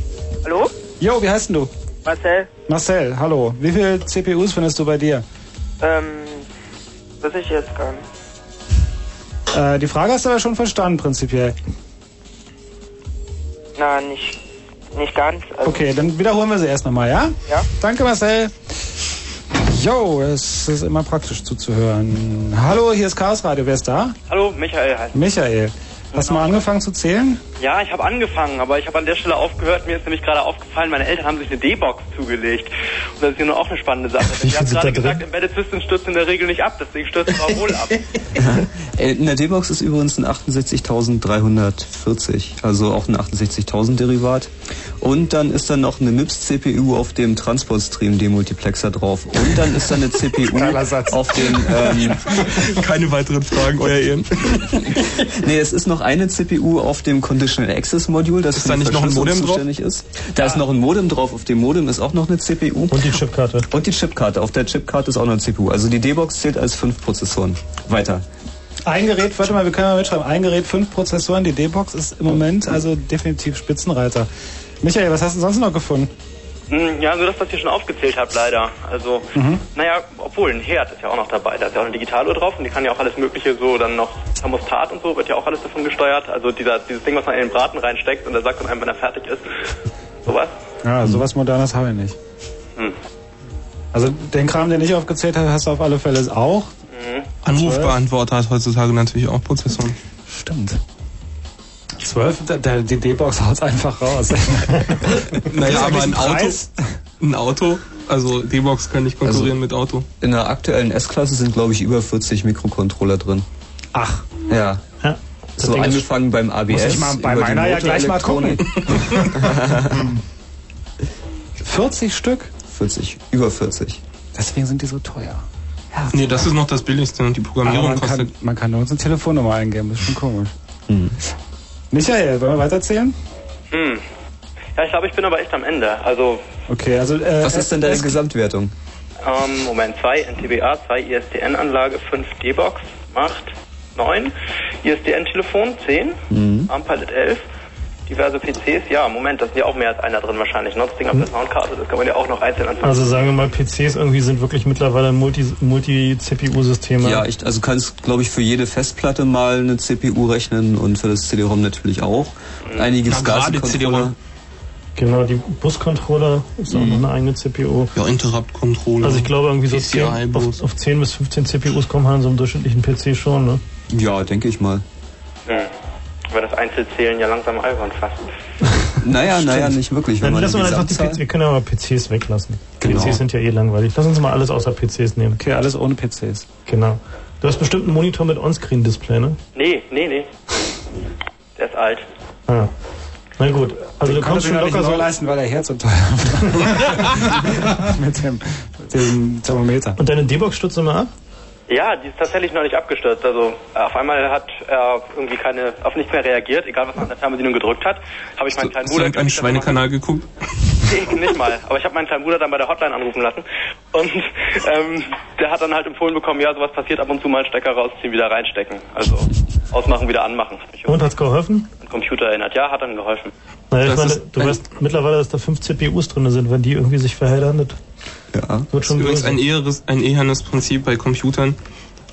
Hallo? Jo, wie heißt denn du? Marcel? Marcel, hallo. Wie viele CPUs findest du bei dir? Ähm, weiß ich jetzt gar nicht. Äh, die Frage hast du aber schon verstanden, prinzipiell. Na, nicht, nicht ganz. Also, Okay, dann wiederholen wir sie erst nochmal, ja? Ja. Danke, Marcel. Jo, es ist immer praktisch zuzuhören. Hallo, hier ist Chaos Radio. Wer ist da? Hallo, Michael heißt. Michael. Hast du mal angefangen zu zählen? Ja, ich habe angefangen, aber ich habe an der Stelle aufgehört. Mir ist nämlich gerade aufgefallen, meine Eltern haben sich eine D-Box zugelegt. Und das ist ja nur auch eine spannende Sache. Wie ich habe gerade da drin? gesagt, Embedded Systems stürzen in der Regel nicht ab, deswegen stürzen wir wohl ab. Äh, In der D-Box ist übrigens ein 68340, also auch ein 68000 Derivat. Und dann ist dann noch eine MIPS-CPU auf dem Transport-Stream-Demultiplexer drauf. Und dann ist da eine CPU auf dem... Ähm, Keine weiteren Fragen, euer Ehren. nee, es ist noch eine CPU auf dem Conditional Access Module, das Ist für da nicht noch ein Modem drauf? zuständig ist. Da ist noch ein Modem drauf, auf dem Modem ist auch noch eine CPU. Und die Chipkarte. Und die Chipkarte. Auf der Chipkarte ist auch noch eine CPU. Also die D-Box zählt als fünf Prozessoren. Weiter. Ein Gerät, warte mal, wir können mal mitschreiben. Ein Gerät, fünf Prozessoren. Die D-Box ist im Moment also definitiv Spitzenreiter. Michael, was hast du sonst noch gefunden? Hm, Ja, nur das, was ihr schon aufgezählt habt, leider. Also, naja, obwohl ein Herd ist ja auch noch dabei. Da ist ja auch eine Digitaluhr drauf und die kann ja auch alles Mögliche so, dann noch Thermostat und so, wird ja auch alles davon gesteuert. Also dieser, dieses Ding, was man in den Braten reinsteckt und der sagt dann einem, wenn er fertig ist. Sowas. Ja, sowas Modernes habe ich nicht. Hm. Also den Kram, den ich aufgezählt habe, hast du auf alle Fälle auch. Anrufbeantworter hat heutzutage natürlich auch Prozessoren. Stimmt. Zwölf, der, der, die D-Box haut einfach raus. Naja, aber ein Auto, ein Auto, also D-Box kann nicht konkurrieren mit Auto. In der aktuellen S-Klasse sind, glaube ich, über 40 Mikrocontroller drin. Ach, Ja. Ja. So Ding angefangen beim ABS. Muss ich mal bei meiner ja gleich mal gucken. Motorelektronik. 40 Stück? 40, über 40. Deswegen sind die so teuer. Nee, das ist noch das billigste und die Programmierung man kann, kostet. man kann nur unsere Telefonnummer eingeben, das ist schon komisch. Mhm. Michael, wollen wir weiterzählen? Hm. Ja, ich glaube, ich bin aber echt am Ende. Also, Okay, also äh, Was ist denn deine es- Gesamtwertung? ähm, Moment, 2 NTBA, 2 ISDN-Anlage, 5 D-Box, macht 9. ISDN-Telefon, 10. Mhm. ARM-Pilot 11. diverse PCs? Ja, Moment, da sind ja auch mehr als einer drin wahrscheinlich. Ne? Das Ding auf der Soundkarte, das kann man ja auch noch einzeln anfangen. Also sagen wir mal, PCs irgendwie sind wirklich mittlerweile Multi- Multi-CPU-Systeme. Ja, ich, also kannst, glaube ich, für jede Festplatte mal eine CPU rechnen und für das CD-ROM natürlich auch. Einige Ja, gerade SCSI-Controller. Genau, die Bus-Controller ist auch noch eine eigene CPU. Ja, Interrupt-Controller. Also ich glaube irgendwie so PCI 10, auf, auf 10 bis 15 CPUs kommen halt in so einem durchschnittlichen PC schon, ne? Ja, denke ich mal. Hm. Weil das Einzelzählen ja langsam albern fast. Naja, naja, nicht wirklich. Wenn Dann man lassen wir einfach die PCs, wir können ja mal PCs weglassen. Genau. PCs sind ja eh langweilig. Lass uns mal alles außer PCs nehmen. Okay, alles ohne PCs. Genau. Du hast bestimmt einen Monitor mit Onscreen-Display, ne? Nee, nee, nee. Der ist alt. Ah. Na gut, also du Den kommst konnte schon locker so... leisten, weil der Herz so teuer mit, dem, dem Thermometer. Und deine D-Box stürzt immer ab? Ja, die ist tatsächlich noch nicht abgestürzt. Also äh, auf einmal hat er irgendwie keine, auf nichts mehr reagiert, egal was man an der Fernbedienung gedrückt hat. Habe ich meinen kleinen Hast du Bruder einen Schweinekanal geguckt? Nee, nicht mal. Aber ich habe meinen kleinen Bruder dann bei der Hotline anrufen lassen. Und ähm, der hat dann halt empfohlen bekommen, ja, sowas passiert ab und zu mal einen Stecker rausziehen, wieder reinstecken. Also ausmachen, wieder anmachen. Und hat's geholfen? den Computer erinnert. Ja, hat dann geholfen. Naja, ich meine, ist du ein- weißt mittlerweile, dass da fünf CPUs drin sind. Wenn die irgendwie sich verheddern, Ja. wird Das ist schon übrigens ein, eheres, ein ehernes Prinzip bei Computern.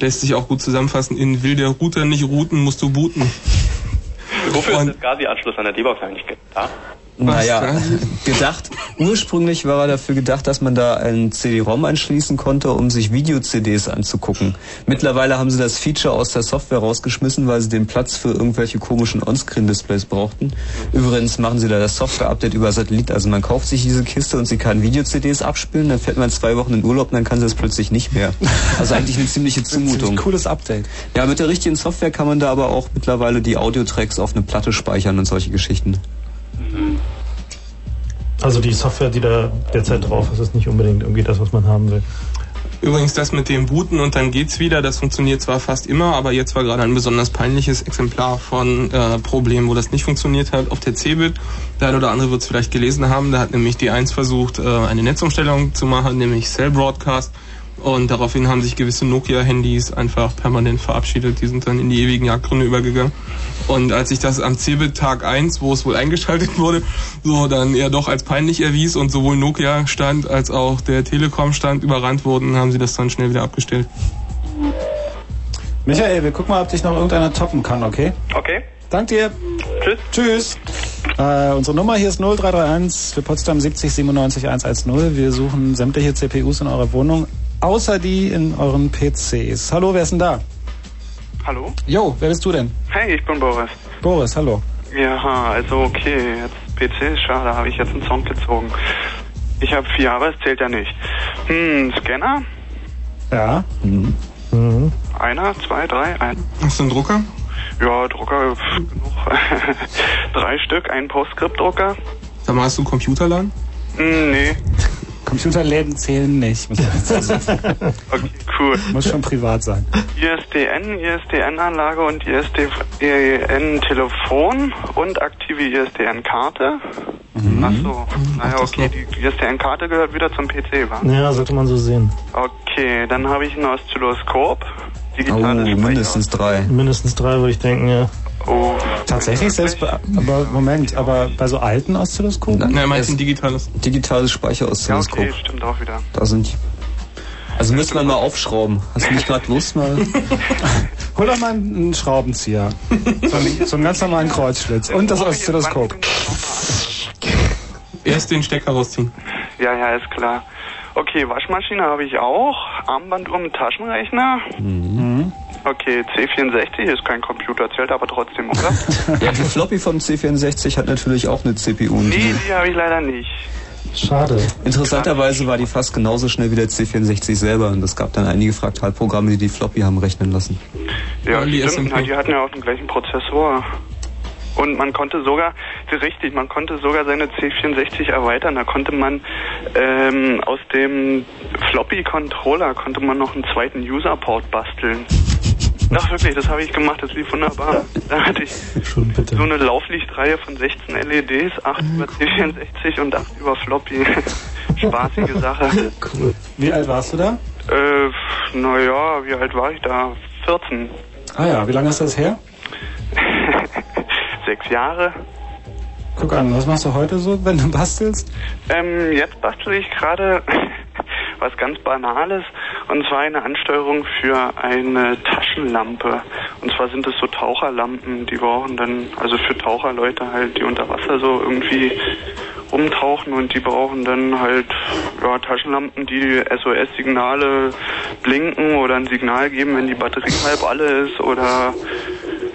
Lässt sich auch gut zusammenfassen. In will der Router nicht routen, musst du booten. Wofür ist das Gazi-Anschluss an der D-Box eigentlich da? Naja, gedacht, ursprünglich war er dafür gedacht, dass man da ein CD-ROM anschließen konnte, um sich Video-CDs anzugucken. Mittlerweile haben sie das Feature aus der Software rausgeschmissen, weil sie den Platz für irgendwelche komischen On-Screen-Displays brauchten. Übrigens machen sie da das Software-Update über Satellit. Also man kauft sich diese Kiste und sie kann Video-CDs abspielen, dann fährt man zwei Wochen in Urlaub und dann kann sie das plötzlich nicht mehr. Also eigentlich eine ziemliche Zumutung. Ziemlich cooles Update. Ja, mit der richtigen Software kann man da aber auch mittlerweile die Audiotracks auf eine Platte speichern und solche Geschichten. Also die Software, die da derzeit drauf ist, ist nicht unbedingt irgendwie das, was man haben will. Übrigens das mit dem Booten und dann geht's wieder, das funktioniert zwar fast immer, aber jetzt war gerade ein besonders peinliches Exemplar von äh, Problem, wo das nicht funktioniert hat, auf der Cebit. Der eine oder andere wird es vielleicht gelesen haben, da hat nämlich die 1 versucht, äh, eine Netzumstellung zu machen, nämlich Cell Broadcast. Und daraufhin haben sich gewisse Nokia-Handys einfach permanent verabschiedet. Die sind dann in die ewigen Jagdgründe übergegangen. Und als sich das am Cebit Tag 1, wo es wohl eingeschaltet wurde, so dann eher doch als peinlich erwies und sowohl Nokia-Stand als auch der Telekom-Stand überrannt wurden, haben sie das dann schnell wieder abgestellt. Michael, wir gucken mal, ob dich noch irgendeiner toppen kann, okay? Okay. Dank dir. Tschüss. Tschüss. Äh, unsere Nummer hier ist 0331 für Potsdam 70 97 110. Wir suchen sämtliche CPUs in eurer Wohnung, außer die in euren PCs. Hallo, wer ist denn da? Hallo? Jo, wer bist du denn? Hey, ich bin Boris. Boris, hallo. Ja, also okay, jetzt PC ist schade, habe ich jetzt einen Sound gezogen. Ich habe vier, aber es zählt ja nicht. Hm, Scanner? Ja. Mhm. Einer, zwei, drei, ein. Hast du einen Drucker? Ja, Drucker, pff, genug. drei Stück, ein Postscript-Drucker. Sag mal, hast du einen Computerladen? Hm, nee. Computerläden zählen nicht, muss man dazu sagen. Okay, cool. Muss schon privat sein. ISDN, ISDN-Anlage und ISDN-Telefon und aktive ISDN-Karte. Ach so. Naja, okay, die ISDN-Karte gehört wieder zum PC, wa? Ja, sollte man so sehen. Okay, dann habe ich ein Oszilloskop. Oh, Digitales Speicher- mindestens drei. Mindestens drei würde ich denken, ja. Oh. Tatsächlich selbst, bei, aber Moment, aber bei so alten Oszilloskopen? Nein, meint es- ein digitales. Digitales Ja, Speicheroszilloskop. okay, stimmt auch wieder. Da sind. Also müsste man mal aufschrauben. Hast du nicht gerade Lust mal? Hol doch mal einen Schraubenzieher. So einen, so einen ganz normalen Kreuzschlitz. Und das Oszilloskop. Erst den Stecker rausziehen. Ja, ja, ist klar. Okay, Waschmaschine habe ich auch. Armbanduhr mit Taschenrechner. Mhm. Okay, C64 ist kein Computer, zählt aber trotzdem, oder? Ja, die Floppy vom C64 hat natürlich auch eine CPU. nee, die- die habe ich leider nicht. Schade. Interessanterweise war die fast genauso schnell wie der C64 selber und es gab dann einige Fraktalprogramme, die die Floppy haben rechnen lassen. Ja, die stimmt, na, die hatten ja auch den gleichen Prozessor. Und man konnte sogar, richtig, man konnte sogar seine C64 erweitern. Da konnte man ähm, aus dem Floppy-Controller konnte man noch einen zweiten User-Port basteln. Ach wirklich, das habe ich gemacht, das lief wunderbar. Da hatte ich Schon bitte. so eine Lauflichtreihe von 16 LEDs, 8 über C64 und 8 über Floppy. Spaßige Sache. Cool. Wie alt warst du da? Äh, naja, wie alt war ich da? 14. Ah ja, wie lange ist das her? Sechs Jahre. Guck an, was machst du heute so, wenn du bastelst? Ähm, jetzt bastel ich gerade was ganz Banales und zwar eine Ansteuerung für eine Taschenlampe. Und zwar sind es so Taucherlampen, die brauchen dann, also für Taucherleute halt, die unter Wasser so irgendwie rumtauchen und die brauchen dann halt ja, Taschenlampen, die SOS-Signale blinken oder ein Signal geben, wenn die Batterie halb alle ist oder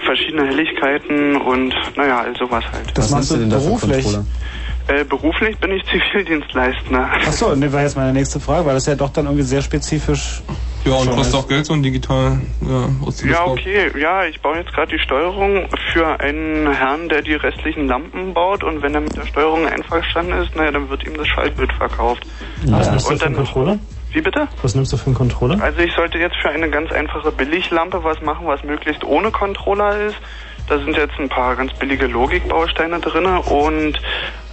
verschiedene Helligkeiten und naja, all sowas halt. Das machst du beruflich? Äh, beruflich bin ich Zivildienstleister. Achso, ne, war jetzt meine nächste Frage, weil das ja doch dann irgendwie sehr spezifisch. Ja, und kostet ist. auch Geld so ein digital ja, Ja, okay. Ja, ich baue jetzt gerade die Steuerung für einen Herrn, der die restlichen Lampen baut und wenn er mit der Steuerung einverstanden ist, naja, dann wird ihm das Schaltbild verkauft. Was nimmst du für einen Controller? wie bitte? Was nimmst du für einen Controller? Also ich sollte jetzt für eine ganz einfache Billiglampe was machen, was möglichst ohne Controller ist. Da sind jetzt ein paar ganz billige Logikbausteine drinne und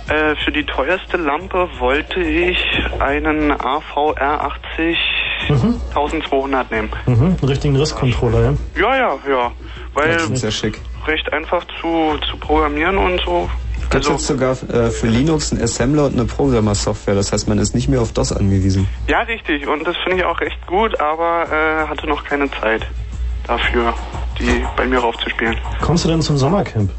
äh, für die teuerste Lampe wollte ich einen AVR 80 1200 nehmen. Mhm, einen richtigen RISC-Controller, ja? Ja, ja, ja. Weil Das ist ja schick. recht einfach zu, zu programmieren und so. Gibt Also, jetzt sogar äh, für Linux einen Assembler und eine Programmer-Software. Das heißt, man ist nicht mehr auf DOS angewiesen. ja, richtig. Und das finde ich auch recht gut, aber äh, hatte noch keine Zeit dafür, die bei mir raufzuspielen. Kommst du denn zum Sommercamp?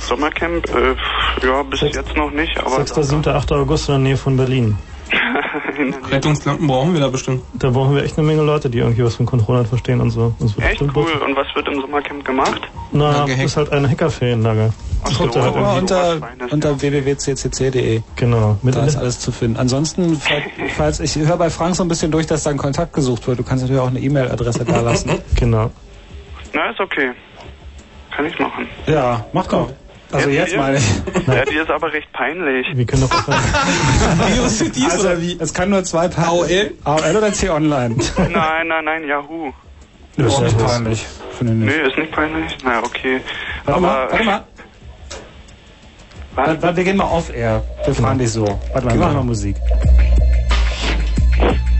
Sommercamp, äh, ja, bis jetzt noch nicht, aber 6., 7., 8. August in der Nähe von Berlin. Rettungslampen brauchen wir da bestimmt. Da brauchen wir echt eine Menge Leute, die irgendwie was von Controllern verstehen und so. Das wird echt bestimmt cool. Und was wird im Sommercamp gemacht? Na, das ist halt eine Hackerferienlager. Ach Guckt so, halt unter, Feines, unter www.ccc.de. Genau. Mit Da ist alles zu finden. Ansonsten, falls- falls ich höre bei Frank so ein bisschen durch, dass da ein Kontakt gesucht wird. Du kannst natürlich auch eine E-Mail-Adresse da lassen. Genau. Na, ist okay. Kann ich machen. Ja, mach doch. Also Ja, jetzt meine ich. Ja, die ist aber recht peinlich. Wir können doch aufhören. Also, es kann nur zwei Pa- AOL? AOL oder C-Online? nein, nein, nein, Yahoo. Das ist nicht peinlich. Finde ich nicht. Nee, ist nicht peinlich? Na, okay. Warte mal, aber warte mal. Warte, warte, wir gehen mal off-air. Wir fahren dich so. Warte mal, wir machen mal Musik.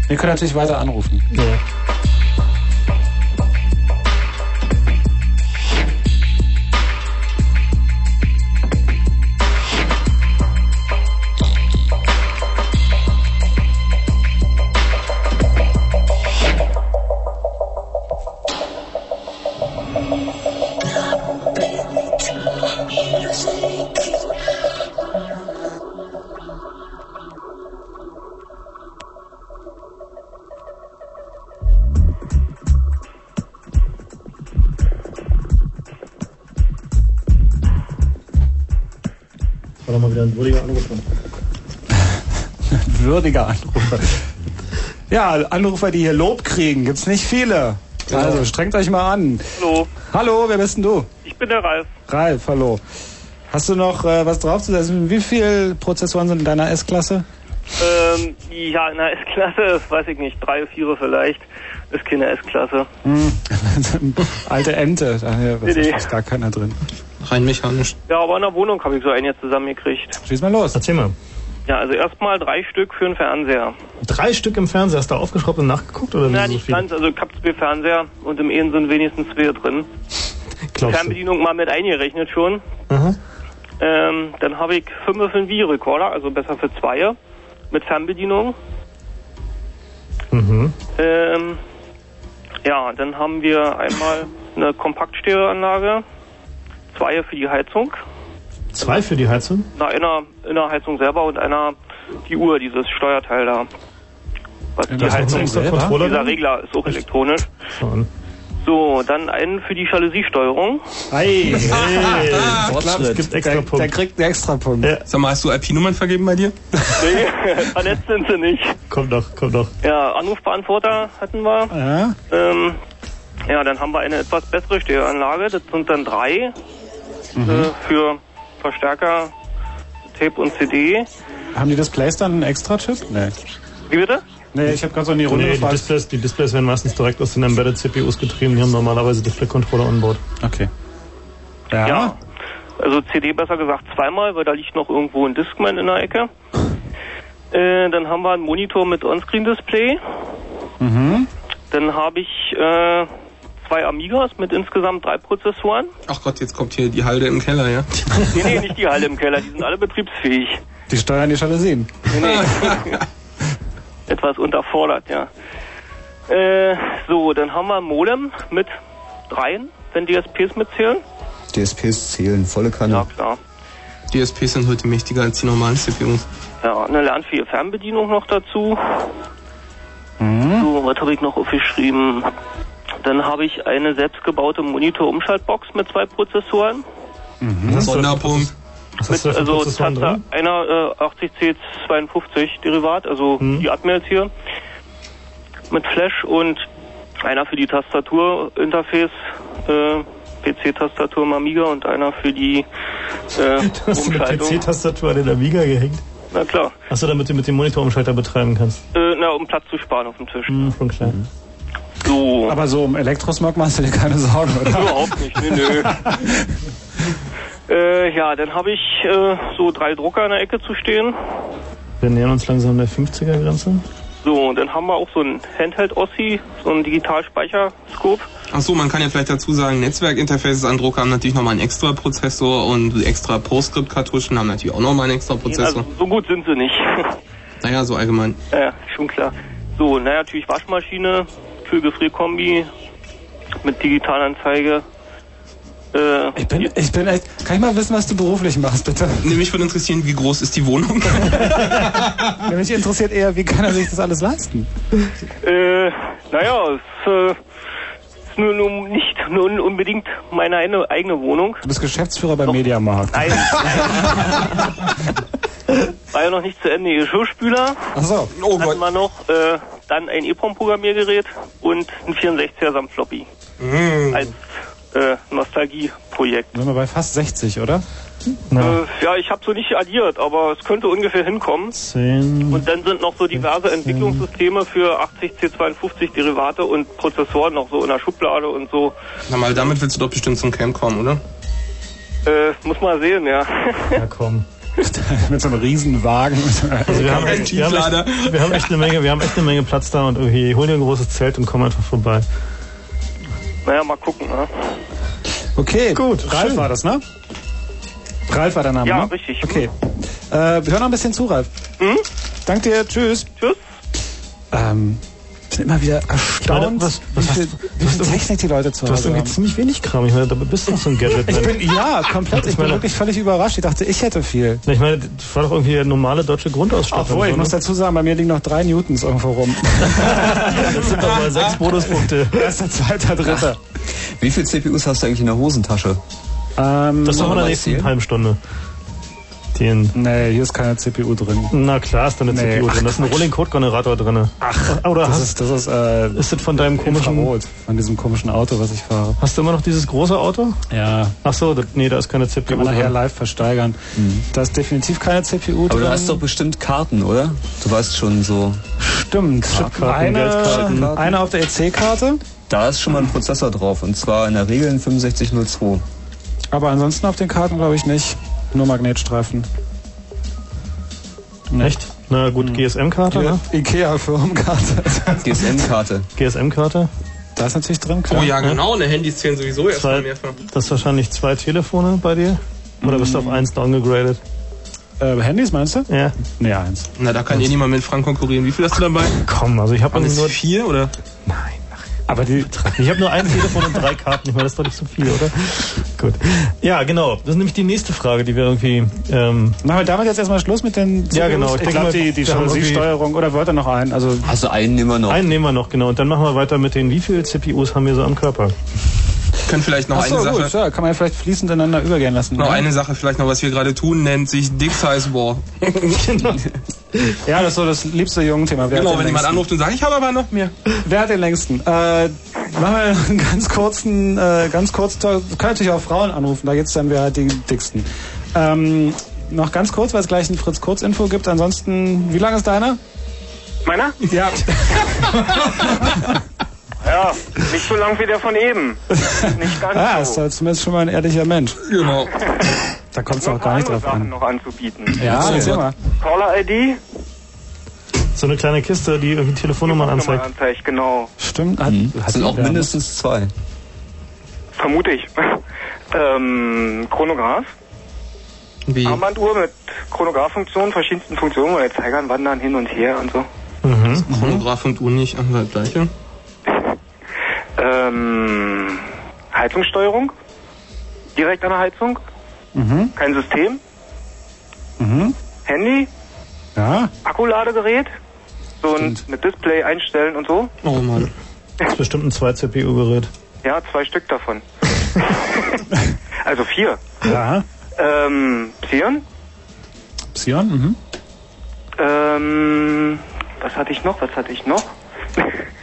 Wir können natürlich weiter anrufen. Ja. Würdiger Anrufer. Ja, Anrufer, die hier Lob kriegen, gibt's nicht viele. Also strengt euch mal an. Hallo, Hallo, wer bist denn du? ich bin der Ralf. Ralf, hallo. Hast du noch äh, was draufzusetzen? Wie viele Prozessoren sind in deiner S-Klasse? Ähm, ja, in der S-Klasse, weiß ich nicht, drei, vier vielleicht. Ist keine S-Klasse. Hm. Alte Ente, daher ist Nee, nee. fast gar keiner drin. Rein mechanisch. Ja, aber in der Wohnung habe ich so eine zusammengekriegt. Schieß mal los. Erzähl mal. Ja, also erstmal drei Stück für den Fernseher. Drei Stück im Fernseher. Hast du aufgeschraubt und nachgeguckt? Oder so nicht viel? ganz, also ich habe zwei Fernseher und im einen sind wenigstens zwei drin. Glaubst du? Fernbedienung mal mit eingerechnet schon. Ähm, dann habe ich fünf für einen Videorekorder, also besser für zwei mit Fernbedienung. Mhm. Ähm, ja, dann haben wir einmal eine Kompaktstereoanlage, zwei für die Heizung, Zwei für die Heizung? na, einer in der Heizung selber und einer die Uhr, dieses Steuerteil da. Was die ist Heizung extra Controller Dieser? Regler ist auch elektronisch. Schau an. So, dann einen für die Jalousiesteuerung. Hey, Hey, Fortschritt. Es gibt extra der, Punkt. der kriegt einen extra Punkt. Ja. Sag mal, hast du IP-Nummern vergeben bei dir? Nee, vernetzt sind sie nicht. Komm doch, komm doch. Ja, Anrufbeantworter hatten wir. Ja? Ähm, ja, dann haben wir eine etwas bessere Stereoanlage. Das sind dann drei Mhm. äh, für Verstärker, Tape und CD. Haben die Displays dann einen extra Chip? Nee. Wie bitte? Nee, ich habe gerade so in die Runde Nee, die gefragt. Displays, die Displays werden meistens direkt aus den Embedded CPUs getrieben. Die haben normalerweise Display-Controller on board. Okay. Ja. Ja. Also CD besser gesagt zweimal, weil da liegt noch irgendwo ein Discman in der Ecke. Äh, dann haben wir einen Monitor mit Onscreen-Display. Mhm. Dann habe ich äh, zwei Amigas mit insgesamt drei Prozessoren. Ach Gott, jetzt kommt hier die Halde im Keller, ja? Nee, nee, nicht die Halle im Keller, die sind alle betriebsfähig. Die steuern die Jalousien. Nee, nee. Etwas unterfordert, ja. Äh, so, dann haben wir ein Modem mit dreien, wenn DSPs mitzählen. DSPs zählen, volle Kanne. Ja, klar. DSPs sind heute mächtiger als die normalen CPUs. Ja, eine lernfähige Fernbedienung noch dazu. So, was habe ich noch aufgeschrieben? Dann habe ich eine selbstgebaute Monitor-Umschaltbox mit zwei Prozessoren. Mhm. Sonderpunkt. Mit, also drin? einer äh, 80C52 Derivat, also die Atmel jetzt hier. Mit Flash und einer für die Tastatur-Interface, äh, PC-Tastatur im Amiga und einer für die äh, Du hast eine Umschaltung. PC-Tastatur an den Amiga gehängt. Na klar, Achso, damit du mit dem Monitorumschalter betreiben kannst. äh, na, um Platz zu sparen auf dem Tisch. Hm, schon klar. So. Aber so um Elektrosmog machst du dir keine Sorgen, oder? Überhaupt nicht, nö, nö. äh, ja, dann habe ich äh, so drei Drucker in der Ecke zu stehen. Wir nähern uns langsam der 50er-Grenze. So, und dann haben wir auch so ein Handheld-Ossi, so ein Digitalspeicherscope. Ach so, man kann ja vielleicht dazu sagen, Netzwerkinterfaces an Drucker haben natürlich nochmal einen extra Prozessor und extra PostScript-Kartuschen haben natürlich auch nochmal einen extra Prozessor. Also, so gut sind sie nicht. Naja, so allgemein. ja, schon klar. So, naja, natürlich Waschmaschine, Kühlgefrierkombi mit Digitalanzeige. Äh, Ich bin, ich bin echt. Kann ich mal wissen, was du beruflich machst, bitte? Mich würde interessieren, wie groß ist die Wohnung? Mich interessiert eher, wie kann er sich das alles leisten? Äh, naja, es äh, ist nur, nur nicht nur unbedingt meine eine, eigene Wohnung. Du bist Geschäftsführer beim Mediamarkt. Nein. War ja noch nicht zu Ende. Geschirrspüler. Ach so. Oh hatten wir noch. Äh, dann ein EEPROM-Programmiergerät und ein 64er samt Floppy. Mm. Als äh, Nostalgie-Projekt. Sind wir bei fast 60, oder? Äh, ja, ich habe so nicht addiert, aber es könnte ungefähr hinkommen. 10. Und dann sind noch so diverse Entwicklungssysteme für 80C52 Derivate und Prozessoren noch so in der Schublade und so. Na mal, damit willst du doch bestimmt zum Camp kommen, oder? Äh, muss mal sehen, ja. Ja, komm. Mit so einem Riesenwagen. Also wir, haben echt, wir, haben echt, wir haben echt eine Menge, wir haben echt eine Menge Platz da und irgendwie hol dir ein großes Zelt und komm einfach vorbei. Naja, mal gucken, ne? Okay, Gut, Ralf schön. war das, ne? Ralf war der Name, Ja, ne? richtig. Okay. Äh, wir hören noch ein bisschen zu, Ralf. Hm? Dank dir, tschüss. Tschüss. Ähm, ich bin immer wieder erstaunt, was- was wie viel, wie viel Technik die Leute zu Du hast irgendwie haben. ziemlich wenig Kram. Ich meine, da bist du noch so ein Gadget. Ich bin, ja, komplett. Ich, Ich bin meine- wirklich völlig überrascht. Ich dachte, ich hätte viel. Ich meine, das war doch irgendwie eine normale deutsche Grundausstattung. Obwohl, ich so, muss ne? dazu sagen, bei mir liegen noch drei Newtons irgendwo rum. Das sind doch mal sechs Bonuspunkte. Erster, zweiter, dritter. Wie viele CPUs hast du eigentlich in der Hosentasche? Ähm, Das machen wir in der mal nächsten halben Stunde. Den. nee, hier ist keine CPU drin. Na klar, ist da eine Nee. CPU drin. Da ist ein Rolling Code Generator drin. Ach, oder das hast, ist, das ist, äh, ist das von deinem komischen. Infrarot, von diesem komischen Auto, was ich fahre. Hast du immer noch dieses große Auto? Ja, Ach so, das, nee, da ist keine CPU kann man nachher drin. live versteigern. Da ist definitiv keine CPU Aber drin. du hast doch bestimmt Karten, oder? Du weißt schon so. Stimmt. Chipkarten, Eine, Geldkarten. eine auf der EC-Karte, Da ist schon mal ein Prozessor drauf und zwar in der Regel ein 6502. aber ansonsten auf den Karten glaube ich nicht. Nur Magnetstreifen. Echt? Na gut, GSM-Karte, ne? Ikea-Firmenkarte. GSM-Karte. GSM-Karte. Da ist natürlich drin, klar. Oh ja, genau, ne Handys zählen sowieso erstmal Zwei, mehrfach. das ist wahrscheinlich zwei Telefone bei dir? Oder bist du auf eins downgegradet? Äh, Handys meinst du? Ja. Nee, eins. Na, da kann eh niemand mit Frank konkurrieren. Wie viel hast du dabei? Komm, also ich habe nur, vier oder? Aber die, ich habe nur ein Telefon und drei Karten. Ich meine, das ist doch nicht so viel, oder? Gut. Ja, genau. Das ist nämlich die nächste Frage, die wir irgendwie. Ähm, Machen wir damit jetzt erstmal Schluss mit den Ja, genau. Ich Ich, denke glaube, die, die Jalousie-Steuerung. Oder wollt ihr noch einen? Also, Also einen nehmen wir noch. einen nehmen wir noch, genau. Und dann machen wir weiter mit den, wie viele CPUs haben wir so am Körper? Können vielleicht noch Achso, eine Sache. gut, ja, kann man ja vielleicht fließend ineinander übergehen lassen. Noch oder? eine Sache vielleicht noch, was wir gerade tun, nennt sich Dick Size War. Ja, das ist so das liebste Jugendthema. Wer genau, wenn jemand anruft und sagt, ich habe aber noch mehr. Wer hat den längsten? Äh, machen wir einen ganz kurzen, äh, ganz kurz, du kannst natürlich auch Frauen anrufen, da geht's dann, wer hat die dicksten. Ähm, noch ganz kurz, weil es gleich ein Fritz-Kurz-Info gibt. Ansonsten, wie lang ist deiner? Meiner? Ja. Ja, nicht so lang wie der von eben. Nicht ganz Ah, ist so. halt zumindest schon mal ein ehrlicher Mensch. Genau. Da kommt es Noch auch gar nicht drauf Sachen an. noch anzubieten. Ja, erzähl mal. Caller-ID? So eine kleine Kiste, die irgendwie Telefonnummern anzeigt. anzeigt, genau. Stimmt. Hat, Das hat sind auch ja, mindestens zwei. vermute ich. ähm, Chronograph. Wie? Armbanduhr mit Chronograph-Funktionen, verschiedensten Funktionen, wo der Zeigern wandern hin und her und so. Mhm. Chronograph und Uhr nicht an der gleiche. Ähm, Heizungssteuerung. Direkt an der Heizung. Mhm. Kein System. Mhm. Handy. Ja. Akkuladegerät. So ein, mit Display einstellen und so. Oh Mann. Das ist bestimmt ein 2-CPU-Gerät. Ja, zwei Stück davon. also vier. Ja. Ähm, Xeon. Psion, mhm. Ähm, was hatte ich noch? Was hatte ich noch?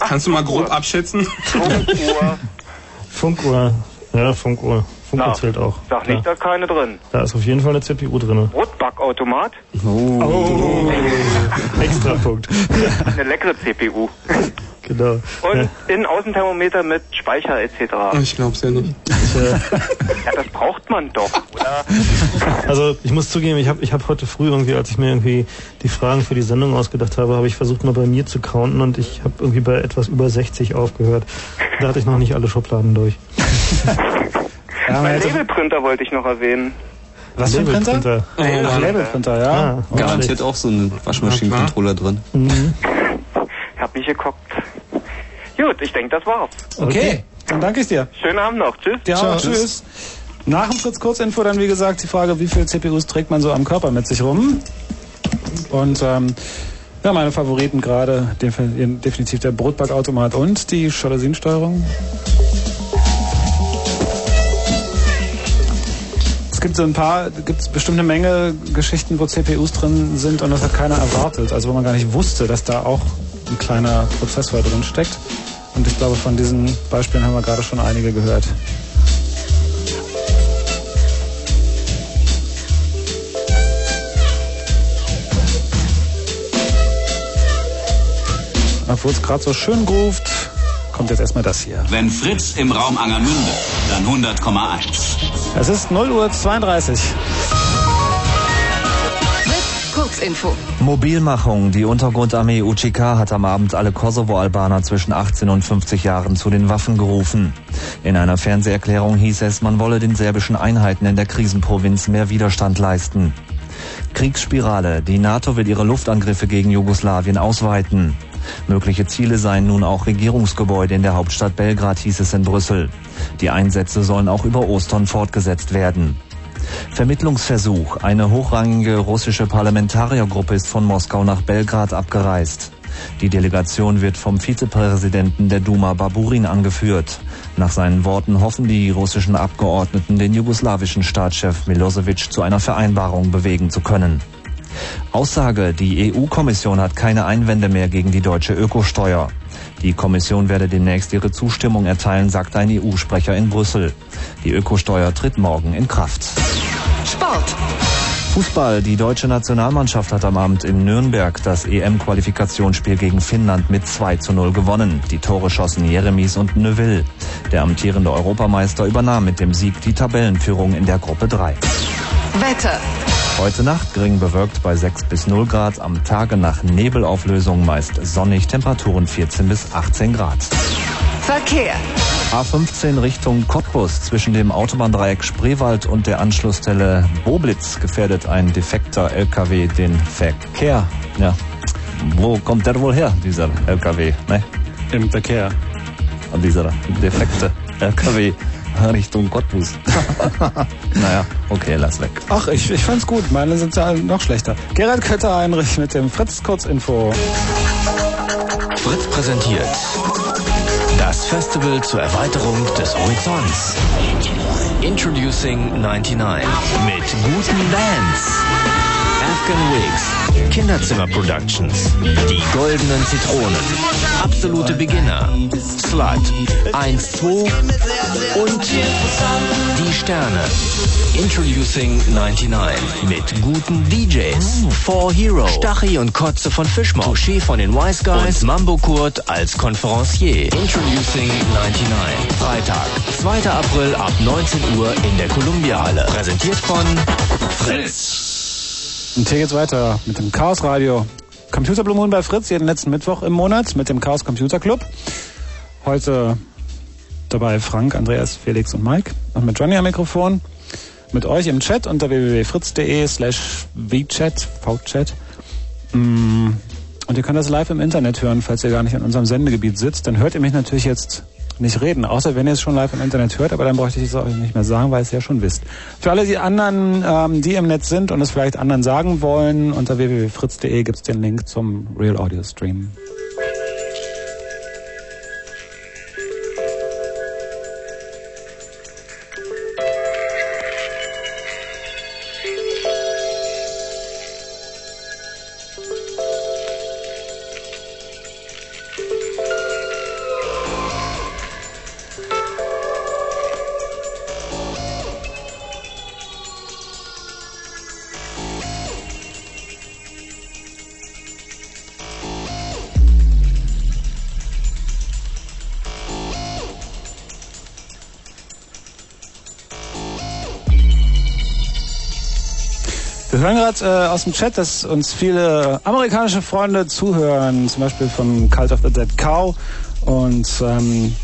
Kannst du mal grob abschätzen? Funkuhr. Funkuhr. Ja, Funkuhr. Funkuhr Na, zählt auch. Sag nicht, da ist keine drin. Da ist auf jeden Fall eine CPU drin. Brotbackautomat. Oh. Extra Punkt. Eine leckere CPU. Genau. Und Innen-Außenthermometer mit Speicher etc. Ich glaub's ja nicht. Ja, das braucht man doch, oder? Also ich muss zugeben, ich habe ich hab heute früh irgendwie, als ich mir irgendwie die Fragen für die Sendung ausgedacht habe, habe ich versucht mal bei mir zu counten und ich habe irgendwie bei etwas über 60 aufgehört. Da hatte ich noch nicht alle Schubladen durch. Ja, mein Labelprinter wollte ich noch erwähnen. Was für ein Printer? Labelprinter. Ach, Labelprinter, ja. Ah, Oh, Garantiert auch so einen Waschmaschinencontroller drin. Mhm. Ich hab mich geguckt. Gut, ich denke, das war's. Okay, dann danke ich dir. Schönen Abend noch. Tschüss. Ja, Ciao. tschüss. Nach dem Fritz Kurzinfo dann wie gesagt die Frage, wie viele CPUs trägt man so am Körper mit sich rum? Und ähm, ja, meine Favoriten gerade defi- definitiv der Brotbackautomat und die Jalousiensteuerung. Es gibt so ein paar, gibt es bestimmt eine Menge Geschichten, wo CPUs drin sind und das hat keiner erwartet. Also wo man gar nicht wusste, dass da auch ein kleiner Prozessor drin steckt. Und ich glaube, von diesen Beispielen haben wir gerade schon einige gehört. Obwohl es gerade so schön groovt, kommt jetzt erstmal das hier. Wenn Fritz im Raum Angermünde, dann 100,1. Es ist 0 Uhr 32. Kurzinfo. Mobilmachung. Die Untergrundarmee UCK hat am Abend alle Kosovo-Albaner zwischen 18 und 50 Jahren zu den Waffen gerufen. In einer Fernseherklärung hieß es, man wolle den serbischen Einheiten in der Krisenprovinz mehr Widerstand leisten. Kriegsspirale. Die NATO will ihre Luftangriffe gegen Jugoslawien ausweiten. Mögliche Ziele seien nun auch Regierungsgebäude in der Hauptstadt Belgrad, hieß es in Brüssel. Die Einsätze sollen auch über Ostern fortgesetzt werden. Vermittlungsversuch. Eine hochrangige russische Parlamentariergruppe ist von Moskau nach Belgrad abgereist. Die Delegation wird vom Vizepräsidenten der Duma Baburin angeführt. Nach seinen Worten hoffen die russischen Abgeordneten, den jugoslawischen Staatschef Milosevic zu einer Vereinbarung bewegen zu können. Aussage, die EU-Kommission hat keine Einwände mehr gegen die deutsche Ökosteuer. Die Kommission werde demnächst ihre Zustimmung erteilen, sagt ein EU-Sprecher in Brüssel. Die Ökosteuer tritt morgen in Kraft. Sport. Fußball. Die deutsche Nationalmannschaft hat am Abend in Nürnberg das EM-Qualifikationsspiel gegen Finnland mit 2 zu 0 gewonnen. Die Tore schossen Jeremies und Neuville. Der amtierende Europameister übernahm mit dem Sieg die Tabellenführung in der Gruppe 3. Wetter. Heute Nacht gering bewölkt bei 6 bis 0 Grad, am Tage nach Nebelauflösung meist sonnig, Temperaturen 14 bis 18 Grad. Verkehr. A15 Richtung Cottbus zwischen dem Autobahndreieck Spreewald und der Anschlussstelle Boblitz gefährdet ein defekter LKW den Verkehr. Ja. Wo kommt der wohl her, dieser LKW? Ne? Im Verkehr. Dieser defekte LKW Richtung Cottbus. naja, okay, lass weg. Ach, ich, ich fand's gut. Meine sind ja noch schlechter. Gerald Kötter-Heinrich mit dem Fritz-Kurzinfo. Fritz präsentiert Festival zur Erweiterung des Horizonts. Introducing 99 mit guten Bands. Afghan Wigs, Kinderzimmer Productions, die goldenen Zitronen, absolute Beginner, Slut, 1, 2 und die Sterne. Introducing 99 mit guten DJs. Four Heroes, Stachy und Kotze von Fischmob, Touché von den Wise Guys und Mambo Kurt als Konferencier. Introducing 99. Freitag, 2. April ab 19 Uhr in der Columbia Halle. Präsentiert von Fritz. Und hier geht's weiter mit dem Chaos Radio. Computer Blue Moon bei Fritz, jeden letzten Mittwoch im Monat mit dem Chaos Computer Club. Heute Dabei Frank, Andreas, Felix und Mike. Und mit Johnny am Mikrofon. Mit euch im Chat unter www.fritz.de slash vchat, vchat. Mm, Und ihr könnt das live im Internet hören, falls ihr gar nicht in unserem Sendegebiet sitzt. Dann hört ihr mich natürlich jetzt nicht reden, außer wenn ihr es schon live im Internet hört, aber dann bräuchte ich es euch nicht mehr sagen, weil ihr es ja schon wisst. Für alle die anderen, ähm, die im Netz sind und es vielleicht anderen sagen wollen, unter www.fritz.de gibt es den Link zum Real Audio Stream. Hören gerade äh, aus dem Chat, dass uns viele amerikanische Freunde zuhören, zum Beispiel vom Cult of the Dead Cow. Und ähm,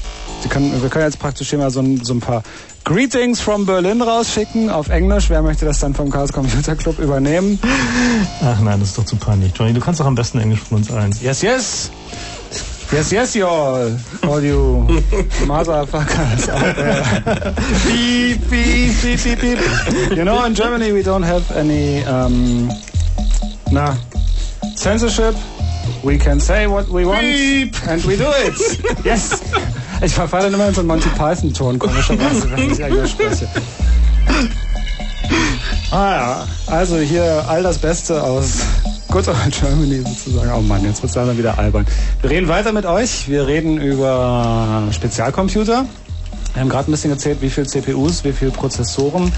können, wir können jetzt praktisch hier mal so ein, so ein paar Greetings from Berlin rausschicken auf Englisch. Wer möchte das dann vom Chaos Computer Club übernehmen? Ach nein, das ist doch zu peinlich. Johnny, du kannst doch am besten Englisch von uns allen. Yes, yes. Yes, yes, you all. All you motherfuckers out there. beep, beep, beep, beep, beep. You know, in Germany we don't have any, um, na, censorship. We can say what we want and we do it. Yes. Ich verfalle dann immer in so einen Monty Python-Ton, komischerweise, wenn ich Englisch spreche. Ah ja, also hier all das Beste aus Good Old Germany sozusagen. Oh Mann, jetzt wird es leider wieder albern. Wir reden weiter mit euch. Wir reden über Spezialcomputer. Wir haben gerade ein bisschen erzählt, wie viel CPUs, wie viel Prozessoren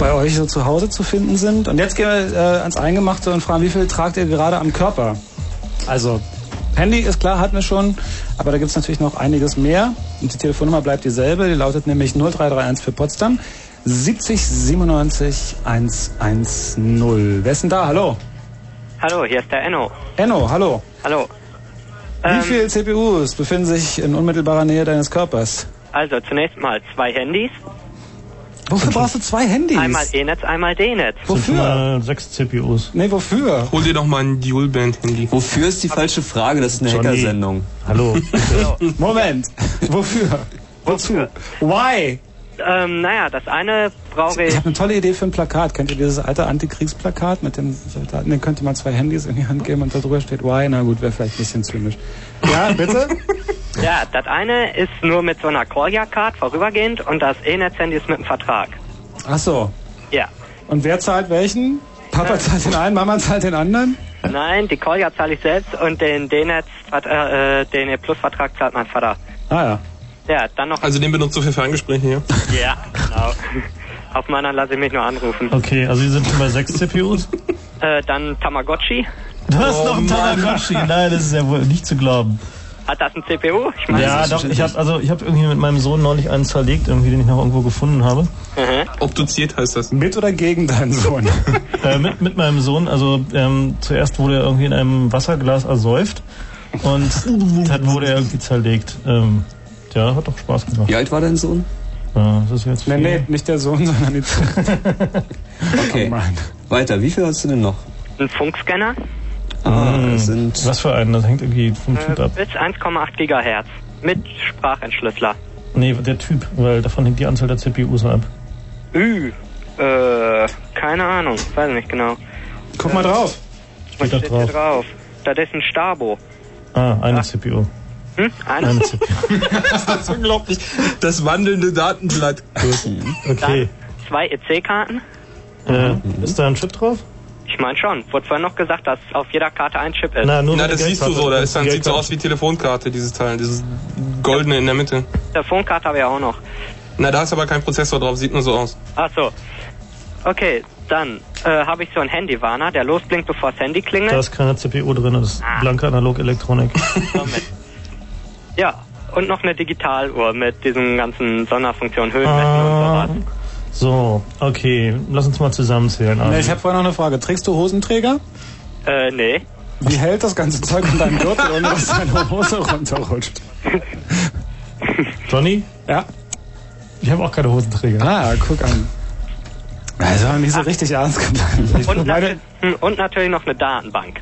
bei euch so zu Hause zu finden sind. Und jetzt gehen wir äh, ans Eingemachte und fragen, wie viel tragt ihr gerade am Körper? Also Handy ist klar, hatten wir schon, aber da gibt es natürlich noch einiges mehr. Und die Telefonnummer bleibt dieselbe, die lautet nämlich 0331 für Potsdam 70 97 110. Wer ist denn da? Hallo? Hallo, hier ist der Enno. Enno, hallo. Hallo. Wie Ähm, viele CPUs befinden sich in unmittelbarer Nähe deines Körpers? Also zunächst mal zwei Handys. Wofür brauchst du zwei Handys? Einmal E-Netz, einmal D-Netz. Schon mal sechs CPUs. Nee, wofür? Hol dir doch mal ein Dual-Band-Handy. Wofür ist die falsche Frage? Das ist eine. Hackersendung. Hallo. Moment. Wofür? Wozu? Why? Ähm, naja, das eine brauche Ich ich. habe eine tolle Idee für ein Plakat. Kennt ihr dieses alte Antikriegsplakat mit den Soldaten? Den könnte man zwei Handys in die Hand geben und da drüber steht Why. Na gut, wäre vielleicht ein bisschen zynisch. Ja, bitte? Ja, das eine ist nur mit so einer Call-Card vorübergehend und das E-Netz-Handy ist mit einem Vertrag. Ach so. Ja. Und wer zahlt welchen? Papa zahlt den einen, Mama zahlt den anderen? Nein, die Call-Card zahle ich selbst und den D-Netz, äh, den E-Plus-Vertrag zahlt mein Vater. Ah ja. Ja, dann noch. Also den benutzt du für Ferngespräche hier? Ja, genau. Auf meiner lasse ich mich nur anrufen. Okay, also Sie sind schon bei sechs CPUs? Äh, dann Tamagotchi. Du hast Oh noch Mann. Tamagotchi. Nein, das ist ja wohl nicht zu glauben. Hat das ein CPU? Ich meine, Ja, doch, ich habe also ich habe irgendwie mit meinem Sohn neulich einen zerlegt, irgendwie den ich noch irgendwo gefunden habe. Obduziert heißt das. Mit oder gegen deinen Sohn? äh, mit, mit meinem Sohn, also ähm, zuerst wurde er irgendwie in einem Wasserglas ersäuft und dann wurde er irgendwie zerlegt. Ähm, ja, hat doch Spaß gemacht. Wie alt war dein Sohn? Ja, das ist jetzt Nee, viel. nee, nicht der Sohn, sondern die Okay. Oh. Weiter, wie viel hast du denn noch? Ein Funkscanner. Ah, Hm, das sind. Was für einen? Das hängt irgendwie vom Typ Äh, ab. bis 1,8 Gigahertz. Mit Sprachentschlüsseler. Nee, der Typ, weil davon hängt die Anzahl der CPUs ab. Ü. Äh, keine Ahnung. Weiß nicht genau. Guck mal drauf. Was Steht da drauf. drauf? Da ist ein Stabo. Ah, eine CPU. Hm? CPU. das ist unglaublich. Das wandelnde Datenblatt. Okay. Zwei EC-Karten. Äh, ist da ein Chip drauf? Ich meine schon. Wurde vorhin noch gesagt, dass auf jeder Karte ein Chip ist. Na, nur Na, das siehst du so. Da ist dann, sieht so aus wie Telefonkarte, dieses Teil. Dieses goldene in der Mitte. Telefonkarte habe ich auch noch. Na, da ist aber kein Prozessor drauf. Sieht nur so aus. Ach so. Okay, dann äh, habe ich so einen Handywarner, der losblinkt, bevor das Handy klingelt. Da ist keine CPU drin, das ist Ah. blanke Analog-Elektronik. Moment. Ja, und noch eine Digitaluhr mit diesen ganzen Sonderfunktionen, Höhenmessen und Ah, sowas. so, okay, lass uns mal zusammenzählen. Also, ich habe vorher noch eine Frage. Trägst du Hosenträger? Äh, nee. Wie hält das ganze Zeug an deinem Gürtel, ohne dass deine Hose runterrutscht? Johnny? Ja. Ich habe auch keine Hosenträger. Ah, guck an. Also haben nicht so richtig ernst gemeint. Und, nat und natürlich noch eine Datenbank.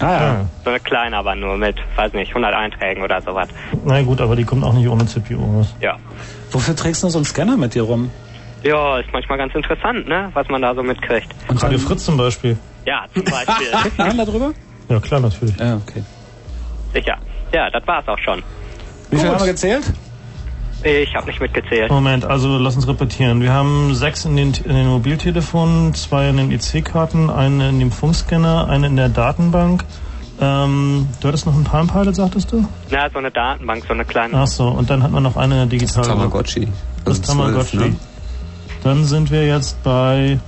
Ah ja. So eine kleine, aber nur mit, weiß nicht, 100 Einträgen oder sowas. Na gut, aber die kommt auch nicht ohne CPU raus. Ja. Wofür trägst du so einen Scanner mit dir rum? Ja, ist manchmal ganz interessant, ne? Was man da so mitkriegt. Und Radio Fritz zum Beispiel. Ja, zum Beispiel. Nein, darüber? Ja, klar, natürlich. Ja, okay. Sicher. Ja, das war's auch schon. Wie viel haben wir gezählt? Ich habe nicht mitgezählt. Moment, also lass uns repetieren. Wir haben sechs in den, in den Mobiltelefonen, zwei in den IC-Karten, eine in dem Funkscanner, eine in der Datenbank. Ähm, du hattest noch ein Palm Pilot, sagtest du? Na, so eine Datenbank, so eine kleine. Ach so, und dann hat man noch eine digitale. Tamagotchi. Das Also Tamagotchi. zwölf, ne? Dann sind wir jetzt bei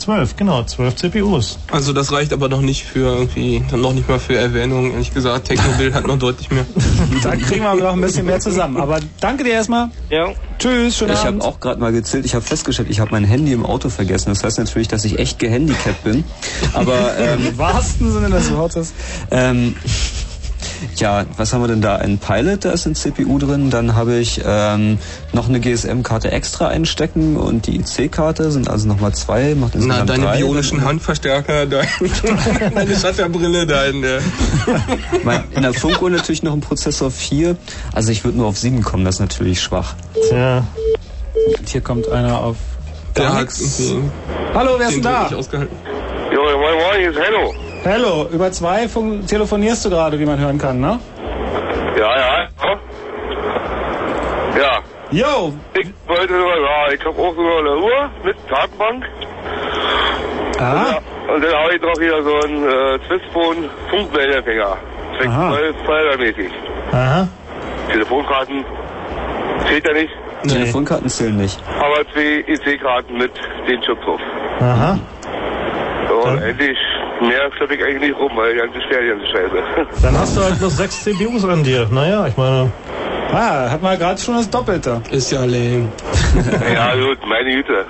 zwölf, genau, zwölf CPUs. Also das reicht aber noch nicht für irgendwie, dann noch nicht mal für Erwähnung. Ehrlich gesagt, Technobild hat noch deutlich mehr. Dann kriegen wir noch ein bisschen mehr zusammen. Aber danke dir erstmal. Ja. Tschüss, schönen Ich habe auch gerade mal gezählt, ich habe festgestellt, ich habe mein Handy im Auto vergessen. Das heißt natürlich, dass ich echt gehandicapt bin. Aber ähm, Im wahrsten Sinne des Wortes. ähm, ja, was haben wir denn da? Ein Pilot, da ist ein CPU drin. Dann habe ich ähm, noch eine GSM-Karte extra einstecken und die IC-Karte sind also nochmal zwei. Macht Na, deine drei. bionischen Handverstärker, dein, deine Shutterbrille, dein... Äh, Mein, in der Funkuhr natürlich noch ein Prozessor 4. Also ich würde nur auf 7 kommen, das ist natürlich schwach. Tja. Und hier kommt einer auf der gar nichts. Hallo, wer ist den denn da? Jo, moin moin, hier ist Hello. Hallo, über zwei fun- telefonierst du gerade, wie man hören kann, ne? Ja, ja. Ja. Yo! Ich wollte ja, ich habe auch sogar eine Uhr mit Datenbank. Ah. Und dann habe ich noch hier so einen äh, Twistphone Funkmeldeempfänger. Aha. Zweifallermäßig. Aha. Telefonkarten zählt ja nicht, Telefonkarten zählen nicht. aber zwei EC-Karten mit den drauf. Aha. So, und endlich mehr schleppe ich eigentlich nicht rum, weil ganz schwer die ganze Scheiße. Dann hast du halt bloß sechs CPUs an dir. Naja, ich meine. Ah, hat man gerade schon das Doppelte. Ist ja lame. ja, gut, meine Güte.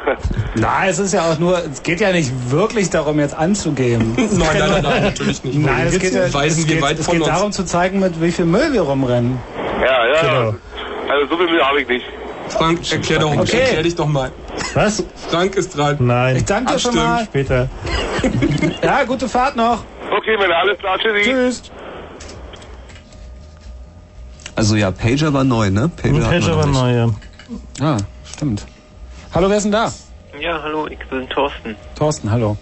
Nein, es ist ja auch nur, es geht ja nicht wirklich darum, jetzt anzugeben. Nein, nein, nein, nein, natürlich nicht. Nein, es geht, ja, es geht, weit es geht darum zu zeigen, mit wie viel Müll wir rumrennen. Ja, ja. Genau. Also so viel Mühe habe ich nicht. Frank, erklär, doch, Okay. erklär dich doch mal. Was? Frank ist dran. Nein. Ich danke dir schon mal. Später. Ja, gute Fahrt noch. Okay, meine alles klar, tschüssi. Tschüss. Also ja, Pager war neu, ne? Pager, Pager war neu, ja. Ah, stimmt. Hallo, wer ist denn da? Ja, hallo, ich bin Thorsten. Thorsten, hallo.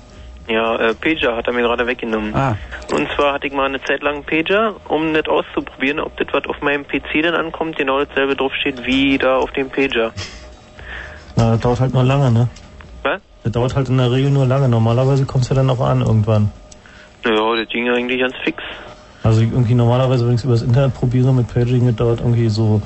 Ja, äh, Pager hat er mir gerade weggenommen. Ah, Und zwar hatte ich mal eine Zeit lang Pager, um das auszuprobieren, ob das, was auf meinem PC dann ankommt, genau dasselbe draufsteht wie da auf dem Pager. Na, das dauert halt nur lange, ne? Was? Das dauert halt in der Regel nur lange. Normalerweise kommt es ja dann auch an irgendwann. Naja, das ging eigentlich ganz fix. Also irgendwie normalerweise, wenn ich es übers Internet probiere mit Paging, das dauert irgendwie so.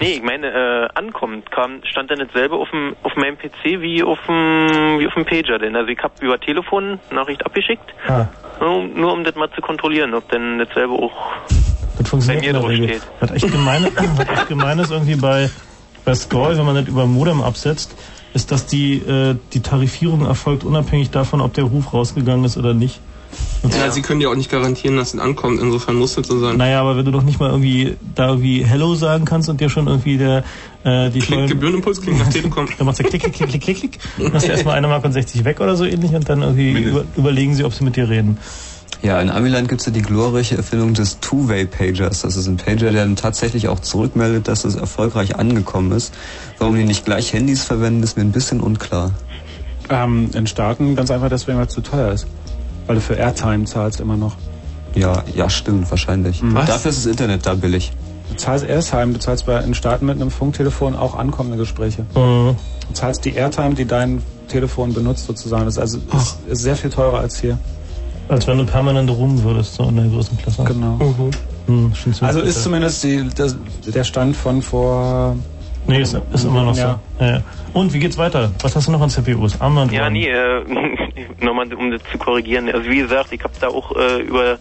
Nee, ich meine, äh, ankommt, kam, stand dann dasselbe auf, dem, auf meinem PC wie auf dem, wie auf dem Pager denn. Also ich habe über Telefon Nachricht abgeschickt, Ah, nur, um- nur um das mal zu kontrollieren, ob denn dasselbe auch das funktioniert mir in der drauf Regel. steht. Was echt gemein, was echt gemein ist irgendwie bei, bei Scroll, wenn man das über Modem absetzt, ist, dass die, äh, die Tarifierung erfolgt unabhängig davon, ob der Ruf rausgegangen ist oder nicht. Ja, sie können ja auch nicht garantieren, dass es ankommt. Insofern muss es so sein. Naja, aber wenn du doch nicht mal irgendwie da irgendwie Hello sagen kannst und dir schon irgendwie der äh, die Klick, tollen- Gebührenimpuls klingt nach Telekom. Dann macht er klick, klick, klick, klick, klick, klick. Dann hast du erstmal eine Mark und 60 weg oder so ähnlich und dann irgendwie über, überlegen sie, ob sie mit dir reden. Ja, in Amiland gibt's ja die glorreiche Erfindung des Two-Way-Pagers. Das ist ein Pager, der dann tatsächlich auch zurückmeldet, dass es erfolgreich angekommen ist. Warum die nicht gleich Handys verwenden, ist mir ein bisschen unklar. ähm, in Staaten ganz einfach deswegen, weil es zu teuer ist. Weil du für Airtime zahlst immer noch. Ja, ja, stimmt, wahrscheinlich. Was? Dafür ist das Internet da billig. Du zahlst Airtime, du zahlst bei in Staaten mit einem Funktelefon auch ankommende Gespräche. Mhm. Du zahlst die Airtime, die dein Telefon benutzt sozusagen. Das ist also ist, ist sehr viel teurer als hier. Als wenn du permanent rum würdest, so in der größten Klasse. Genau. Hm, schon ziemlich Also ist zumindest die, das, der Stand von vor. Nee, ist, ist immer noch Ja. so. Ja, ja. Und wie geht's weiter? Was hast du noch an CPUs? Armband? Ja, nee, äh, nochmal um das zu korrigieren. Also wie gesagt, ich habe da auch äh, über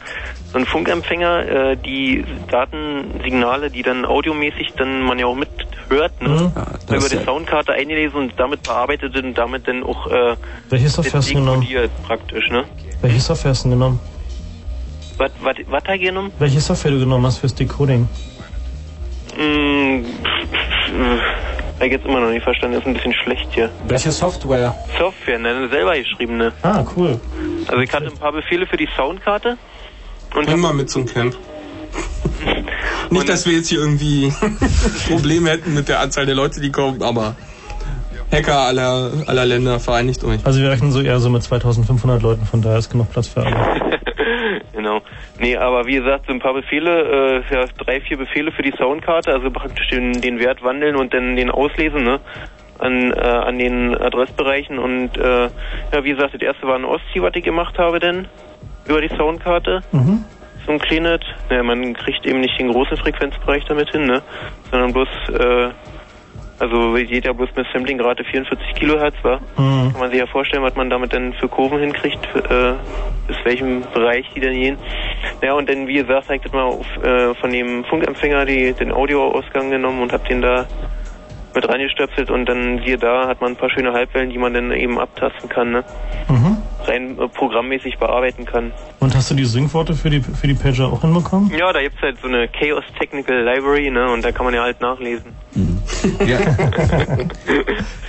so einen Funkempfänger äh, die Datensignale, die dann audiomäßig dann man ja auch mithört, ne? Mhm. das über die ja- Soundkarte eingelesen und damit bearbeitet und damit dann auch äh, Welche Software hast du genommen? dekodiert praktisch, ne? Welche Software hast du genommen? Was, was, was hat er genommen? Welche Software du genommen hast fürs Decoding? Mm, ich jetzt immer noch nicht verstanden, ist ein bisschen schlecht hier. Welche Software? Software, ne, eine selber geschriebene. Ah, cool. Also ich hatte ein paar Befehle für die Soundkarte. Und mal mit zum Camp. Nicht, dass wir jetzt hier irgendwie Probleme hätten mit der Anzahl der Leute, die kommen, aber Hacker aller, aller Länder vereinigt euch. Also wir rechnen so eher so mit 2500 Leuten, von daher ist genug Platz für alle. Genau. Nee, aber wie gesagt, so ein paar Befehle, äh, ja, drei, vier Befehle für die Soundkarte, also praktisch den, den Wert wandeln und dann den auslesen, ne? An, äh, an den Adressbereichen und äh, ja, wie gesagt, das erste war ein Ostsee, was ich gemacht habe denn über die Soundkarte. Mhm. So ein kleines, ne, man kriegt eben nicht den großen Frequenzbereich damit hin, ne? Sondern bloß, äh, also ja bloß eine Samplingrate 44 Kilohertz, war. Mhm. Kann man sich ja vorstellen, was man damit dann für Kurven hinkriegt, äh, bis welchem Bereich die dann gehen. Ja, und dann, wie gesagt, habe ich das mal auf, äh, von dem Funkempfänger die, den Audioausgang genommen und habe den da mit reingestöpselt und dann, siehe da, hat man ein paar schöne Halbwellen, die man dann eben abtasten kann, ne? Mhm. Rein äh, programmmäßig bearbeiten kann. Und hast du die Syncworte für die, für die Pager auch hinbekommen? Ja, da gibt's halt so eine Chaos Technical Library, ne, und da kann man ja halt nachlesen. Ja.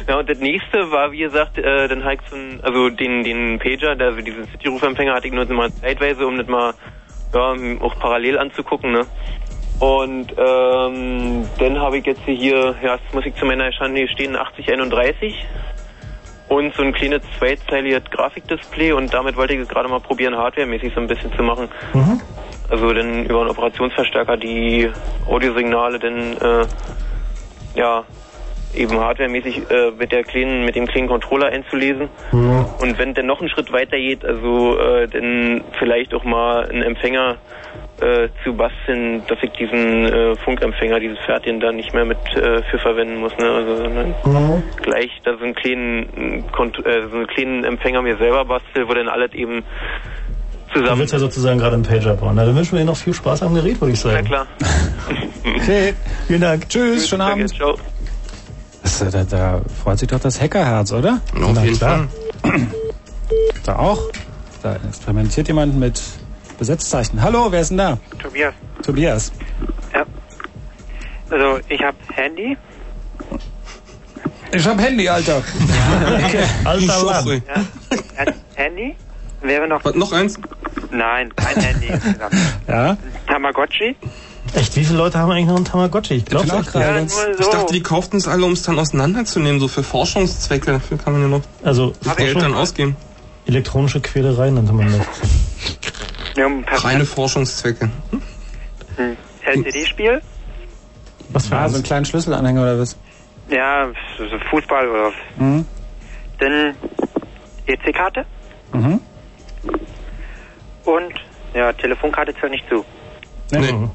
Ja, und das nächste war, wie gesagt, äh, dann halt so ein, also den, den Pager, also diesen City-Rufempfänger hatte ich nur mal zeitweise, um das mal, ja, auch parallel anzugucken, ne. Und ähm, dann habe ich jetzt hier, ja, das muss ich zu meiner Schande hier stehen, 8031 und so ein kleines zweizeiliges Grafikdisplay und damit wollte ich es gerade mal probieren, hardwaremäßig so ein bisschen zu machen. Mhm. Also dann über einen Operationsverstärker die Audiosignale dann äh, ja eben hardwaremäßig äh, mit der kleinen, mit dem kleinen Controller einzulesen. Und wenn dann noch einen Schritt weiter geht, also äh, dann vielleicht auch mal einen Empfänger äh, zu basteln, dass ich diesen äh, Funkempfänger, dieses Fertigen da nicht mehr mit äh, für verwenden muss, ne? Also sondern gleich da so einen kleinen äh, Kont äh, so einen kleinen Empfänger mir selber bastel, wo dann alles eben Du zusammen willst ja sozusagen gerade einen Pager bauen. Na, dann wünschen wir dir noch viel Spaß am Gerät, würde ich Na sagen. klar. Okay, vielen Dank. Tschüss, schönen Danke, Abend. ciao. Das, da, da freut sich doch das Hackerherz, oder? Auf Na jeden klar. Da auch. Da experimentiert jemand mit Besetzzeichen. Hallo, wer ist denn da? Tobias. Tobias. Also ich habe Handy. Ich hab Handy, Alter. Alter Mann. Ja. Ein Handy. Wäre noch. Was, noch eins? Nein, kein Handy insgesamt. Ja? Tamagotchi. Echt, wie viele Leute haben eigentlich noch einen Tamagotchi? Ich glaube auch gerade Ja, nur Ich so. dachte, die kauften es alle, um es dann auseinanderzunehmen, so für Forschungszwecke. Dafür kann man ja noch Also Geld dann ausgeben. elektronische Quälerei nannte man das. Ja, um Reine Forschungszwecke. ein LCD-Spiel. Was für Ah, so einen kleinen Schlüsselanhänger oder was? Ja, so Fußball oder. Mhm. Dann EC-Karte. Mhm. Und ja, Telefonkarte zählt nicht zu. Nee. Mhm.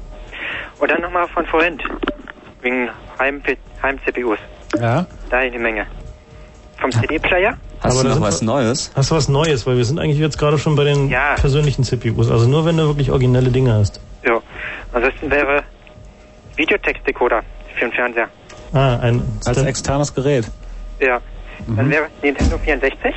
Und dann nochmal von vorhin. Wegen Heim- Heim-CPUs. Ja. da eine Menge. Vom CD-Player. Hast Aber du noch was wir- Neues? Hast du was Neues? Weil wir sind eigentlich jetzt gerade schon bei den Ja. persönlichen CPUs. Also nur wenn du wirklich originelle Dinge hast. Ja. Ansonsten wäre Videotext-Decoder für den Fernseher. Ah, ein Als externes Gerät. Ja. Dann wäre Nintendo 64.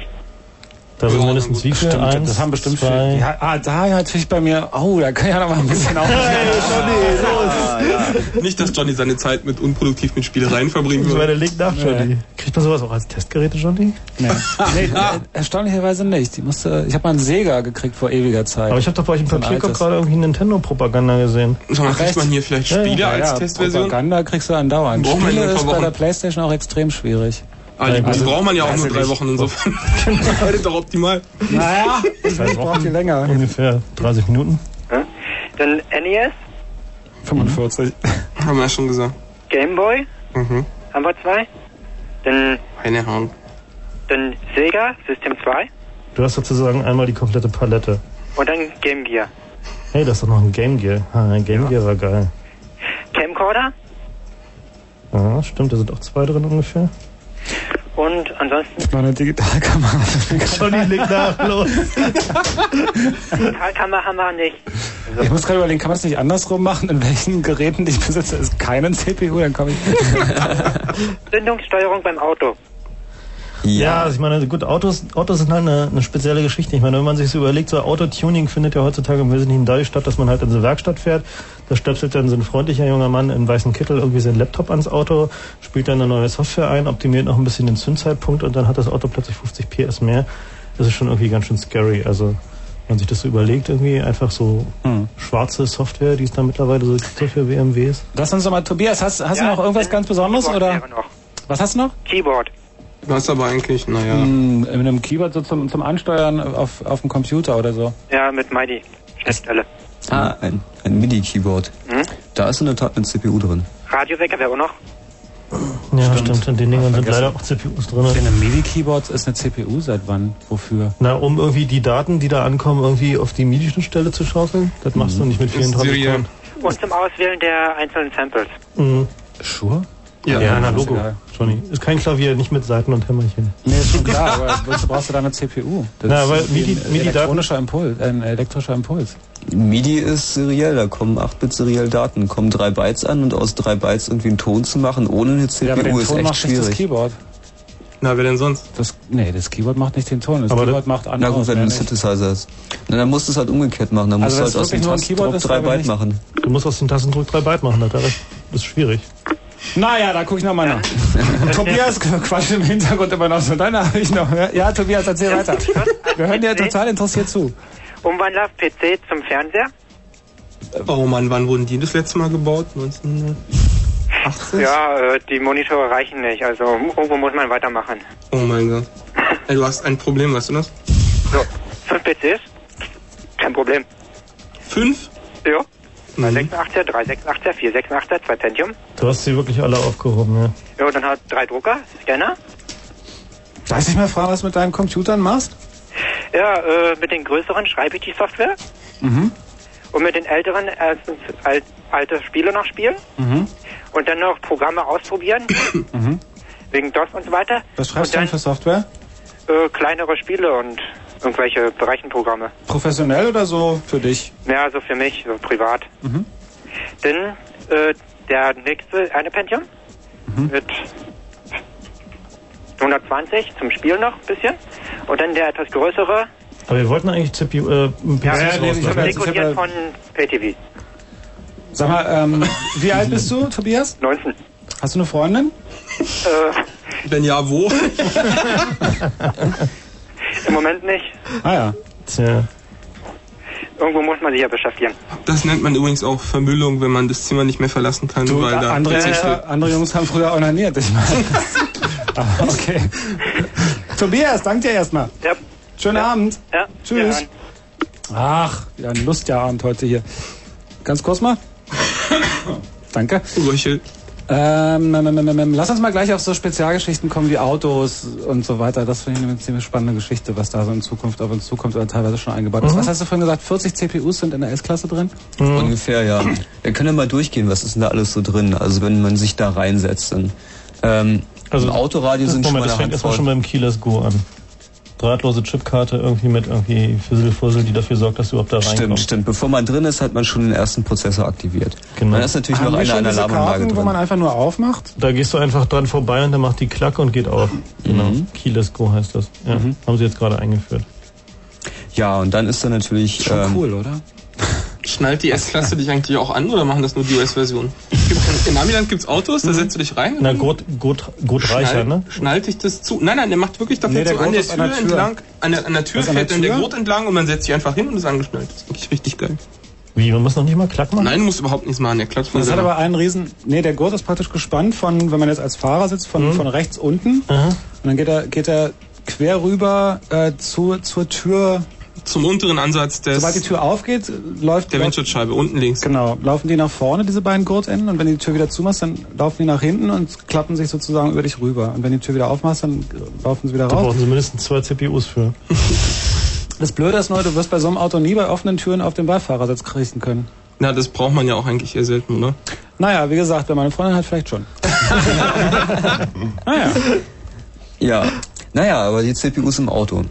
Da sind mindestens wie viel? Eins, das haben bestimmt zwei. viele. Ja, ah, da natürlich bei mir. Oh, da kann ich ja noch mal ein bisschen auf. Nicht, dass Johnny seine Zeit mit unproduktiv mit Spielereien verbringen Ich meine, würde. leg nach, Johnny. Kriegt man sowas auch als Testgeräte, Johnny? Nee, nee äh, erstaunlicherweise nicht. Ich musste, ich habe mal einen Sega gekriegt vor ewiger Zeit. Aber ich habe doch bei euch im Papierkorb gerade irgendwie Nintendo-Propaganda gesehen. Sag mal, kriegt man hier vielleicht Ja, ja. Spiele ja, als ja, Testversion? Propaganda kriegst du andauernd. Spiele ist bei der Playstation auch extrem schwierig. Ah, die Also, braucht man ja auch nur drei nicht. Wochen insofern. Das ist doch optimal. Naja, ich brauche die länger. Ungefähr 30 Minuten. Dann NES, 45. Haben wir ja schon gesagt. Game Boy, Mhm. haben wir zwei. Dann, Eine Hand. dann Sega, System 2. Du hast sozusagen einmal die komplette Palette. Und dann Game Gear. Hey, das ist doch noch ein Game Gear. Ah, ein Game Gear war geil. Camcorder. Ja, stimmt, da sind auch zwei drin ungefähr. Und ansonsten Noch eine Digitalkamera. Johnny, leg nach, los. Digitalkamera haben wir nicht. Ich muss gerade überlegen, kann man das nicht andersrum machen? In welchen Geräten, die ich besitze, ist keinen CPU? Dann komme ich. Zündungssteuerung beim Auto. Ja, also ich meine, gut, Autos, Autos sind halt eine, eine spezielle Geschichte. Ich meine, wenn man sich so überlegt, so Autotuning findet ja heutzutage im Wesentlichen dadurch statt, dass man halt in so eine Werkstatt fährt, Da stöpselt dann so ein freundlicher junger Mann in weißen Kittel irgendwie seinen Laptop ans Auto, spielt dann eine neue Software ein, optimiert noch ein bisschen den Zündzeitpunkt und dann hat das Auto plötzlich 50 PS mehr. Das ist schon irgendwie ganz schön scary. Also wenn man sich das so überlegt, irgendwie einfach so Hm. schwarze Software, die es da mittlerweile so gibt so für BMWs. Lass uns doch mal, Tobias, hast, hast du noch irgendwas ganz Besonderes oder? Was hast du noch? Keyboard. Was aber eigentlich, naja. Hm, mit einem Keyboard so zum, zum Ansteuern auf, auf dem Computer oder so. Ja, mit MIDI. Schnittstelle. Ah, ein, ein MIDI-Keyboard. Hm? Da ist in der Tat eine CPU drin. Radiowecker wäre auch noch. Ja, stimmt. In den Dingern sind leider auch CPUs drin. In einem MIDI-Keyboard ist eine CPU seit wann? Wofür? Na, um irgendwie die Daten, die da ankommen, irgendwie auf die MIDI-Schnittstelle zu schaufeln. Das machst du nicht mit 34 Tonnen. Und zum Auswählen der einzelnen Samples. Mhm. Sure? Ja, Ja, na ist Logo. Johnny. Ist kein Klavier, nicht mit Seiten und Hämmerchen. Nee, ist schon klar, aber wozu brauchst du da eine CPU? Das Na, ist weil MIDI- ein MIDI-Daten- elektronischer Impuls, ein elektrischer Impuls. MIDI ist seriell, da kommen 8-Bit seriell Daten, kommen 3 Bytes an und aus 3 Bytes irgendwie einen Ton zu machen ohne eine CPU Ja, aber den ist Ton echt macht nicht das schwierig. Keyboard. Na, wer denn sonst? Das, nee, das Keyboard macht nicht den Ton. Das Aber Keyboard macht Na andere. gut, wenn du einen Synthesizer hast. Na, dann musst du es halt umgekehrt machen. Dann musst Also du halt aus dem wirklich nur ein Keyboard Tastendruck ist, 3 aber Byte machen. Du musst aus dem Tastendruck 3 Byte machen, das ist schwierig. Naja, da guck ich nochmal nach. Tobias quatscht im Hintergrund immer noch so. Dann habe ich noch. Ja, ja, Tobias, erzähl weiter. Wir hören dir total interessiert zu. Umwandler PC zum Fernseher. Oh Mann, wann wurden die das letzte Mal gebaut? 1980? Ja, äh, die Monitore reichen nicht. Also irgendwo muss man weitermachen. Oh mein Gott. Ey, du hast ein Problem, weißt du das? So, fünf PCs? Kein Problem. Fünf? Ja. Mhm. 386er, 386er, 486er, zwei Pentium. Du hast sie wirklich alle aufgehoben, ja. Ja, und dann hat drei Drucker, Scanner. Darf ich mal fragen, was du mit deinen Computern machst? Ja, äh, mit den größeren schreibe ich die Software. Mhm. Und mit den älteren erstens alt, alte Spiele noch spielen. Mhm. Und dann noch Programme ausprobieren. Mhm. wegen DOS und so weiter. Was schreibst und du denn für Software? Äh, kleinere Spiele und irgendwelche Berechenprogramme. Professionell oder so für dich? Ja, so für mich, so privat. Mhm. Dann äh, der nächste, eine Pentium Mhm. mit 120 zum Spiel noch ein bisschen. Und dann der etwas größere, Aber wir wollten eigentlich CPU, äh, PCs Ja, ja, nee, ich hab ich hab ja- von PTV. Sag mal, ähm, wie alt bist du, Tobias? 19. Hast du eine Freundin? Äh, Wenn ja, wo? Im Moment nicht. Ah ja. Tja. Irgendwo muss man sich ja beschäftigen. Das nennt man übrigens auch Vermüllung, wenn man das Zimmer nicht mehr verlassen kann, Du, weil da andere, äh, andere Jungs haben früher onaniert, ich meine. Ah, okay. Tobias, danke dir erstmal. Ja. Schönen Abend. Ja. Tschüss. Ja, Ach, wieder ein Lustjahrabend heute hier. Ganz kurz mal. Danke. Röchel. Ähm, ähm, ähm, ähm, lass uns mal gleich auf so Spezialgeschichten kommen wie Autos und so weiter. Das finde ich eine ziemlich spannende Geschichte, was da so in Zukunft auf uns zukommt oder teilweise schon eingebaut ist. Mhm. Was hast du vorhin gesagt? 40 CPUs sind in der S-Klasse drin? Ungefähr, ja. Wir können ja mal durchgehen, was ist denn da alles so drin? Also wenn man sich da reinsetzt, dann ähm, also Autoradio sind schon mal Moment, das fängt erstmal schon beim Keyless Go an. Drahtlose Chipkarte irgendwie mit irgendwie Fisselfussel, die dafür sorgt, dass du überhaupt da Stimmt, reinkommst. stimmt. Bevor man drin ist, hat man schon den ersten Prozessor aktiviert. Genau. Dann ist natürlich Haben noch eine an der Alarmanlage Karten, wo drin. man einfach nur aufmacht? Da gehst du einfach dran vorbei und dann macht die Klack und geht auf. Genau. Mhm. Keyless Go heißt das. Ja. Haben sie jetzt gerade eingeführt. Ja, und dann ist da natürlich... Schon ähm, cool, oder? Schnallt die S-Klasse dich eigentlich auch an oder machen das nur die US-Version? In Amiland gibt's Autos, da setzt du dich rein. Na, Gurt, Gurt, Gurt Reicher, ne? Schnallt dich das zu? Nein, nein, der macht wirklich, da Nee, so an der an der Tür. entlang, an der, an der Tür Was, fährt dann der? Gurt entlang und man setzt sich einfach hin und ist angeschnallt. Das ist wirklich richtig geil. Wie, man muss noch nicht mal Klack machen? Nein, du musst überhaupt nichts machen, der klappt von Das hat aber einen riesen. Nee, der Gurt ist praktisch gespannt von, wenn man jetzt als Fahrer sitzt, von, von rechts unten. Aha. Und dann geht er, geht er quer rüber äh, zu, zur Tür. Zum unteren Ansatz des, Sobald die Tür aufgeht, läuft der Windschutzscheibe, unten links. Genau, laufen die nach vorne, diese beiden Gurtenden, und wenn du die Tür wieder zumachst, dann laufen die nach hinten und klappen sich sozusagen über dich rüber. Und wenn die Tür wieder aufmachst, dann laufen sie wieder Da raus. brauchen sie mindestens zwei CPUs für. Das Blöde ist nur, du wirst bei so einem Auto nie bei offenen Türen auf den Beifahrersitz kriechen können. Na, das braucht man ja auch eigentlich eher selten, oder? Naja, wie gesagt, bei meiner Freundin halt vielleicht schon. naja. Ja, naja, aber die CPUs im Auto.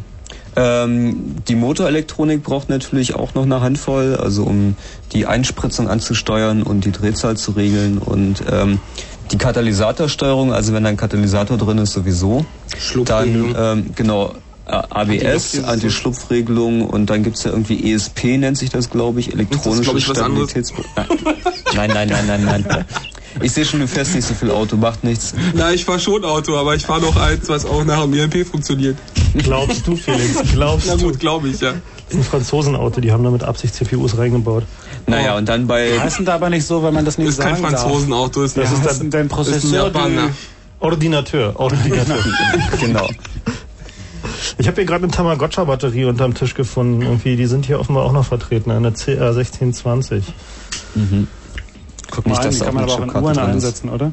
Ähm, die Motorelektronik braucht natürlich auch noch eine Handvoll, also um die Einspritzung anzusteuern und die Drehzahl zu regeln und ähm, die Katalysatorsteuerung, also wenn da ein Katalysator drin ist, sowieso. Dann, ähm, genau, ABS, Anti-Schlupfregelung und dann gibt's ja irgendwie ESP, nennt sich das, glaube ich, elektronische glaub ich. Stabilitäts... Nein, nein, nein, nein, nein. nein. Ich sehe schon, du fährst nicht so viel Auto, macht nichts. Na, ich fahr schon Auto, aber ich fahr noch eins, was auch nach dem EMP funktioniert. Glaubst du, Felix? Glaubst Na du? gut, glaube ich, ja. Das ist ein Franzosenauto, die haben da mit Absicht CPUs reingebaut. Naja, und dann bei... Heißen da aber nicht so, weil man das nicht Ist kein sagen darf. Franzosenauto, ist Das das ist ist dann dein ist ein Prozessor. Ordinateur. Ordinateur. genau. Ich habe hier gerade eine Tamagotcha-Batterie unterm Tisch gefunden. Irgendwie, die sind hier offenbar auch noch vertreten, eine CR1620. Mhm. Guck mal, an, die kann man aber auch in Uhren einsetzen, oder?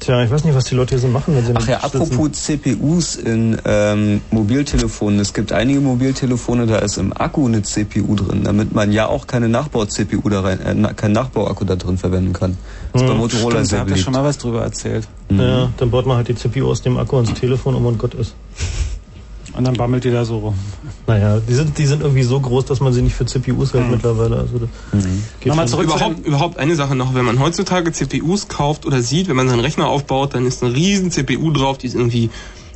Tja, ich weiß nicht, was die Leute hier so machen, wenn sie Ach ja, nicht sitzen. apropos CPUs in ähm, Mobiltelefonen. Es gibt einige Mobiltelefone, da ist im Akku eine CPU drin, damit man ja auch keine Nachbau-CPU da rein, äh, keinen Nachbauakku da drin verwenden kann. Das ist bei Hm, Motorola Stimmt, da sehr habt ihr beliebt. schon mal was drüber erzählt. Ja, dann baut man halt die CPU aus dem Akku ins Telefon um und Gott ist. Und dann bammelt die da so rum. Naja, die sind, die sind irgendwie so groß, dass man sie nicht für CPUs hält mittlerweile. Also das geht Nochmal zurück überhaupt, überhaupt eine Sache noch, wenn man heutzutage CPUs kauft oder sieht, wenn man seinen Rechner aufbaut, dann ist eine riesen CPU drauf, die ist irgendwie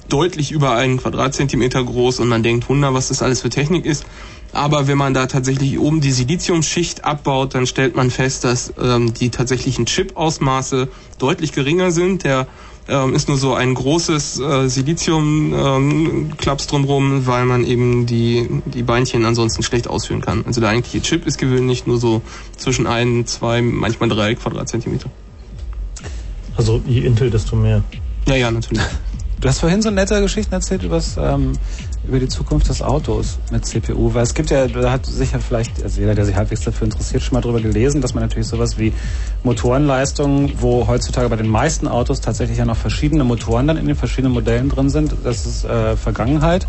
deutlich über einen Quadratzentimeter groß und man denkt, Wunder, was das alles für Technik ist. Aber wenn man da tatsächlich oben die Siliziumschicht abbaut, dann stellt man fest, dass ähm, die tatsächlichen Chip-Ausmaße deutlich geringer sind. Der ähm, ist nur so ein großes äh, Silizium-Klaps drumrum, weil man eben die, die Beinchen ansonsten schlecht ausführen kann. Also der eigentliche Chip ist gewöhnlich nur so zwischen ein, zwei, manchmal drei Quadratzentimeter. Also je Intel, desto mehr. Ja, ja, natürlich. Du hast vorhin so nette Geschichten erzählt übers, ähm, über die Zukunft des Autos mit CPU, weil es gibt ja, da hat sicher vielleicht, also jeder, der sich halbwegs dafür interessiert, schon mal drüber gelesen, dass man natürlich sowas wie Motorenleistungen, wo heutzutage bei den meisten Autos tatsächlich ja noch verschiedene Motoren dann in den verschiedenen Modellen drin sind, das ist äh, Vergangenheit,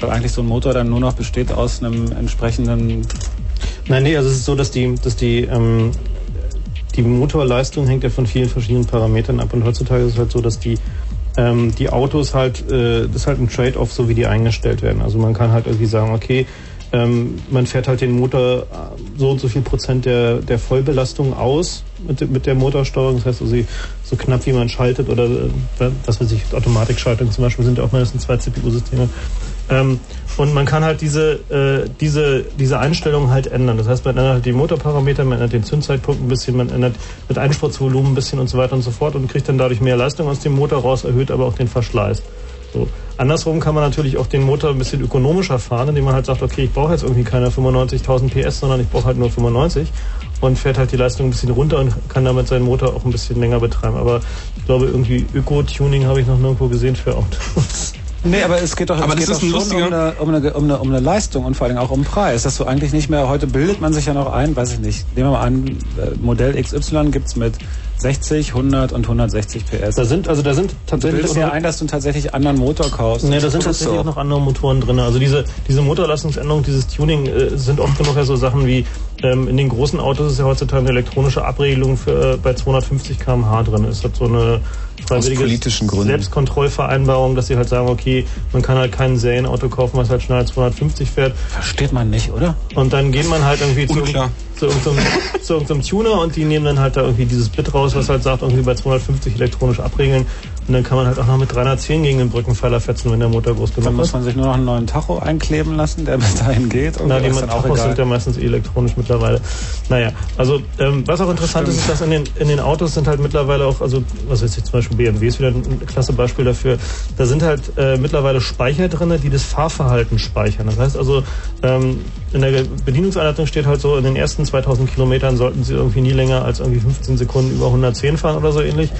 weil eigentlich so ein Motor dann nur noch besteht aus einem entsprechenden Nein, nee, also es ist so, dass die, dass die, ähm, die Motorleistung hängt ja von vielen verschiedenen Parametern ab und heutzutage ist es halt so, dass die ähm, die Autos halt, äh, das ist halt ein Trade-off, so wie die eingestellt werden. Also man kann halt irgendwie sagen, okay, ähm, man fährt halt den Motor äh, so und so viel Prozent der, der Vollbelastung aus mit, mit der Motorsteuerung. Das heißt, also so knapp wie man schaltet oder äh, was weiß ich, Automatikschaltung zum Beispiel sind ja auch meistens zwei CPU-Systeme. Ähm, und man kann halt diese, äh, diese, diese Einstellungen halt ändern. Das heißt, man ändert halt die Motorparameter, man ändert den Zündzeitpunkt ein bisschen, man ändert das Einspritzvolumen ein bisschen und so weiter und so fort und kriegt dann dadurch mehr Leistung aus dem Motor raus, erhöht aber auch den Verschleiß. So. Andersrum kann man natürlich auch den Motor ein bisschen ökonomischer fahren, indem man halt sagt, okay, ich brauche jetzt irgendwie keine 95.000 PS, sondern ich brauche halt nur 95 und fährt halt die Leistung ein bisschen runter und kann damit seinen Motor auch ein bisschen länger betreiben. Aber ich glaube, irgendwie Öko-Tuning habe ich noch nirgendwo gesehen für Autos. Nee, aber es geht doch, Aber es das geht ist doch ein schon um lustiger- eine, um, eine, um, eine, um eine Leistung und vor allem auch um Preis. Dass du eigentlich nicht mehr, heute bildet man sich ja noch ein, weiß ich nicht, nehmen wir mal an, äh, Modell XY gibt's mit 60, 100 und 160 PS. Da sind, also da sind Du tatsächlich bildest auch ja ein, dass du einen tatsächlich anderen Motor kaufst. Ne, da sind Das ist tatsächlich auch noch andere Motoren drin. Also diese, diese Motorleistungsänderung, dieses Tuning äh, sind oft genug ja so Sachen wie ähm, in den großen Autos ist ja heutzutage eine elektronische Abregelung für, äh, bei 250 km/h drin. Es hat so eine freiwillige politischen Gründen. Selbstkontrollvereinbarung, dass sie halt sagen, okay, man kann halt kein Serienauto kaufen, was halt schneller als 250 fährt. Versteht man nicht, oder? Und dann geht man halt irgendwie zu, zu, irgendeinem, zu irgendeinem Tuner und die nehmen dann halt da irgendwie dieses Bit raus, was halt sagt, irgendwie bei 250 elektronisch abregeln. Und dann kann man halt auch noch mit 310 gegen den Brückenpfeiler fetzen, wenn der Motor groß Dann genug muss ist. man sich nur noch einen neuen Tacho einkleben lassen, der bis dahin geht. Na, die dann Tachos sind ja meistens eh elektronisch mittlerweile. Naja, also ähm, was auch interessant ist, ist, dass in den, in den Autos sind halt mittlerweile auch, also was weiß ich, zum Beispiel BMW ist wieder ein klasse Beispiel dafür, da sind halt äh, mittlerweile Speicher drin, die das Fahrverhalten speichern. Das heißt also, ähm, in der Bedienungsanleitung steht halt so, in den ersten 2000 Kilometern sollten sie irgendwie nie länger als irgendwie 15 Sekunden über 110 fahren oder so ähnlich.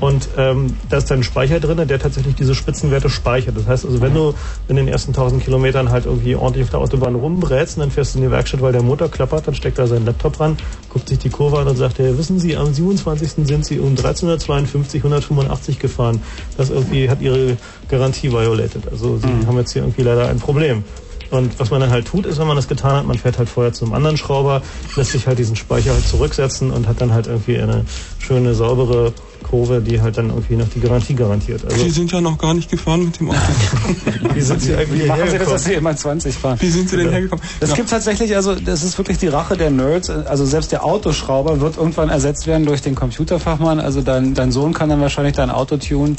Und ähm, da ist dann ein Speicher drin, der tatsächlich diese Spitzenwerte speichert. Das heißt also, wenn du in den ersten 1000 Kilometern halt irgendwie ordentlich auf der Autobahn rumbrätst und dann fährst du in die Werkstatt, weil der Motor klappert, dann steckt da sein Laptop ran, guckt sich die Kurve an und sagt, hey, wissen Sie, am 27. sind Sie um 1352 185 gefahren. Das irgendwie hat Ihre Garantie violated. Also Sie haben jetzt hier irgendwie leider ein Problem. Und was man dann halt tut, ist, wenn man das getan hat, man fährt halt vorher zu einem anderen Schrauber, lässt sich halt diesen Speicher halt zurücksetzen und hat dann halt irgendwie eine schöne, saubere Kurve, die halt dann irgendwie noch die Garantie garantiert. Also, Sie sind ja noch gar nicht gefahren mit dem Auto. wie sind Sie eigentlich Wie machen Sie das, dass Sie immer 20 fahren? Wie sind Sie denn hergekommen? Es Ja. gibt tatsächlich, also das ist wirklich die Rache der Nerds. Also selbst der Autoschrauber wird irgendwann ersetzt werden durch den Computerfachmann. Also dein, dein Sohn kann dann wahrscheinlich dein Auto tunen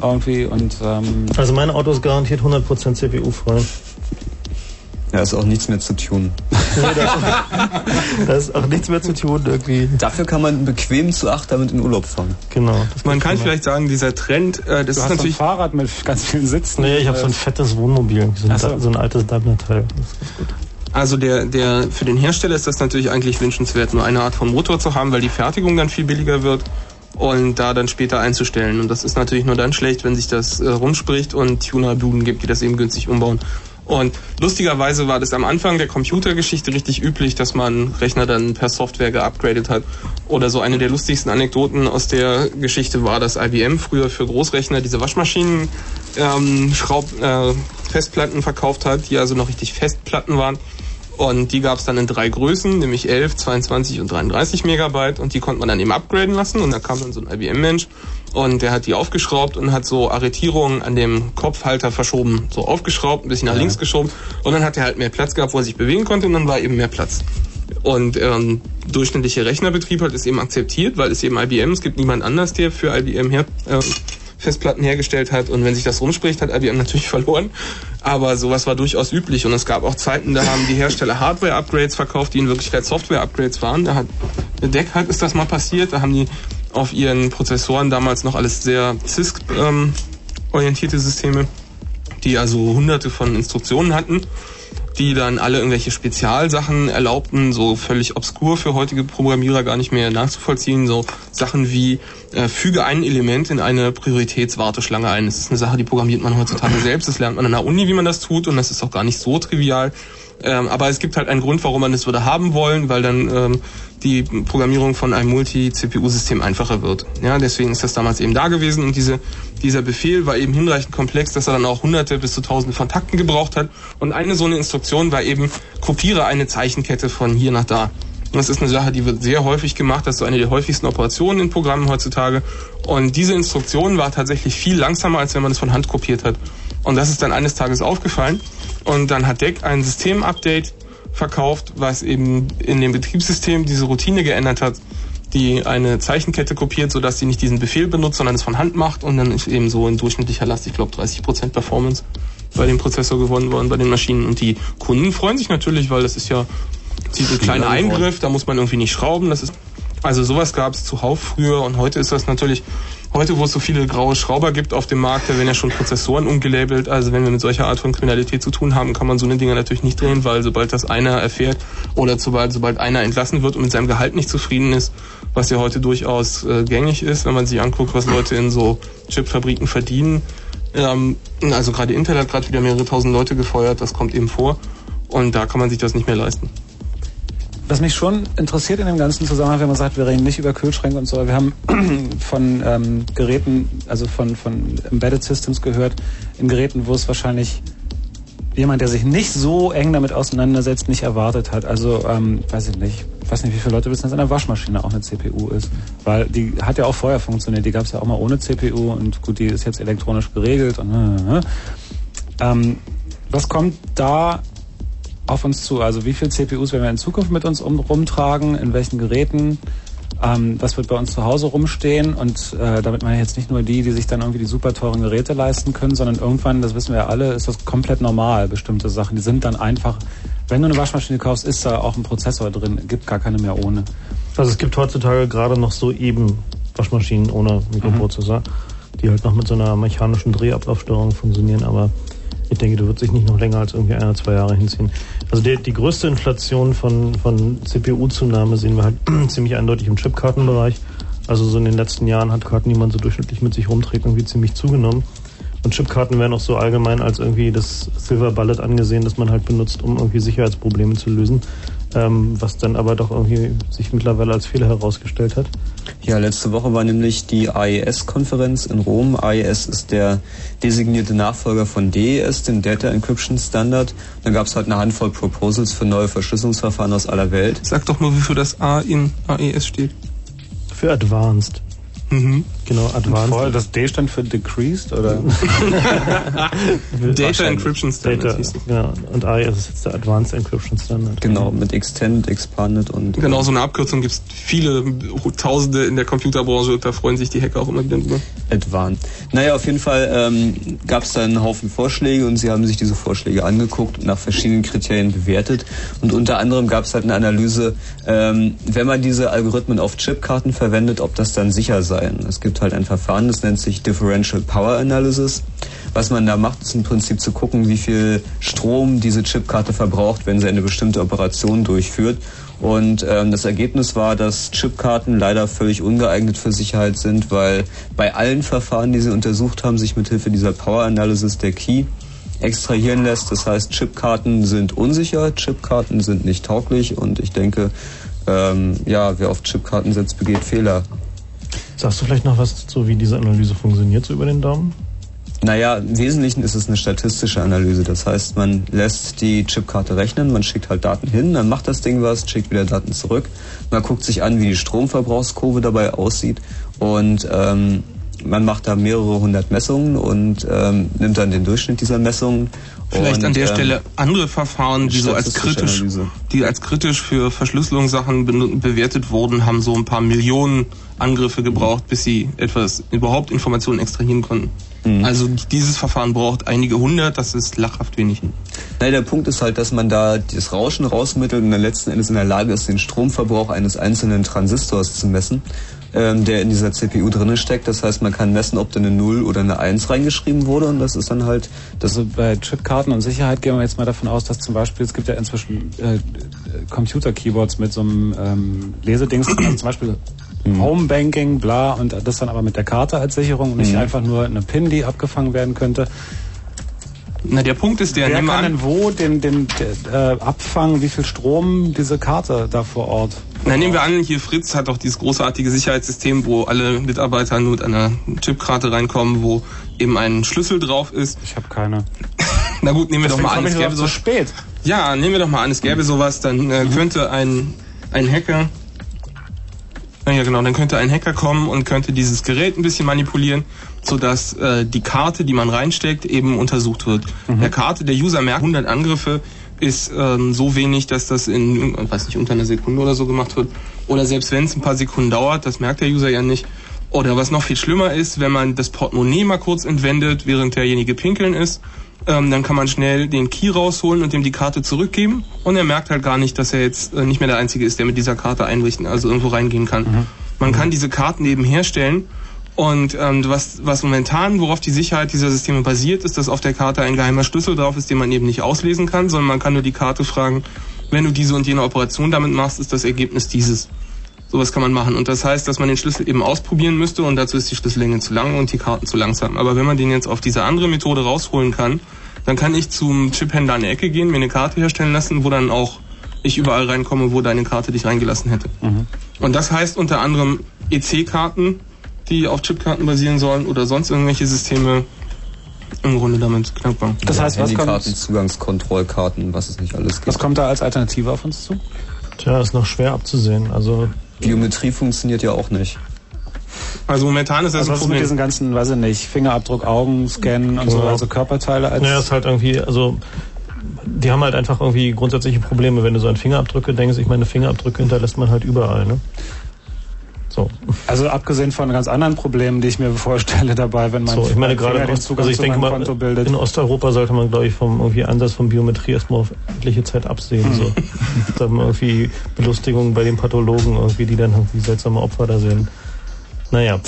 irgendwie und ähm, Also mein Auto ist garantiert 100% CPU-frei. Ja, ist auch nichts mehr zu tun. da ist auch nichts mehr zu tun irgendwie. Dafür kann man bequem zu acht damit in Urlaub fahren. Genau. Man kann vielleicht sagen, dieser Trend, äh, das du ist hast natürlich so ein Fahrrad mit ganz vielen Sitzen. Nee, ich habe so ein fettes Wohnmobil, so ein, so. so ein altes Daimler-Teil. Also der, der, für den Hersteller ist das natürlich eigentlich wünschenswert, nur eine Art von Motor zu haben, weil die Fertigung dann viel billiger wird und da dann später einzustellen. Und das ist natürlich nur dann schlecht, wenn sich das äh, rumspricht und Tuner-Buden gibt, die das eben günstig umbauen. Und lustigerweise war das am Anfang der Computergeschichte richtig üblich, dass man Rechner dann per Software geupgradet hat. Oder so eine der lustigsten Anekdoten aus der Geschichte war, dass IBM früher für Großrechner diese Waschmaschinen ähm, Schraub, äh, Festplatten verkauft hat, die also noch richtig Festplatten waren. Und die gab es dann in drei Größen, nämlich 11, 22 und 33 Megabyte. Und die konnte man dann eben upgraden lassen. Und da kam dann so ein IBM-Mensch und der hat die aufgeschraubt und hat so Arretierungen an dem Kopfhalter verschoben. So aufgeschraubt, ein bisschen nach Ja. links geschoben. Und dann hat er halt mehr Platz gehabt, wo er sich bewegen konnte. Und dann war eben mehr Platz. Und ähm, durchschnittlicher Rechnerbetrieb hat es eben akzeptiert, weil es eben IBM, es gibt niemand anders, der für IBM her, äh, Festplatten hergestellt hat. Und wenn sich das rumspricht, hat IBM natürlich verloren. Aber sowas war durchaus üblich. Und es gab auch Zeiten, da haben die Hersteller Hardware-Upgrades verkauft, die in Wirklichkeit Software-Upgrades waren. Da hat Deck hat ist das mal passiert. Da haben die auf ihren Prozessoren damals noch alles sehr CISC-orientierte Systeme, die also hunderte von Instruktionen hatten die dann alle irgendwelche Spezialsachen erlaubten, so völlig obskur für heutige Programmierer gar nicht mehr nachzuvollziehen, so Sachen wie äh, füge ein Element in eine Prioritätswarteschlange ein. Das ist eine Sache, die programmiert man heutzutage selbst, das lernt man an der Uni, wie man das tut und das ist auch gar nicht so trivial. Ähm, aber es gibt halt einen Grund, warum man das würde haben wollen, weil dann ähm, die Programmierung von einem Multi-CPU-System einfacher wird. Ja, deswegen ist das damals eben da gewesen und diese, dieser Befehl war eben hinreichend komplex, dass er dann auch hunderte bis zu tausende von Takten gebraucht hat. Und eine so eine Instruktion war eben, kopiere eine Zeichenkette von hier nach da. Und das ist eine Sache, die wird sehr häufig gemacht. Das ist so eine der häufigsten Operationen in Programmen heutzutage. Und diese Instruktion war tatsächlich viel langsamer, als wenn man es von Hand kopiert hat. Und das ist dann eines Tages aufgefallen. Und dann hat DEC ein Systemupdate verkauft, was eben in dem Betriebssystem diese Routine geändert hat, die eine Zeichenkette kopiert, sodass sie nicht diesen Befehl benutzt, sondern es von Hand macht und dann ist eben so in durchschnittlicher Last, ich glaube 30% Performance bei dem Prozessor gewonnen worden, bei den Maschinen. Und die Kunden freuen sich natürlich, weil das ist ja sie ein kleiner Eingriff, da muss man irgendwie nicht schrauben. Das ist also sowas gab es zuhauf früher und heute ist das natürlich, heute wo es so viele graue Schrauber gibt auf dem Markt, da werden ja schon Prozessoren umgelabelt. Also wenn wir mit solcher Art von Kriminalität zu tun haben, kann man so eine Dinger natürlich nicht drehen, weil sobald das einer erfährt oder sobald, sobald einer entlassen wird und mit seinem Gehalt nicht zufrieden ist, was ja heute durchaus äh, gängig ist, wenn man sich anguckt, was Leute in so Chipfabriken verdienen. Ähm, also gerade Intel hat gerade wieder mehrere tausend Leute gefeuert, das kommt eben vor. Und da kann man sich das nicht mehr leisten. Was mich schon interessiert in dem ganzen Zusammenhang, wenn man sagt, wir reden nicht über Kühlschränke und so, wir haben von ähm, Geräten, also von, von Embedded Systems gehört, in Geräten, wo es wahrscheinlich jemand, der sich nicht so eng damit auseinandersetzt, nicht erwartet hat. Also, ähm, weiß ich nicht, weiß nicht, wie viele Leute wissen, dass eine Waschmaschine auch eine CPU ist. Weil die hat ja auch vorher funktioniert, die gab es ja auch mal ohne CPU und gut, die ist jetzt elektronisch geregelt und äh, äh. Ähm, was kommt da auf uns zu? Also wie viele CPUs werden wir in Zukunft mit uns um, rumtragen? In welchen Geräten? Ähm, was wird bei uns zu Hause rumstehen? Und äh, damit meine ich jetzt nicht nur die, die sich dann irgendwie die super teuren Geräte leisten können, sondern irgendwann, das wissen wir ja alle, ist das komplett normal, bestimmte Sachen. Die sind dann einfach, wenn du eine Waschmaschine kaufst, ist da auch ein Prozessor drin, gibt gar keine mehr ohne. Also es gibt heutzutage gerade noch so eben Waschmaschinen ohne Mikroprozessor, die halt noch mit so einer mechanischen Drehablaufsteuerung funktionieren, aber ich denke, du wird sich nicht noch länger als irgendwie ein oder zwei Jahre hinziehen. Also die, die größte Inflation von, von CPU-Zunahme sehen wir halt ziemlich eindeutig im Chipkartenbereich. Also so in den letzten Jahren hat Karten, die man so durchschnittlich mit sich rumträgt, irgendwie ziemlich zugenommen. Und Chipkarten werden auch so allgemein als irgendwie das Silver Bullet angesehen, das man halt benutzt, um irgendwie Sicherheitsprobleme zu lösen. Ähm, was dann aber doch irgendwie sich mittlerweile als Fehler herausgestellt hat. Ja, letzte Woche war nämlich die AES-Konferenz in Rom. AES ist der designierte Nachfolger von DES, dem Data Encryption Standard. Dann gab es halt eine Handvoll Proposals für neue Verschlüsselungsverfahren aus aller Welt. Sag doch mal, wofür das A in AES steht. Für Advanced. Mhm. Genau, Advanced. Voll, das D stand für Decreased, oder? Data Encryption Standard Data, genau. Und AI ist jetzt der Advanced Encryption Standard. Genau, mit Extended, Expanded und. Genau, so eine Abkürzung gibt es viele Tausende in der Computerbranche. Da freuen sich die Hacker auch immer wieder drüber. Advanced. Naja, auf jeden Fall ähm, gab es da einen Haufen Vorschläge und sie haben sich diese Vorschläge angeguckt und nach verschiedenen Kriterien bewertet. Und unter anderem gab es halt eine Analyse, ähm, wenn man diese Algorithmen auf Chipkarten verwendet, ob das dann sicher sei. Es gibt halt ein Verfahren, das nennt sich Differential Power Analysis. Was man da macht, ist im Prinzip zu gucken, wie viel Strom diese Chipkarte verbraucht, wenn sie eine bestimmte Operation durchführt. Und ähm, das Ergebnis war, dass Chipkarten leider völlig ungeeignet für Sicherheit sind, weil bei allen Verfahren, die sie untersucht haben, sich mithilfe dieser Power Analysis der Key extrahieren lässt. Das heißt, Chipkarten sind unsicher, Chipkarten sind nicht tauglich und ich denke, ähm, ja, wer auf Chipkarten setzt, begeht Fehler. Sagst du vielleicht noch was dazu, wie diese Analyse funktioniert, so über den Daumen? Naja, im Wesentlichen ist es eine statistische Analyse. Das heißt, man lässt die Chipkarte rechnen, man schickt halt Daten hin, dann macht das Ding was, schickt wieder Daten zurück. Man guckt sich an, wie die Stromverbrauchskurve dabei aussieht und ähm, man macht da mehrere hundert Messungen und ähm, nimmt dann den Durchschnitt dieser Messungen. Vielleicht und, an der ähm, Stelle andere Verfahren, die so als kritisch, Analyse. die als kritisch für Verschlüsselungssachen be bewertet wurden, haben so ein paar Millionen Angriffe gebraucht, bis sie etwas überhaupt Informationen extrahieren konnten. Mhm. Also dieses Verfahren braucht einige hundert, das ist lachhaft wenig. Nein, der Punkt ist halt, dass man da das Rauschen rausmittelt und dann letzten Endes in der Lage ist, den Stromverbrauch eines einzelnen Transistors zu messen, ähm, der in dieser CPU drinne steckt. Das heißt, man kann messen, ob da eine 0 oder eine 1 reingeschrieben wurde und das ist dann halt das Also bei Chipkarten und Sicherheit gehen wir jetzt mal davon aus, dass zum Beispiel, es gibt ja inzwischen äh, Computer-Keyboards mit so einem ähm, Lesedings also zum Beispiel Homebanking, bla, und das dann aber mit der Karte als Sicherung und nicht Mhm. einfach nur eine PIN, die abgefangen werden könnte. Na, der Punkt ist der, Wer nehmen wir kann an- denn wo den, den äh, abfangen, wie viel Strom diese Karte da vor Ort? Na, nehmen wir an, hier Fritz hat doch dieses großartige Sicherheitssystem, wo alle Mitarbeiter nur mit einer Chipkarte reinkommen, wo eben ein Schlüssel drauf ist. Ich habe keine. Na gut, nehmen wir Deswegen doch mal an, es gäbe so spät. Ja, nehmen wir doch mal an, es gäbe sowas, dann äh, könnte ein ein Hacker ja, genau, dann könnte ein Hacker kommen und könnte dieses Gerät ein bisschen manipulieren, sodass äh, die Karte, die man reinsteckt, eben untersucht wird. Der Karte, der User merkt, 100 Angriffe ist ähm, so wenig, dass das in, weiß nicht, unter einer Sekunde oder so gemacht wird. Oder selbst wenn es ein paar Sekunden dauert, das merkt der User ja nicht. Oder was noch viel schlimmer ist, wenn man das Portemonnaie mal kurz entwendet, während derjenige pinkeln ist, ähm, dann kann man schnell den Key rausholen und ihm die Karte zurückgeben und er merkt halt gar nicht, dass er jetzt äh, nicht mehr der Einzige ist, der mit dieser Karte einrichten, also irgendwo reingehen kann. Man kann diese Karten eben herstellen und ähm, was, was momentan, worauf die Sicherheit dieser Systeme basiert, ist, dass auf der Karte ein geheimer Schlüssel drauf ist, den man eben nicht auslesen kann, sondern man kann nur die Karte fragen, wenn du diese und jene Operation damit machst, ist das Ergebnis dieses. Sowas kann man machen. Und das heißt, dass man den Schlüssel eben ausprobieren müsste und dazu ist die Schlüssellänge zu lang und die Karten zu langsam. Aber wenn man den jetzt auf diese andere Methode rausholen kann, dann kann ich zum Chiphändler an die Ecke gehen, mir eine Karte herstellen lassen, wo dann auch ich überall reinkomme, wo deine Karte dich reingelassen hätte. Und das heißt unter anderem EC-Karten, die auf Chipkarten basieren sollen oder sonst irgendwelche Systeme im Grunde damit knackbar. Das heißt, was kommt- Zugangskontrollkarten, was es nicht alles gibt. Was kommt da als Alternative auf uns zu? Tja, ist noch schwer abzusehen. Also Biometrie funktioniert ja auch nicht. Also momentan ist das Also ein was ist mit Problem. diesen ganzen, weiß ich nicht, Fingerabdruck, Augen, Scannen und so, Ja. also Körperteile als... Naja, ist halt irgendwie, also die haben halt einfach irgendwie grundsätzliche Probleme, wenn du so an Fingerabdrücke denkst. Ich meine, Fingerabdrücke hinterlässt man halt überall, ne? So. Also abgesehen von ganz anderen Problemen, die ich mir vorstelle dabei, wenn man So, ich meine mein gerade Finger Ost, also ich zu denke mal, Konto bildet. in Osteuropa sollte man, glaube ich, vom irgendwie Ansatz von Biometrie erstmal auf etliche Zeit absehen. Hm. So. da haben wir irgendwie Belustigungen bei den Pathologen, irgendwie, die dann irgendwie seltsame Opfer da sehen. Naja.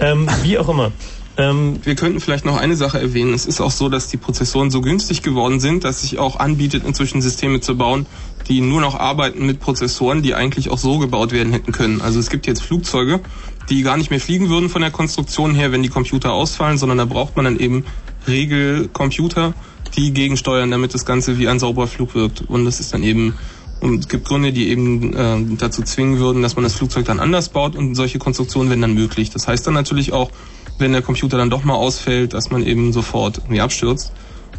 Ähm, wie auch immer. Ähm, Wir könnten vielleicht noch eine Sache erwähnen. Es ist auch so, dass die Prozessoren so günstig geworden sind, dass sich auch anbietet, inzwischen Systeme zu bauen, die nur noch arbeiten mit Prozessoren, die eigentlich auch so gebaut werden hätten können. Also es gibt jetzt Flugzeuge, die gar nicht mehr fliegen würden von der Konstruktion her, wenn die Computer ausfallen, sondern da braucht man dann eben Regelcomputer, die gegensteuern, damit das Ganze wie ein sauberer Flug wirkt. Und das ist dann eben und es gibt Gründe, die eben äh, dazu zwingen würden, dass man das Flugzeug dann anders baut und solche Konstruktionen werden dann möglich. Das heißt dann natürlich auch, wenn der Computer dann doch mal ausfällt, dass man eben sofort irgendwie abstürzt.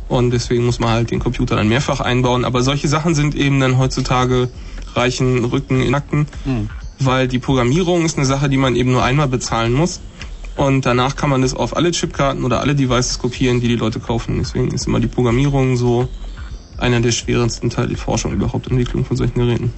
Und deswegen muss man halt den Computer dann mehrfach einbauen. Aber solche Sachen sind eben dann heutzutage reichen Rücken in Nacken, weil die Programmierung ist eine Sache, die man eben nur einmal bezahlen muss. Und danach kann man das auf alle Chipkarten oder alle Devices kopieren, die die Leute kaufen. Deswegen ist immer die Programmierung so einer der schwersten Teile der Forschung überhaupt, Entwicklung von solchen Geräten.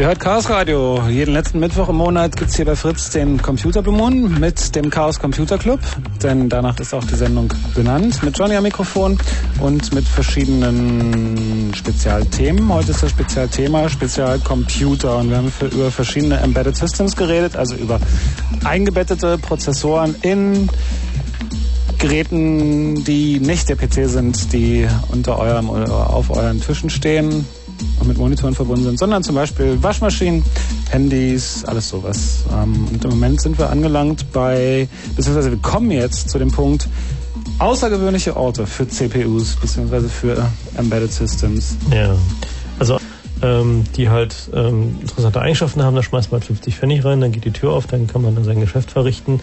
Ihr hört Chaos Radio. Jeden letzten Mittwoch im Monat gibt's hier bei Fritz den Computer Blue Moon mit dem Chaos Computer Club. Denn danach ist auch die Sendung benannt. Mit Johnny am Mikrofon und mit verschiedenen Spezialthemen. Heute ist das Spezialthema Spezialcomputer. Und wir haben über verschiedene Embedded Systems geredet, also über eingebettete Prozessoren in Geräten, die nicht der PC sind, die unter eurem oder auf euren Tischen stehen und mit Monitoren verbunden sind, sondern zum Beispiel Waschmaschinen, Handys, alles sowas. Ähm, und im Moment sind wir angelangt bei, beziehungsweise wir kommen jetzt zu dem Punkt, außergewöhnliche Orte für CPUs, beziehungsweise für Embedded Systems. Ja, also ähm, die halt ähm, interessante Eigenschaften haben, da schmeißt man halt 50 Pfennig rein, dann geht die Tür auf, dann kann man dann sein Geschäft verrichten.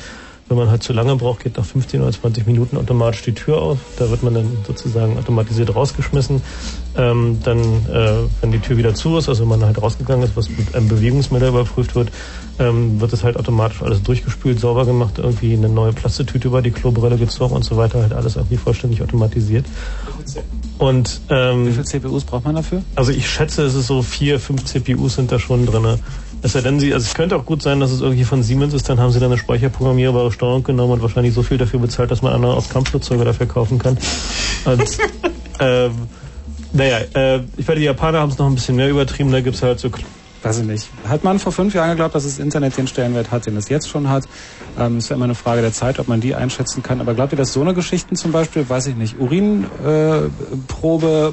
Wenn man halt zu lange braucht, geht nach 15 oder 20 Minuten automatisch die Tür auf. Da wird man dann sozusagen automatisiert rausgeschmissen. Ähm, dann, äh, wenn die Tür wieder zu ist, also wenn man halt rausgegangen ist, was mit einem Bewegungsmelder überprüft wird, ähm, wird es halt automatisch alles durchgespült, sauber gemacht, irgendwie eine neue Plastetüte über die Klobrille gezogen und so weiter, halt alles irgendwie vollständig automatisiert. Und ähm, Wie viele CPUs braucht man dafür? Also ich schätze, es ist so vier, fünf CPUs sind da schon drinne. Es sei denn, sie, also es könnte auch gut sein, dass es irgendwie von Siemens ist, dann haben sie dann eine speicherprogrammierbare Steuerung genommen und wahrscheinlich so viel dafür bezahlt, dass man andere aus Kampfflugzeuge dafür kaufen kann. Und, ähm, naja, äh, ich werde die Japaner haben es noch ein bisschen mehr übertrieben, da gibt's halt so Weiß ich nicht. Hat man vor fünf Jahren geglaubt, dass das Internet den Stellenwert hat, den es jetzt schon hat? Ähm, ist ja immer eine Frage der Zeit, ob man die einschätzen kann. Aber glaubt ihr, dass so eine Geschichten zum Beispiel, weiß ich nicht, Urinprobe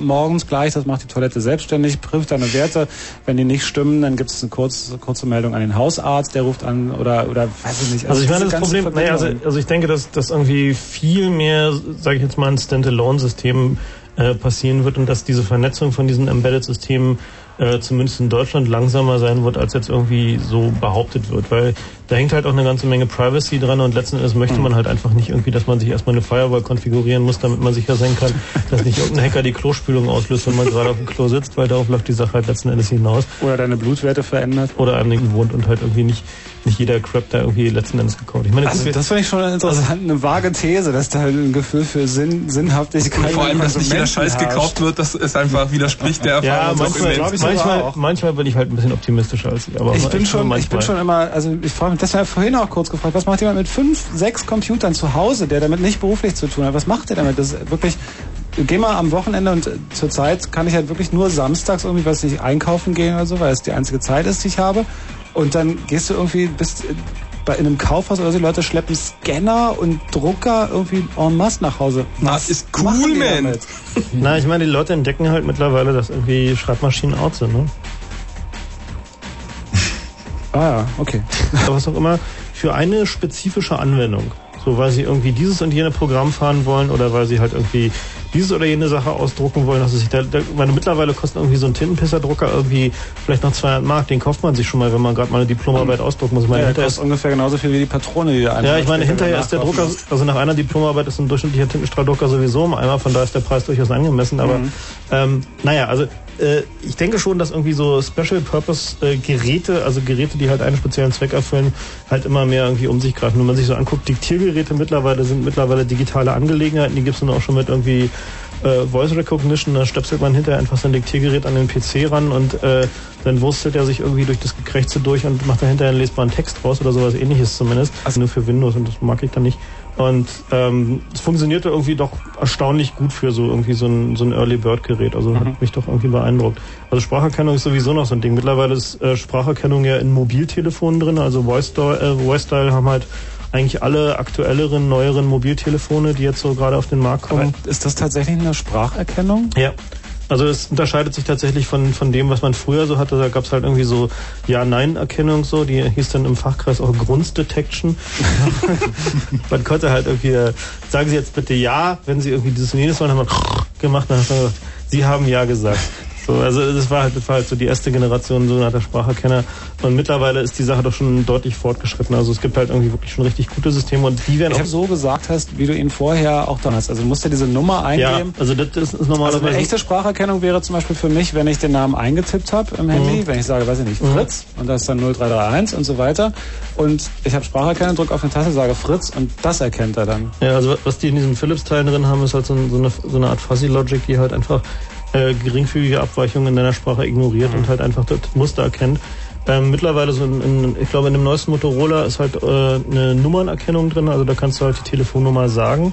äh, morgens gleich, das macht die Toilette selbstständig, prüft deine Werte. Wenn die nicht stimmen, dann gibt es eine kurze, kurze Meldung an den Hausarzt, der ruft an oder, oder weiß ich nicht. Also, ich meine, das Problem, naja, also, also ich denke, dass, dass irgendwie viel mehr, sage ich jetzt mal, ein Standalone-System äh, passieren wird und dass diese Vernetzung von diesen Embedded-Systemen äh, zumindest in Deutschland langsamer sein wird, als jetzt irgendwie so behauptet wird. Weil da hängt halt auch eine ganze Menge Privacy dran und letzten Endes möchte man halt einfach nicht irgendwie, dass man sich erstmal eine Firewall konfigurieren muss, damit man sicher sein kann, dass nicht irgendein Hacker die Klospülung auslöst, wenn man gerade auf dem Klo sitzt, weil darauf läuft die Sache halt letzten Endes hinaus. Oder deine Blutwerte verändert. Oder einem nicht wohnt und halt irgendwie nicht, nicht jeder Crap da irgendwie letzten Endes gekauft. Ich meine, also das finde ich schon interessant, eine vage These, dass da halt ein Gefühl für Sinn, Sinnhaftigkeit Und vor allem, dass nicht jeder Scheiß gekauft wird, das ist einfach widerspricht der ja, Erfahrung. manchmal, manchmal, manchmal bin ich halt ein bisschen optimistischer als ich. Aber ich bin schon, manchmal. ich bin schon immer, also ich frage das war ja vorhin auch kurz gefragt, was macht jemand mit fünf, sechs Computern zu Hause, der damit nicht beruflich zu tun hat? Was macht der damit? Das ist wirklich gehe mal am Wochenende und äh, zurzeit kann ich halt wirklich nur samstags irgendwie, was nicht einkaufen gehen oder so, weil es die einzige Zeit ist, die ich habe. Und dann gehst du irgendwie, bist äh, bei in einem Kaufhaus oder so, die Leute schleppen Scanner und Drucker irgendwie en masse nach Hause. Was ist machen cool, man. Na, ich meine, die Leute entdecken halt mittlerweile, dass irgendwie Schreibmaschinen out sind, ne? Ah ja, okay. Was auch immer, für eine spezifische Anwendung. So, weil sie irgendwie dieses und jene Programm fahren wollen oder weil sie halt irgendwie dieses oder jene Sache ausdrucken wollen. Also sich da, da, weil mittlerweile kostet irgendwie so ein Tintenpisserdrucker irgendwie vielleicht noch 200 Mark. Den kauft man sich schon mal, wenn man gerade mal eine Diplomarbeit ausdrucken muss. Ich meine, Ja, der hinterher kostet ungefähr genauso viel wie die Patrone, die da ja, ich meine, hinterher ist der Drucker, also nach einer Diplomarbeit ist ein durchschnittlicher Tintenstrahldrucker sowieso im Eimer, von daher ist der Preis durchaus angemessen. Aber Mhm. ähm, naja, also äh, ich denke schon, dass irgendwie so Special Purpose äh, Geräte, also Geräte, die halt einen speziellen Zweck erfüllen, halt immer mehr irgendwie um sich greifen. Wenn man sich so anguckt, Diktiergeräte mittlerweile sind mittlerweile digitale Angelegenheiten, die gibt's dann auch schon mit irgendwie äh, Voice Recognition, da stöpselt man hinterher einfach sein Diktiergerät an den PC ran und äh, dann wurstelt er sich irgendwie durch das Gekrächze durch und macht da hinterher einen lesbaren Text raus oder sowas ähnliches zumindest. Also nur für Windows und das mag ich dann nicht. Und ähm, es funktionierte irgendwie doch erstaunlich gut für so irgendwie so ein, so ein Early Bird Gerät. Also hat mich doch irgendwie beeindruckt. Also Spracherkennung ist sowieso noch so ein Ding. Mittlerweile ist äh, Spracherkennung ja in Mobiltelefonen drin. Also Voice äh, Voice Style haben halt eigentlich alle aktuelleren, neueren Mobiltelefone, die jetzt so gerade auf den Markt kommen. Aber ist das tatsächlich eine Spracherkennung? Ja. Also es unterscheidet sich tatsächlich von, von dem, was man früher so hatte. Da gab es halt irgendwie so Ja-Nein-Erkennung so, die hieß dann im Fachkreis auch Grunz-Detection. man konnte halt irgendwie, äh, sagen Sie jetzt bitte Ja, wenn Sie irgendwie dieses und jenes wollen, haben wir gemacht, dann hat man gesagt, Sie haben Ja gesagt. So, also das war halt, das war halt so die erste Generation sogenannter Spracherkenner. Und mittlerweile ist die Sache doch schon deutlich fortgeschritten. Also es gibt halt irgendwie wirklich schon richtig gute Systeme und die werden Ich auch so gesagt hast, wie du ihn vorher auch dann hast. Also du musst ja diese Nummer eingeben. Ja, also das ist, ist Also normalerweise eine echte Spracherkennung wäre zum Beispiel für mich, wenn ich den Namen eingetippt habe im Handy, Mhm. wenn ich sage, weiß ich nicht, Mhm. Fritz und da ist dann 0331 und so weiter und ich habe Spracherkennung, drücke auf eine Taste, sage Fritz und das erkennt er dann. Ja, also was die in diesen Philips-Teilen drin haben, ist halt so, so, eine, so eine Art Fuzzy Logic, die halt einfach äh, geringfügige Abweichungen in deiner Sprache ignoriert Mhm. und halt einfach das Muster erkennt. Ähm, mittlerweile so in, in, ich glaube in dem neuesten Motorola ist halt äh, eine Nummernerkennung drin, also da kannst du halt die Telefonnummer sagen.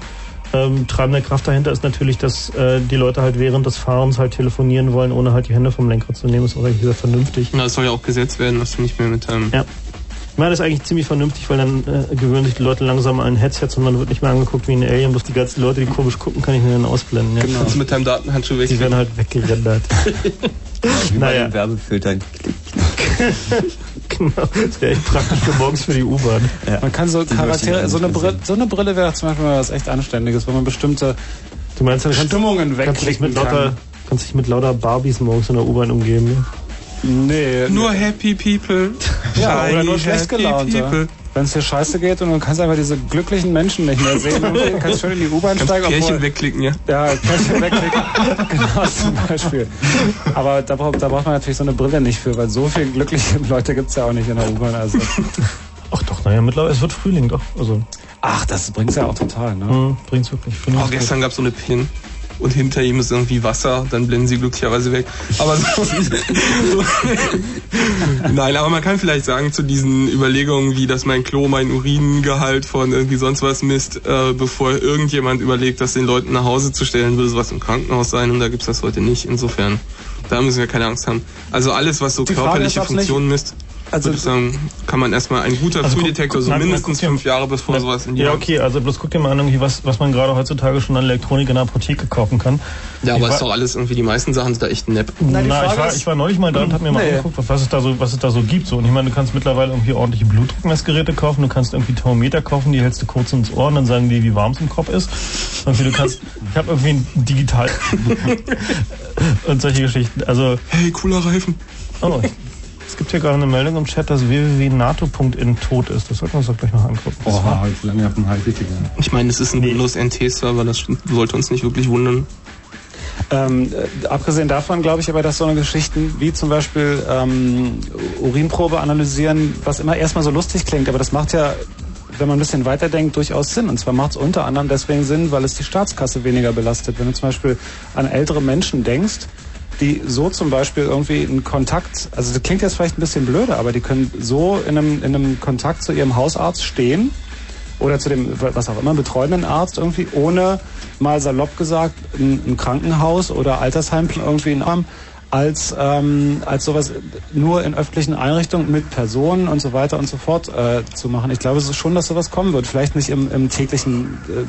Ähm, treibende Kraft dahinter ist natürlich, dass äh, die Leute halt während des Fahrens halt telefonieren wollen, ohne halt die Hände vom Lenkrad zu nehmen. Ist auch eigentlich sehr vernünftig. Na, das soll ja auch gesetzt werden, dass du nicht mehr mit deinem... Ja. Ich meine, das ist eigentlich ziemlich vernünftig, weil dann äh, gewöhnen sich die Leute langsam an Headsets und man wird nicht mehr angeguckt wie ein Alien. Bloß die ganzen Leute, die komisch gucken, kann ich mir dann ausblenden. Ja. Kannst du mit deinem Datenhandschuh weg. Die werden halt weggerendert. Wie bei Naja. den Werbefiltern. genau. Das wäre echt praktisch für morgens für die U-Bahn. Man kann so Die Charaktere, so eine, Brille, so eine Brille wäre zum Beispiel mal was echt Anständiges, wo man bestimmte Du meinst, kannst, Stimmungen kannst wegklicken mit lauter, kann. kannst dich mit lauter Barbies morgens in der U-Bahn umgeben. Ne? Nee. Nur happy people. Ja, oder nur schlecht gelaunte. Wenn es dir scheiße geht und du kannst einfach diese glücklichen Menschen nicht mehr sehen, und du kannst schön in die U-Bahn Kannst steigen. Pärchen obwohl- wegklicken, ja. Ja, Pärchen wegklicken. genau, zum Beispiel. Aber da braucht, da braucht man natürlich so eine Brille nicht für, weil so viele glückliche Leute gibt's ja auch nicht in der U-Bahn. Also. Ach doch, naja, mittlerweile, es wird Frühling doch. Also, Ach, das bringt's ja auch total, ne? hm, bringt's wirklich. Frühling Oh, gestern gab es so eine Pin. Und hinter ihm ist irgendwie Wasser, dann blenden sie glücklicherweise weg. Aber so, so Nein, aber man kann vielleicht sagen zu diesen Überlegungen, wie dass mein Klo mein Uringehalt von irgendwie sonst was misst, äh, bevor irgendjemand überlegt, das den Leuten nach Hause zu stellen, würde sowas im Krankenhaus sein und da gibt's das heute nicht. Insofern, da müssen wir keine Angst haben. Also alles, was so Die Frage körperliche nicht- Funktionen misst, Also- würde ich sagen, kann man erstmal ein guter Also Frühdetektor, so nein, mindestens fünf Jahre bevor sowas in die Ja, Hand- okay, also bloß guck dir mal an, irgendwie, was, was man gerade heutzutage schon an Elektronik in der Apotheke kaufen kann. Ja, Ich aber war- ist doch alles irgendwie, die meisten Sachen sind da echt nepp. Na, die ich, war, ist- ich war neulich mal da und hab mir mal Nee. angeguckt, was es da so, was es da so gibt. So. Und ich meine, du kannst mittlerweile irgendwie ordentliche Blutdruckmessgeräte kaufen, du kannst irgendwie Thermometer kaufen, die hältst du kurz ins Ohr und dann sagen die, wie warm es im Kopf ist. Irgendwie, du kannst, ich habe irgendwie ein digital und solche Geschichten. Also, Hey, cooler Reifen. oh, ich, es gibt hier gerade eine Meldung im Chat, dass www.nato.in tot ist. Das sollten wir uns doch gleich noch angucken. Oha, heute lange auf dem Hals gegangen. Ich meine, es ist ein Windows NT-Server, das sollte uns nicht wirklich wundern. Ähm, äh, abgesehen davon glaube ich aber, dass so eine Geschichten wie zum Beispiel ähm, Urinprobe analysieren, was immer erstmal so lustig klingt, aber das macht ja, wenn man ein bisschen weiterdenkt, durchaus Sinn. Und zwar macht es unter anderem deswegen Sinn, weil es die Staatskasse weniger belastet. Wenn du zum Beispiel an ältere Menschen denkst, die so zum Beispiel irgendwie einen Kontakt, also das klingt jetzt vielleicht ein bisschen blöde, aber die können so in einem, in einem Kontakt zu ihrem Hausarzt stehen oder zu dem, was auch immer, betreuenden Arzt irgendwie, ohne mal salopp gesagt ein, Krankenhaus oder Altersheim irgendwie in Arm als, ähm, als sowas nur in öffentlichen Einrichtungen mit Personen und so weiter und so fort äh, zu machen. Ich glaube schon, dass sowas kommen wird. Vielleicht nicht im, im täglichen äh,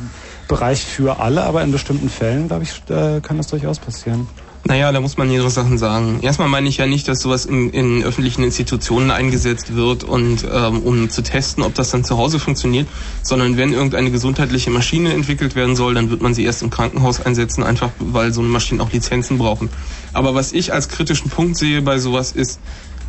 Bereich für alle, aber in bestimmten Fällen, glaube ich, äh, kann das durchaus passieren. Naja, da muss man mehrere Sachen sagen. Erstmal meine ich ja nicht, dass sowas in, in öffentlichen Institutionen eingesetzt wird und ähm, um zu testen, ob das dann zu Hause funktioniert, sondern wenn irgendeine gesundheitliche Maschine entwickelt werden soll, dann wird man sie erst im Krankenhaus einsetzen, einfach weil so eine Maschine auch Lizenzen brauchen. Aber was ich als kritischen Punkt sehe bei sowas ist,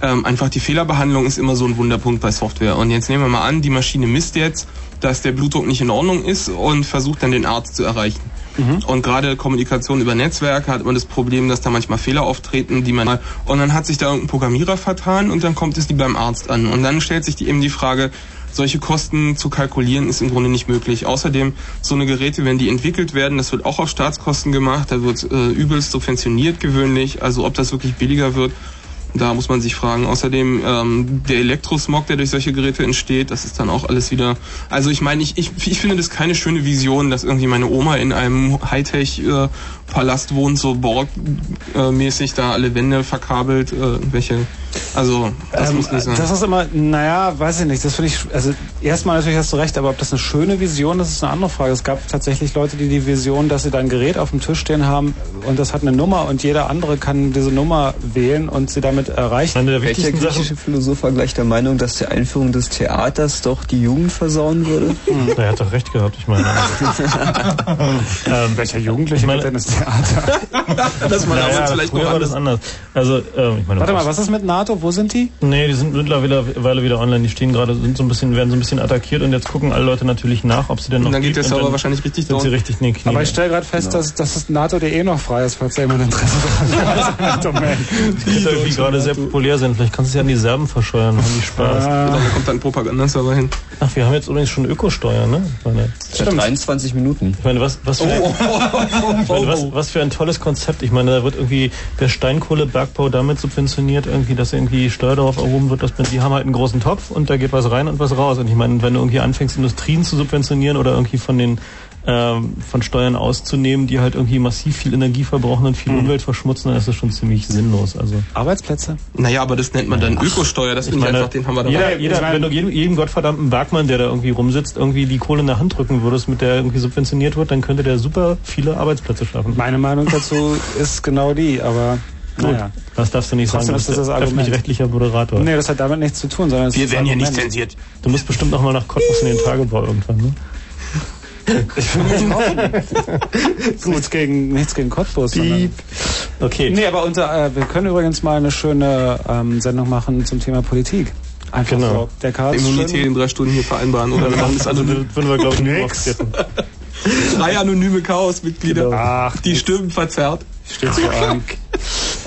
ähm, einfach die Fehlerbehandlung ist immer so ein Wunderpunkt bei Software. Und jetzt nehmen wir mal an, die Maschine misst jetzt, dass der Blutdruck nicht in Ordnung ist und versucht dann den Arzt zu erreichen. Mhm. Und gerade Kommunikation über Netzwerke hat man das Problem, dass da manchmal Fehler auftreten, die man und dann hat sich da irgendein Programmierer vertan und dann kommt es die beim Arzt an und dann stellt sich die eben die Frage, solche Kosten zu kalkulieren ist im Grunde nicht möglich. Außerdem so eine Geräte, wenn die entwickelt werden, das wird auch auf Staatskosten gemacht, da wird äh, übelst subventioniert gewöhnlich, also ob das wirklich billiger wird da muss man sich fragen. Außerdem ähm, der Elektrosmog, der durch solche Geräte entsteht, das ist dann auch alles wieder. Also ich meine, ich, ich, ich finde das keine schöne Vision, dass irgendwie meine Oma in einem Hightech-Palast wohnt, so Borg-mäßig da alle Wände verkabelt, äh, welche. Also das ähm, muss nicht sein. Das ist immer, naja, weiß ich nicht. Das finde ich, also erstmal natürlich hast du recht, aber ob das eine schöne Vision ist, ist eine andere Frage. Es gab tatsächlich Leute, die die Vision, dass sie da ein Gerät auf dem Tisch stehen haben und das hat eine Nummer und jeder andere kann diese Nummer wählen und sie damit erreichen. Eine der Welcher griechische Philosoph war gleich der Meinung, dass die Einführung des Theaters doch die Jugend versauen würde? Hm. Er hat doch recht gehabt, ich meine. ähm, welcher Jugendliche meine, denn das Theater? das war naja, vielleicht früher noch war das anders. Also, ähm, ich meine, Warte mal, was ist mit NATO? Wo sind die? Nee, die sind mittlerweile wieder online. Die stehen gerade, sind so ein bisschen, werden so ein bisschen attackiert und jetzt gucken alle Leute natürlich nach, ob sie denn noch. Und dann geht der Server wahrscheinlich richtig sind sie down. richtig in. Aber ich stelle gerade fest, Genau. dass, dass das NATO.de noch frei ist, falls da jemand Interesse dran hat. Gerade sehr populär sein. Vielleicht kannst du es ja an die Serben verscheuern, haben die Spaß. Ah. Da kommt dann ein Propagandaserver hin. Ach, wir haben jetzt übrigens schon Ökosteuer, ne? Ich meine, Seit 23 Minuten. ich meine was, was, für, Oh, ich meine, was, was für ein tolles Konzept. Ich meine, da wird irgendwie der Steinkohlebergbau damit subventioniert, irgendwie, dass irgendwie Steuer darauf erhoben wird, dass man, die haben halt einen großen Topf und da geht was rein und was raus. Und ich meine, wenn du irgendwie anfängst, Industrien zu subventionieren oder irgendwie von den ähm, von Steuern auszunehmen, die halt irgendwie massiv viel Energie verbrauchen und viel Mhm. Umwelt verschmutzen, dann ist das schon ziemlich sinnlos. Also Arbeitsplätze? Naja, aber das nennt man dann Ökosteuer. Das ich meine, einfach, den haben wir da jeder, jeder, wenn du jedem, jedem gottverdammten Bergmann, der da irgendwie rumsitzt, irgendwie die Kohle in der Hand drücken würdest, mit der irgendwie subventioniert wird, dann könnte der super viele Arbeitsplätze schaffen. Meine Meinung dazu ist genau die, aber Gut, naja. das darfst du nicht sagen. Trotzdem Du ist bist das das der Argument. öffentlich-rechtlicher Moderator. Nee, das hat damit nichts zu tun, sondern es Wir ist werden das hier nicht zensiert. Du musst bestimmt noch mal nach Cottbus in den Tagebau irgendwann, ne? Ich will nicht hoffen. nichts gegen, nichts gegen Cottbus. sondern- Okay. Nee, aber unser, äh, wir können übrigens mal eine schöne ähm, Sendung machen zum Thema Politik. Einfach Genau. so. Der Karl ist Immunität schön- in drei Stunden hier vereinbaren. Oder wir machen das Also würden wir, glaube ich. Drei anonyme Chaosmitglieder. Ach, Die Stimmen verzerrt. so an. Ich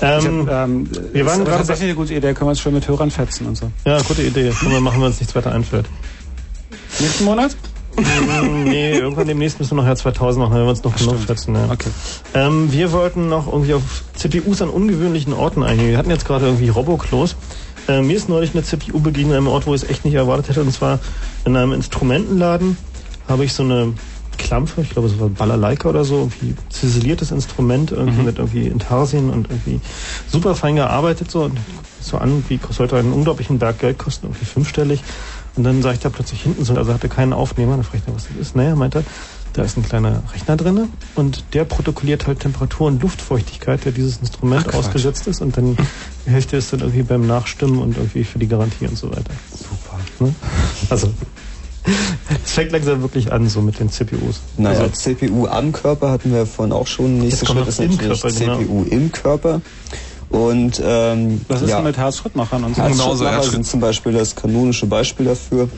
Ähm, hab, ähm, wir waren ist gerade tatsächlich eine gute Idee, können wir uns schön mit Hörern fetzen und so. ja, gute Idee. Können wir machen, wenn uns nichts weiter einfällt. Nächsten Monat? Nee, irgendwann demnächst müssen wir noch Jahr 2000 machen, wenn wir uns noch genug schätzen. Ja. Okay. Ähm, wir wollten noch irgendwie auf CPUs an ungewöhnlichen Orten eingehen. Wir hatten jetzt gerade irgendwie Roboklos. Äh, mir ist neulich eine CPU begegnet an einem Ort, wo ich es echt nicht erwartet hätte. Und zwar in einem Instrumentenladen habe ich so eine Klampfe, ich glaube es war Balalaika oder so, irgendwie ziseliertes Instrument, irgendwie Mhm. mit irgendwie Intarsien und irgendwie super fein gearbeitet so und so an, wie sollte einen unglaublichen Berg Geld kosten, irgendwie fünfstellig. Und dann sah ich da plötzlich hinten so, also hatte keinen Aufnehmer, dann fragte ich, was das ist. Naja, meinte er, da ist ein kleiner Rechner drinne und der protokolliert halt Temperatur und Luftfeuchtigkeit, der dieses Instrument Ach, ausgesetzt ist und dann die Hälfte ist dann irgendwie beim Nachstimmen und irgendwie für die Garantie und so weiter. Super. Ne? Also, es fängt langsam wirklich an, so mit den CPUs. Naja, Also, CPU am Körper hatten wir vorhin auch schon. Nächster Schritt ist natürlich Körper, genau. CPU im Körper. Und ähm, Was ist ja, denn mit Herzschrittmachern und so? Genau Herzschrittmacher Herzschritt. sind zum Beispiel das kanonische Beispiel dafür.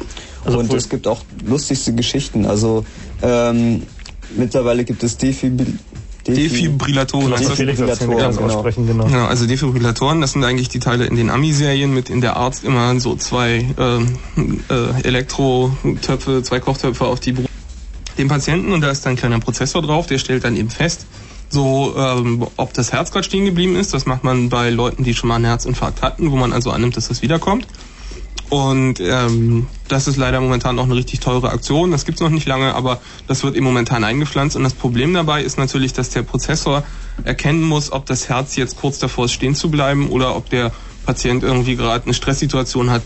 Also und wohl- es gibt auch lustigste Geschichten. Also ähm, mittlerweile gibt es Defibril Defibrillatoren. Defibrillatoren, das genau. aussprechen, genau. Ja, also Defibrillatoren, das sind eigentlich die Teile in den Ami-Serien, mit in der Arzt immer so zwei ähm, äh, Elektrotöpfe, zwei Kochtöpfe auf die Brust dem Patienten und da ist dann ein kleiner Prozessor drauf, der stellt dann eben fest, so ähm, ob das Herz gerade stehen geblieben ist. Das macht man bei Leuten, die schon mal einen Herzinfarkt hatten, wo man also annimmt, dass das wiederkommt. Und ähm, das ist leider momentan noch eine richtig teure Aktion. Das gibt's noch nicht lange, aber das wird eben momentan eingepflanzt. Und das Problem dabei ist natürlich, dass der Prozessor erkennen muss, ob das Herz jetzt kurz davor ist, stehen zu bleiben oder ob der Patient irgendwie gerade eine Stresssituation hat.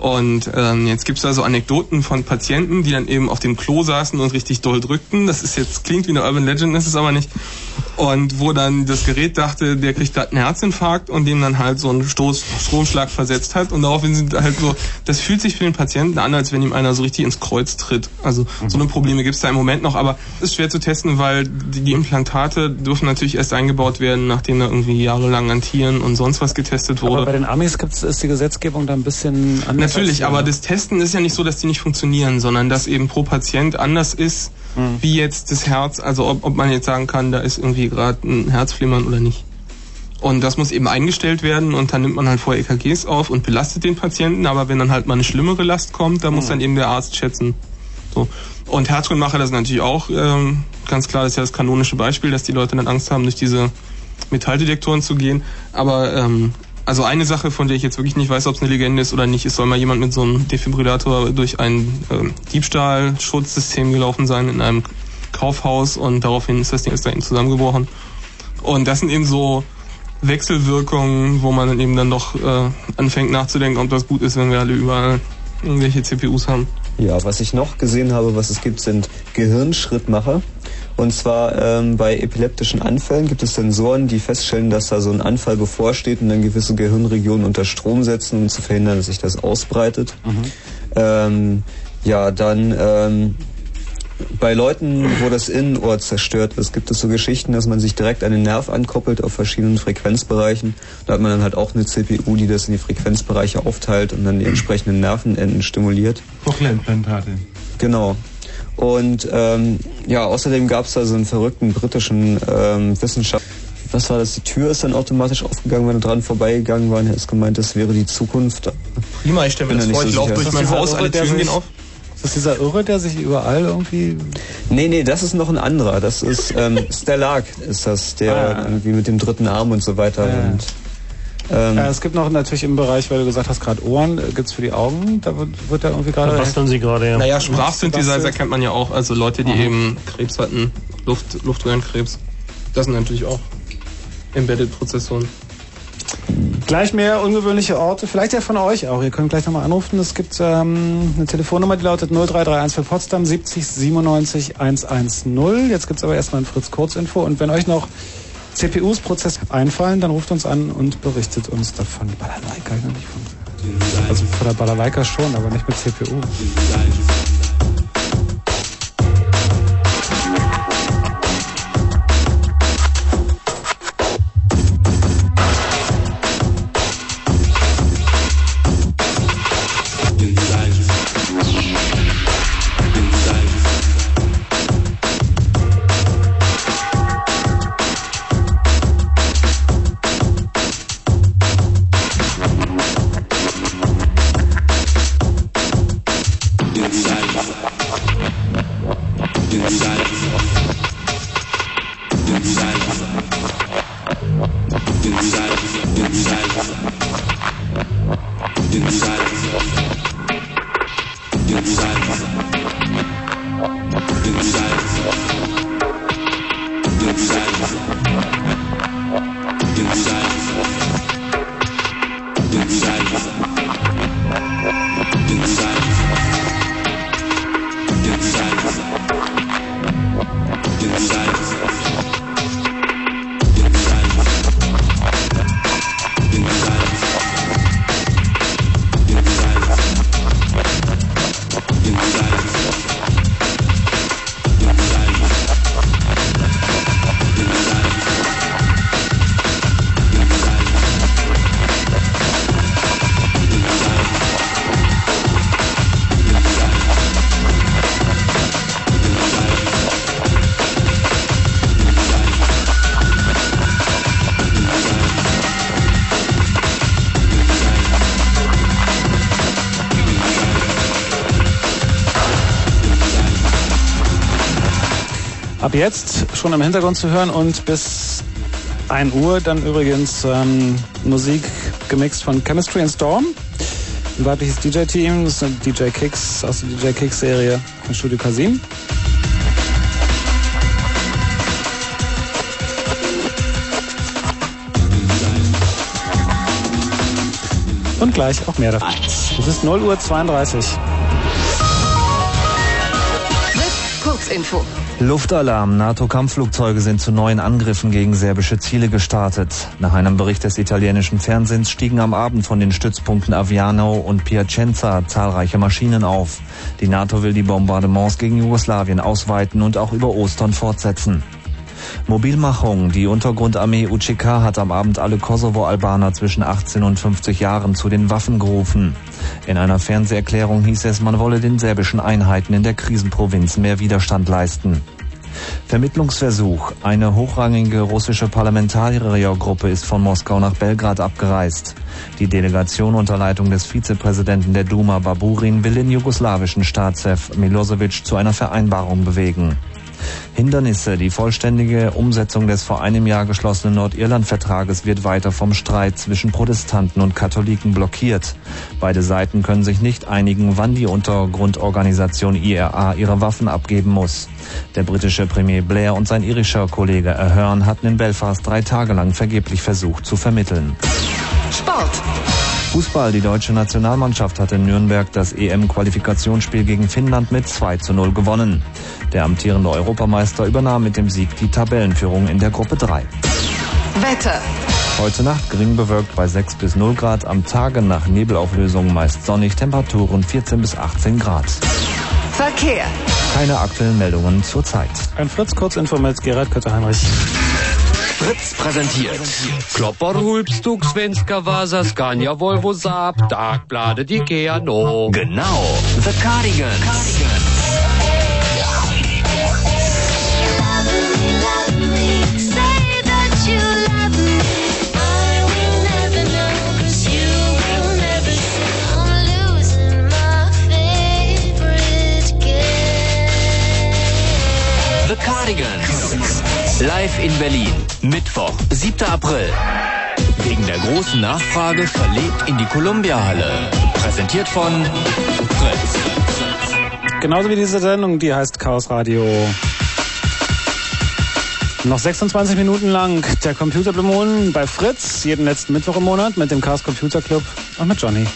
Und ähm, jetzt gibt's da so Anekdoten von Patienten, die dann eben auf dem Klo saßen und richtig doll drückten. Das ist jetzt klingt wie eine Urban Legend, ist es aber nicht. Und wo dann das Gerät dachte, der kriegt gerade einen Herzinfarkt und dem dann halt so einen Stoß, Stromschlag versetzt hat. Und daraufhin sind halt so, das fühlt sich für den Patienten an, als wenn ihm einer so richtig ins Kreuz tritt. Also so eine Probleme gibt's da im Moment noch, aber ist schwer zu testen, weil die, die Implantate dürfen natürlich erst eingebaut werden, nachdem da irgendwie jahrelang an Tieren und sonst was getestet wurde. Aber bei den Amis gibt's, ist die Gesetzgebung da ein bisschen anders. Natürlich, aber das Testen ist ja nicht so, dass die nicht funktionieren, sondern dass eben pro Patient anders ist, Mhm. wie jetzt das Herz, also ob, ob man jetzt sagen kann, da ist irgendwie gerade ein Herzflimmern oder nicht. Und das muss eben eingestellt werden und dann nimmt man halt vorher EKGs auf und belastet den Patienten, aber wenn dann halt mal eine schlimmere Last kommt, dann muss Mhm. dann eben der Arzt schätzen. So. Und Herzrhythmacher, das ist natürlich auch ähm, ganz klar, das ist ja das kanonische Beispiel, dass die Leute dann Angst haben, durch diese Metalldetektoren zu gehen. Aber ähm, also eine Sache, von der ich jetzt wirklich nicht weiß, ob es eine Legende ist oder nicht, es soll mal jemand mit so einem Defibrillator durch ein ähm, Diebstahlschutzsystem gelaufen sein in einem Kaufhaus und daraufhin ist das Ding ist da eben zusammengebrochen. Und das sind eben so Wechselwirkungen, wo man eben dann doch äh, anfängt nachzudenken, ob das gut ist, wenn wir alle überall irgendwelche CPUs haben. Ja, was ich noch gesehen habe, was es gibt, sind Gehirnschrittmacher. Und zwar ähm, bei epileptischen Anfällen gibt es Sensoren, die feststellen, dass da so ein Anfall bevorsteht und dann gewisse Gehirnregionen unter Strom setzen, um zu verhindern, dass sich das ausbreitet. Ähm, ja, dann ähm, bei Leuten, wo das Innenohr zerstört ist, gibt es so Geschichten, dass man sich direkt an den Nerv ankoppelt auf verschiedenen Frequenzbereichen. Da hat man dann halt auch eine CPU, die das in die Frequenzbereiche aufteilt und dann die entsprechenden Nervenenden stimuliert. Cochlea-Implantate. Genau. Und ähm, ja, außerdem gab es da so einen verrückten britischen ähm, Wissenschaftler. Was war das? Die Tür ist dann automatisch aufgegangen, wenn er dran vorbeigegangen war. Und er hat gemeint, das wäre die Zukunft. Prima, ich stelle mir das da vor, nicht ich so laufe sicher. durch mein Haus, alle Türen gehen auf. Ist das dieser Irre, der sich überall irgendwie... Nee, nee, das ist noch ein anderer. Das ist ähm, Stellark ist das, der Ah. irgendwie mit dem dritten Arm und so weiter. Ja. Und, ähm, ja, es gibt noch natürlich im Bereich, weil du gesagt hast, gerade Ohren, äh, gibt's für die Augen, da wird, wird da irgendwie gerade... Da basteln sie gerade, ja. Naja, Sprachsynthesizer kennt man ja auch, also Leute, die Aha. eben Krebs hatten, Luft, Luftröhrenkrebs. Das sind natürlich auch Embedded-Prozessoren. Gleich mehr ungewöhnliche Orte, vielleicht ja von euch auch. Ihr könnt gleich nochmal anrufen. Es gibt ähm, eine Telefonnummer, die lautet 0331 für Potsdam 70 97 110. Jetzt gibt's aber erstmal ein Fritz Kurzinfo. Und wenn euch noch CPUs Prozess einfallen, dann ruft uns an und berichtet uns davon. Balalaika nicht von. Also von der Balalaika schon, aber nicht mit CPU. Ab jetzt schon im Hintergrund zu hören und bis 1 Uhr dann übrigens ähm, Musik gemixt von Chemistry and Storm. Ein weibliches DJ-Team, das eine DJ Kicks aus der DJ Kicks-Serie von Studio Kasim. Und gleich auch mehr davon. Es ist 0 Uhr 32. Kurzinfo. Luftalarm. NATO-Kampfflugzeuge sind zu neuen Angriffen gegen serbische Ziele gestartet. Nach einem Bericht des italienischen Fernsehens stiegen am Abend von den Stützpunkten Aviano und Piacenza zahlreiche Maschinen auf. Die NATO will die Bombardements gegen Jugoslawien ausweiten und auch über Ostern fortsetzen. Mobilmachung. Die Untergrundarmee UCK hat am Abend alle Kosovo-Albaner zwischen 18 und 50 Jahren zu den Waffen gerufen. In einer Fernseherklärung hieß es, man wolle den serbischen Einheiten in der Krisenprovinz mehr Widerstand leisten. Vermittlungsversuch. Eine hochrangige russische Parlamentariergruppe ist von Moskau nach Belgrad abgereist. Die Delegation unter Leitung des Vizepräsidenten der Duma Baburin will den jugoslawischen Staatschef Milosevic zu einer Vereinbarung bewegen. Hindernisse. Die vollständige Umsetzung des vor einem Jahr geschlossenen Nordirland-Vertrages wird weiter vom Streit zwischen Protestanten und Katholiken blockiert. Beide Seiten können sich nicht einigen, wann die Untergrundorganisation IRA ihre Waffen abgeben muss. Der britische Premier Blair und sein irischer Kollege Ahern hatten in Belfast drei Tage lang vergeblich versucht zu vermitteln. Sport. Fußball. Die deutsche Nationalmannschaft hat in Nürnberg das EM-Qualifikationsspiel gegen Finnland mit 2 zu 0 gewonnen. Der amtierende Europameister übernahm mit dem Sieg die Tabellenführung in der Gruppe 3. Wetter. Heute Nacht gering bewölkt bei 6 bis 0 Grad, am Tage nach Nebelauflösung meist sonnig, Temperaturen 14 bis 18 Grad. Verkehr. Keine aktuellen Meldungen zurzeit. Ein Fritz Kurzinfo mit Gerhard Kötter-Heinrich. Fritz präsentiert. Klopperhulpstuk, Svenska Vasa, Scania, Volvo, Saab, Dagbladet, Ikea, No. Genau. The Cardigans. The Live in Berlin. Mittwoch, 7. April. Wegen der großen Nachfrage verlegt in die Columbia-Halle. Präsentiert von Fritz. Genauso wie diese Sendung, die heißt Chaos Radio. Noch 26 Minuten lang der Computerblumen bei Fritz, jeden letzten Mittwoch im Monat mit dem Chaos Computer Club und mit Johnny.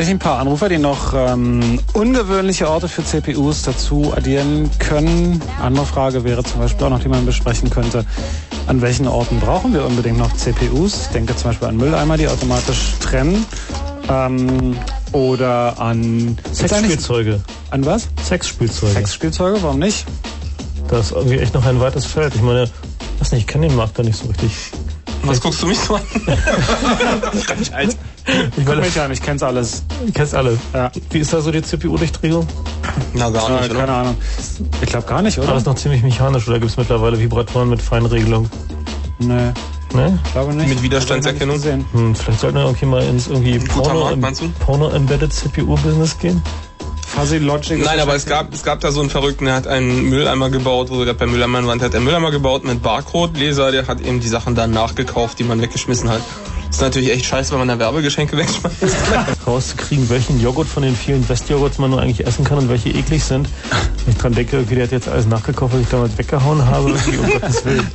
Tatsächlich ein paar Anrufer, die noch ähm, ungewöhnliche Orte für CPUs dazu addieren können. Andere Frage wäre zum Beispiel auch noch, die man besprechen könnte. An welchen Orten brauchen wir unbedingt noch CPUs? Ich denke zum Beispiel an Mülleimer, die automatisch trennen. Ähm, oder an Sexspielzeuge. An was? Sexspielzeuge. Sexspielzeuge, warum nicht? Das ist irgendwie echt noch ein weites Feld. Ich meine, weiß nicht, ich kenne den Markt da nicht so richtig. Was guckst du mich so an? ich. Ich guck mich an, ich kenn's alles. Kennst alles. Ja. Wie ist da so die CPU-Durchdrehung? Na, gar nicht, äh, oder? Keine Ahnung. Ich glaube gar nicht, oder? Aber das ist noch ziemlich mechanisch, oder gibt es mittlerweile Vibratoren mit Feinregelung? Nee. Ne? Glaube nicht. Mit Widerstandserkennung? Hm, vielleicht sollten wir irgendwie mal ins irgendwie guter Porno, Markt, meinst du? Porno Embedded CPU-Business gehen. Fuzzy Logic. Nein, aber es gab, es gab da so einen Verrückten, der hat einen Mülleimer gebaut, wo wir gerade beim Mülleimer waren, der hat einen Mülleimer gebaut mit Barcode-Leser, der hat eben die Sachen dann nachgekauft, die man weggeschmissen hat. Das ist natürlich echt scheiße, wenn man da Werbegeschenke wegschmeißt. Rauszukriegen, welchen Joghurt von den vielen Westjoghurts man nur eigentlich essen kann und welche eklig sind. Wenn ich dran denke, irgendwie, der hat jetzt alles nachgekauft, was ich damals weggehauen habe. Irgendwie, um Gottes Willen.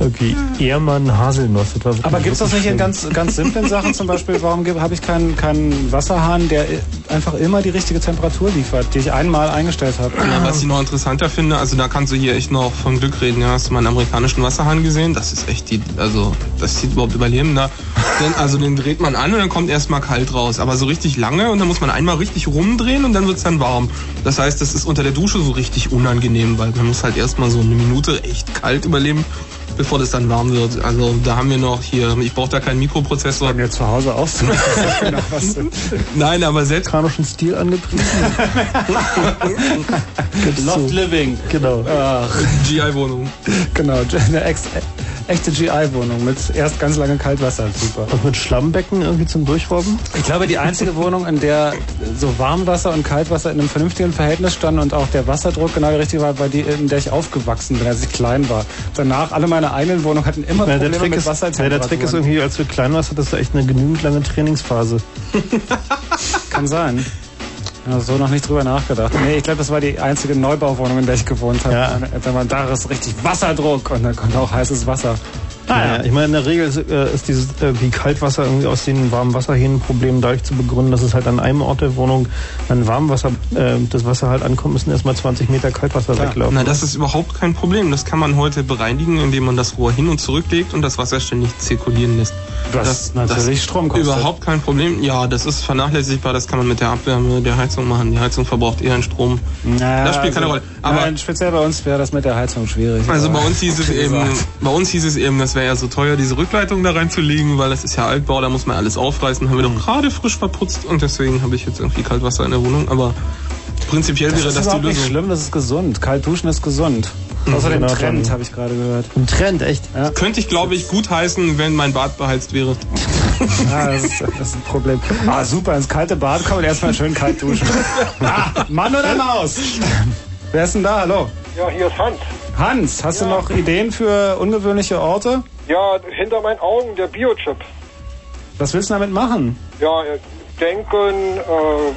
Irgendwie Ehrmann Haselnuss. Das war wirklich Aber gibt's das nicht in schlimm. ganz, ganz simplen Sachen? Zum Beispiel, warum habe ich keinen, keinen Wasserhahn, der einfach immer die richtige Temperatur liefert, die ich einmal eingestellt habe? Ja, was ich noch interessanter finde, also da kannst du hier echt noch von Glück reden. Ja, hast du meinen amerikanischen Wasserhahn gesehen? Das ist echt die, also das sieht überhaupt überleben da. Denn, also den dreht man an und dann kommt erstmal kalt raus. Aber so richtig lange und dann muss man einmal richtig rumdrehen und dann wird's dann warm. Das heißt, das ist unter der Dusche so richtig unangenehm, weil man muss halt erstmal so eine Minute echt kalt überleben, bevor das dann warm wird. Also da haben wir noch hier, ich brauche da keinen Mikroprozessor. Bei mir zu Hause auch so. genau, was Nein, aber selbst Amerikanischen Stil angepriesen. Loft Living. Genau. GI-Wohnung. genau, eine ex, echte GI-Wohnung mit erst ganz lange Kaltwasser. Super. Und mit Schlammbecken irgendwie zum Durchrobben? Ich glaube, die einzige Wohnung, in der so Warmwasser und Kaltwasser in einem vernünftigen Verhältnis standen und auch der Wasserdruck genau der richtige war, war die, in der ich aufgewachsen bin, als ich klein war. Danach, alle meine eigenen Wohnungen hatten immer der, Probleme Trick mit ist, Wassertemperaturen. der Trick ist irgendwie, als du klein warst, hattest du echt eine genügend lange Trainingsphase. Kann sein. Ja, so noch nicht drüber nachgedacht. Nee, ich glaube, das war die einzige Neubauwohnung, in der ich gewohnt habe. Ja. Da war da ist richtig Wasserdruck und dann kommt auch heißes Wasser. Ah, ja. Ich meine, in der Regel ist, äh, ist dieses äh, wie Kaltwasser irgendwie aus den warmen Wasserhähnen Problem dadurch zu begründen, dass es halt an einem Ort der Wohnung an Warmwasser, äh, das Wasser halt ankommt, müssen erstmal 20 Meter Kaltwasser weglaufen. Na, das ist überhaupt kein Problem. Das kann man heute bereinigen, indem man das Rohr hin und zurück legt und das Wasser ständig zirkulieren lässt. Was natürlich Strom kostet. Überhaupt kein Problem. Ja, das ist vernachlässigbar. Das kann man mit der Abwärme der Heizung machen. Die Heizung verbraucht eher einen Strom. Naja, das spielt keine also, Rolle. Aber nein, speziell bei uns wäre das mit der Heizung schwierig. also bei uns hieß es eben, bei uns hieß es eben, das wäre ja so teuer, diese Rückleitung da reinzulegen, weil das ist ja Altbau, da muss man alles aufreißen. Haben wir Mhm. doch gerade frisch verputzt und deswegen habe ich jetzt irgendwie Kaltwasser in der Wohnung. Aber prinzipiell Das wäre ist das die überhaupt nicht Lösung. schlimm, das ist gesund. Kalt duschen ist gesund. Außerdem genau, Trend, habe ich gerade gehört. Ein Trend, echt. Ja. Könnte ich, glaube ich, gut heißen, wenn mein Bad beheizt wäre. Ah, das, ist, das ist ein Problem. Ah, super, ins kalte Bad kommen und erstmal schön kalt duschen. Ah, Mann oder Maus? Wer ist denn da? Hallo? Ja, hier ist Hans. Hans, hast du noch Ideen für ungewöhnliche Orte? Ja, hinter meinen Augen der Biochip. Was willst du damit machen? Ja, äh, denken, äh,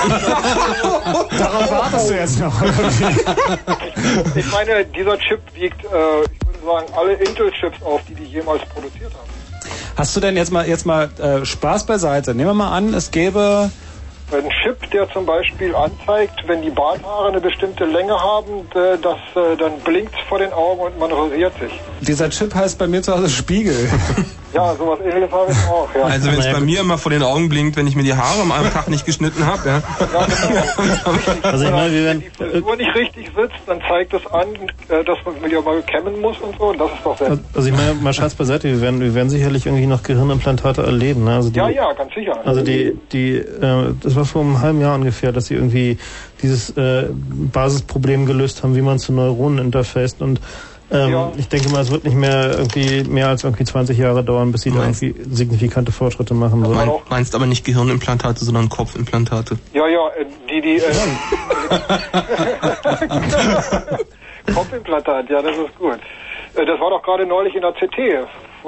Darauf wartest du jetzt noch. ich meine, dieser Chip wiegt, äh, ich würde sagen, alle Intel-Chips auf, die die jemals produziert haben. Hast du denn jetzt mal, jetzt mal äh, Spaß beiseite? Nehmen wir mal an, es gäbe Ein Chip, der zum Beispiel anzeigt, wenn die Barthaare eine bestimmte Länge haben, äh, das, äh, dann blinkt vor den Augen und man rasiert sich. Dieser Chip heißt bei mir zu Hause Spiegel. Ja, sowas ähnliches habe ich auch, ja. Also wenn es bei mir immer vor den Augen blinkt, wenn ich mir die Haare am einen Tag nicht geschnitten habe, ja. Also ich meine, wir werden, Wenn die Frisur nicht richtig sitzt, dann zeigt es an, äh, dass man wieder mal kämmen muss und so, und das ist doch sehr... also ich meine, mal Schatz beiseite, wir werden, wir werden sicherlich irgendwie noch Gehirnimplantate erleben. Ne? Also die, Ja, ja, ganz sicher. Also die, die, äh, das war vor einem halben Jahr ungefähr, dass sie irgendwie dieses äh, Basisproblem gelöst haben, wie man zu Neuronen interfaced und ähm, Ja. ich denke mal, es wird nicht mehr irgendwie mehr als irgendwie 20 Jahre dauern, bis sie da Meinst- irgendwie signifikante Fortschritte machen. So. Mein, meinst aber nicht Gehirnimplantate, sondern Kopfimplantate. Ja, ja, äh, die, die... Äh, Kopfimplantat, ja, das ist gut. Äh, Das war doch gerade neulich in der CT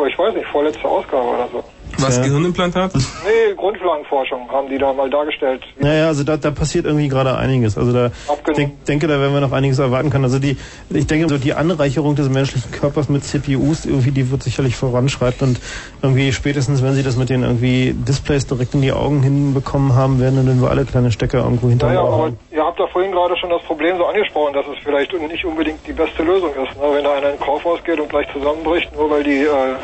ich weiß nicht, vorletzte Ausgabe oder so. Was, Ja. Gehirnimplantat? Nee, Grundlagenforschung haben die da mal dargestellt. Naja, also da, da passiert irgendwie gerade einiges. Also da denk, denke, da werden wir noch einiges erwarten können. Also die, ich denke, so die Anreicherung des menschlichen Körpers mit CPUs irgendwie, die wird sicherlich voranschreiten und irgendwie spätestens, wenn sie das mit den irgendwie Displays direkt in die Augen hinbekommen haben, werden dann wir alle kleine Stecker irgendwo hinter Naja, aber haben. ihr habt da vorhin gerade schon das Problem so angesprochen, dass es vielleicht nicht unbedingt die beste Lösung ist. Ne? Wenn da einer in den Kaufhaus geht und gleich zusammenbricht, nur weil die äh,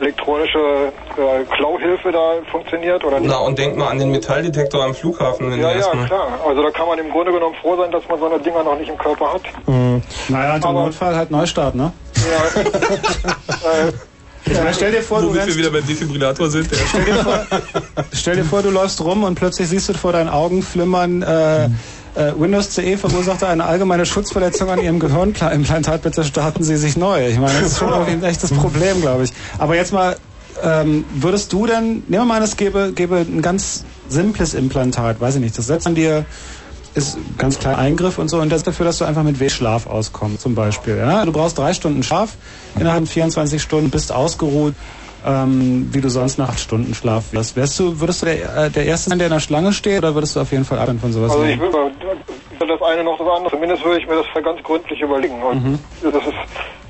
elektronische äh, Klauhilfe da funktioniert oder nicht. Na, und denk mal an den Metalldetektor am Flughafen, wenn ja, du ja, erstmal. klar. Also da kann man im Grunde genommen froh sein, dass man so eine Dinger noch nicht im Körper hat. Naja, und im Notfall halt Neustart, ne? Ich meine, stell dir vor, du Womit rennst, wir wieder bei Defibrillator sind. stell, dir vor, stell dir vor, du läufst rum und plötzlich siehst du vor deinen Augen flimmern, äh, äh, Windows CE verursachte eine allgemeine Schutzverletzung an ihrem Gehirnimplantat, bitte starten Sie sich neu. Ich meine, das ist schon ein echtes Problem, glaube ich. Aber jetzt mal, ähm, würdest du denn, nehmen wir mal an, es gäbe, gäbe ein ganz simples Implantat, weiß ich nicht, das setzt an dir ist ganz kleiner Eingriff und so und das dafür, dass du einfach mit Schlaf auskommst zum Beispiel. Ja? Du brauchst drei Stunden Schlaf innerhalb von 24 Stunden, bist ausgeruht, ähm, wie du sonst nach acht Stunden Schlaf wirst. Wärst du, würdest du der, äh, der Erste sein, der in der Schlange steht oder würdest du auf jeden Fall Abstand von sowas Also ich nehmen? weder das eine noch das andere. Zumindest würde ich mir das ganz gründlich überlegen. Und Mhm. das ist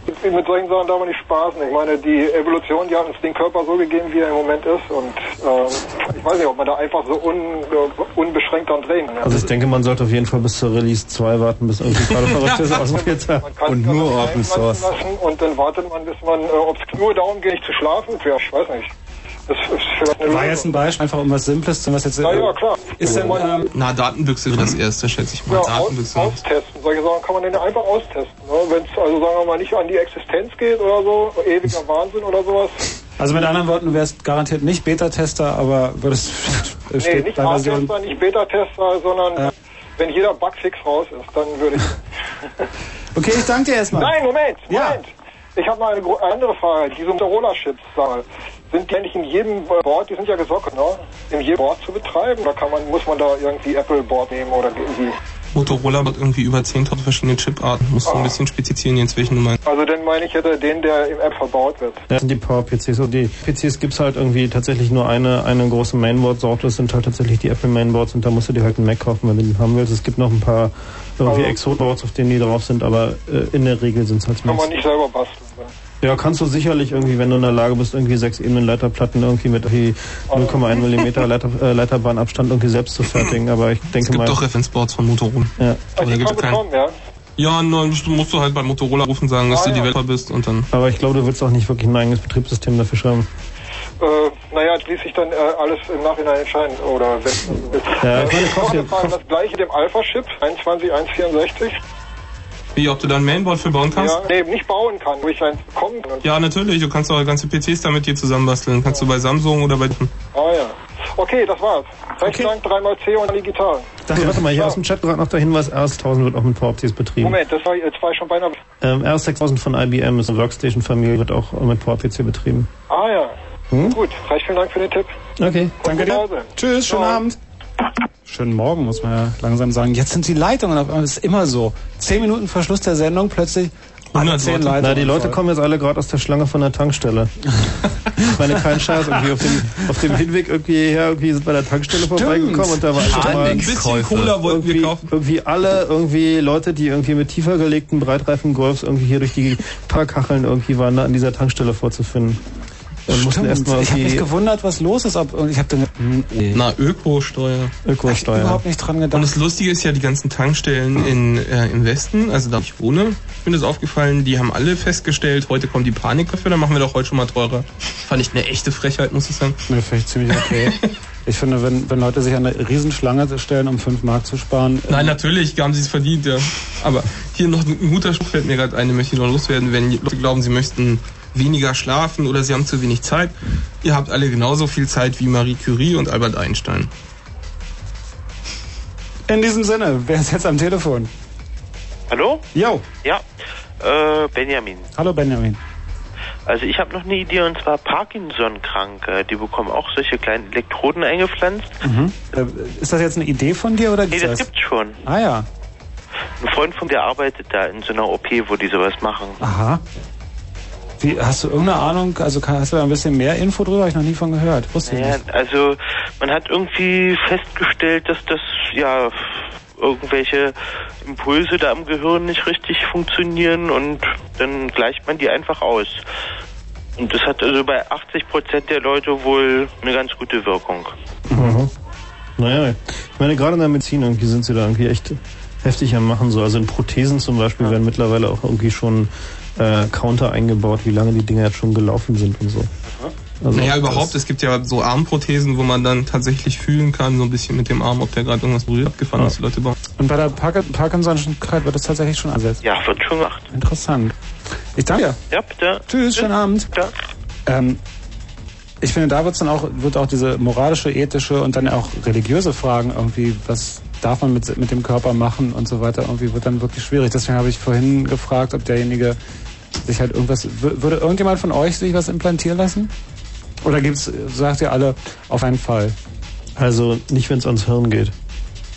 mit solchen Sachen darf man nicht spaßen. Ich meine, die Evolution, die hat uns den Körper so gegeben, wie er im Moment ist. Und ähm, ich weiß nicht, ob man da einfach so un, äh, unbeschränkt dran drehen kann. Also ich denke, man sollte auf jeden Fall bis zur Release 2 warten, bis irgendwie gerade Verrücktes ausprobiert hat. Und nur Open Source. Und dann wartet man, bis man, äh, ob es nur darum geht, nicht zu schlafen, ja, ich weiß nicht. Das ist vielleicht eine War jetzt ein Beispiel, einfach um was Simples zu was jetzt. Ja, ja, klar. Ist denn, ähm, Na, Datenbüchse das erste, schätze ich mal. Ja, aus, Datenbüchse. austesten. Solche Sachen kann man dann einfach austesten. Ne? Wenn es also, sagen wir mal, nicht an die Existenz geht oder so, ewiger Wahnsinn oder sowas. also mit anderen Worten, du wärst garantiert nicht Beta-Tester, aber würdest Nee, steht nicht. A-Tester, nicht Beta-Tester, sondern wenn jeder Bugfix raus ist, dann würde ich... Okay, ich danke dir erstmal. Nein, Moment, Moment. Ich habe mal eine andere Frage. Diese Motorola-Chips, sag mal, sind die eigentlich in jedem Board, die sind ja gesockt, ne? In jedem Board zu betreiben? Oder kann man, muss man da irgendwie Apple-Board nehmen oder irgendwie... Motorola hat irgendwie über 10.000 verschiedene Chiparten. Musst du ein bisschen spezifizieren jetzt, welchen du meinst. Also dann meine ich hätte den, der im App verbaut wird. Das sind die Power-PCs. Und die PCs gibt's halt irgendwie tatsächlich nur eine, eine große Mainboard-Sorte. Das sind halt tatsächlich die Apple Mainboards und da musst du dir halt einen Mac kaufen, wenn du den haben willst. Es gibt noch ein paar irgendwie Also- Exot-Boards, auf denen die drauf sind, aber äh, in der Regel sind's halt Kann Macs. man nicht selber basteln. Ja, kannst du sicherlich irgendwie, wenn du in der Lage bist, irgendwie sechs Ebenen Leiterplatten irgendwie mit irgendwie 0,1 mm Leiter, äh, Leiterbahnabstand irgendwie selbst zu fertigen. Aber ich denke Es gibt mal. doch Referenzboards von Motorola. Ja. Aber da gibt es keinen. ja? Ja, nur du musst du halt bei Motorola rufen, sagen, dass Ah, du ja. Developer bist und dann. Aber ich glaube, du willst auch nicht wirklich ein eigenes Betriebssystem dafür schreiben. Äh, naja, das ließ sich dann äh, alles im Nachhinein entscheiden. Oder wenn. Ja, äh, ich meine, das gleiche dem Alpha-Chip, 21164. Wie, ob du da ein Mainboard für bauen kannst? Ja, nee, nicht bauen kann, wo ich eins bekommen kann. Ja, natürlich. Du kannst auch ganze PCs damit dir zusammenbasteln. Kannst du bei Samsung oder bei. Ah ja. Okay, das war's. Recht Dank, dreimal C und digital. Dachte, warte mal, hier aus dem Chat gerade noch der Hinweis, RS1000 wird auch mit PowerPCs betrieben. Moment, das war, jetzt war ich schon beinahe. Ähm, RS6000 von IBM ist eine Workstation-Familie, wird auch mit PowerPC betrieben. Ah ja. Hm? Gut, recht vielen Dank für den Tipp. Okay. Danke dir. Tschüss, schönen Abend. Schönen Morgen, muss man ja langsam sagen. Jetzt sind die Leitungen, auf einmal ist immer so. Zehn Minuten vor Schluss der Sendung plötzlich alle zehn Leitungen. Na, die Leute voll. kommen jetzt alle gerade aus der Schlange von der Tankstelle. ich meine, kein Scheiß. Irgendwie auf dem, auf dem Hinweg irgendwie hierher, irgendwie sind bei der Tankstelle vorbeigekommen und da war einfach mal Ein bisschen Cola wollten wir irgendwie, kaufen. irgendwie alle irgendwie Leute, die irgendwie mit tiefer gelegten Breitreifen Golfs irgendwie hier durch die Parkkacheln irgendwie waren, da an dieser Tankstelle vorzufinden. Und mussten erstmal Ich habe mich gewundert, was los ist. Ob, und ich habe dann hm. Na, Ökosteuer. Ökosteuer. überhaupt nicht dran gedacht. Und das Lustige ist ja, die ganzen Tankstellen in, äh, im Westen, also da wo ich wohne, ist mir das aufgefallen, die haben alle festgestellt, heute kommt die Panik dafür, dann machen wir doch heute schon mal teurer. Fand ich eine echte Frechheit, muss ich sagen. Ne, finde ich ziemlich okay. ich finde, wenn, wenn Leute sich an eine Riesenschlange stellen, um 5 Mark zu sparen. äh, Nein, natürlich haben sie es verdient, ja. Aber hier noch ein guter Spruch fällt mir gerade ein, den möchte ich noch loswerden. Wenn Leute glauben, sie möchten weniger schlafen oder sie haben zu wenig Zeit, ihr habt alle genauso viel Zeit wie Marie Curie und Albert Einstein. In diesem Sinne, wer ist jetzt am Telefon? Hallo? Jo. Ja, äh, Benjamin. Hallo Benjamin. Also ich habe noch eine Idee und zwar Parkinson-Kranke. Die bekommen auch solche kleinen Elektroden eingepflanzt. Mhm. Äh, Ist das jetzt eine Idee von dir oder Nee, das gibt's schon. Ah ja. Ein Freund von mir arbeitet da in so einer OP, wo die sowas machen. Aha. Wie, hast du irgendeine Ahnung, also kann- hast du da ein bisschen mehr Info drüber? Habe ich noch nie von gehört. Wusste ich Naja, nicht. also man hat irgendwie festgestellt, dass das ja irgendwelche Impulse da im Gehirn nicht richtig funktionieren und dann gleicht man die einfach aus. Und das hat also bei 80 Prozent der Leute wohl eine ganz gute Wirkung. Mhm. Naja, ich meine, gerade in der Medizin irgendwie sind sie da irgendwie echt heftig am Machen. So. Also in Prothesen zum Beispiel werden mittlerweile auch irgendwie schon äh, Counter eingebaut, wie lange die Dinger jetzt schon gelaufen sind und so. Also naja, überhaupt, es gibt ja so Armprothesen, wo man dann tatsächlich fühlen kann, so ein bisschen mit dem Arm, ob der gerade irgendwas berührt, abgefahren was die Leute bauen. Und bei der Park Parkinson'skrankheit wird das tatsächlich schon eingesetzt. Ja, wird schon gemacht. Interessant. Ich danke dir. Ja, bitte. Tschüss, schönen Abend. Ähm, ich finde, da wird's dann auch, wird auch diese moralische, ethische und dann auch religiöse Fragen irgendwie, was darf man mit, mit dem Körper machen und so weiter, irgendwie wird dann wirklich schwierig. Deswegen habe ich vorhin gefragt, ob derjenige sich halt irgendwas, wür- würde irgendjemand von euch sich was implantieren lassen? Oder gibt's, sagt ihr alle, auf einen Fall? Also nicht, wenn es ans Hirn geht.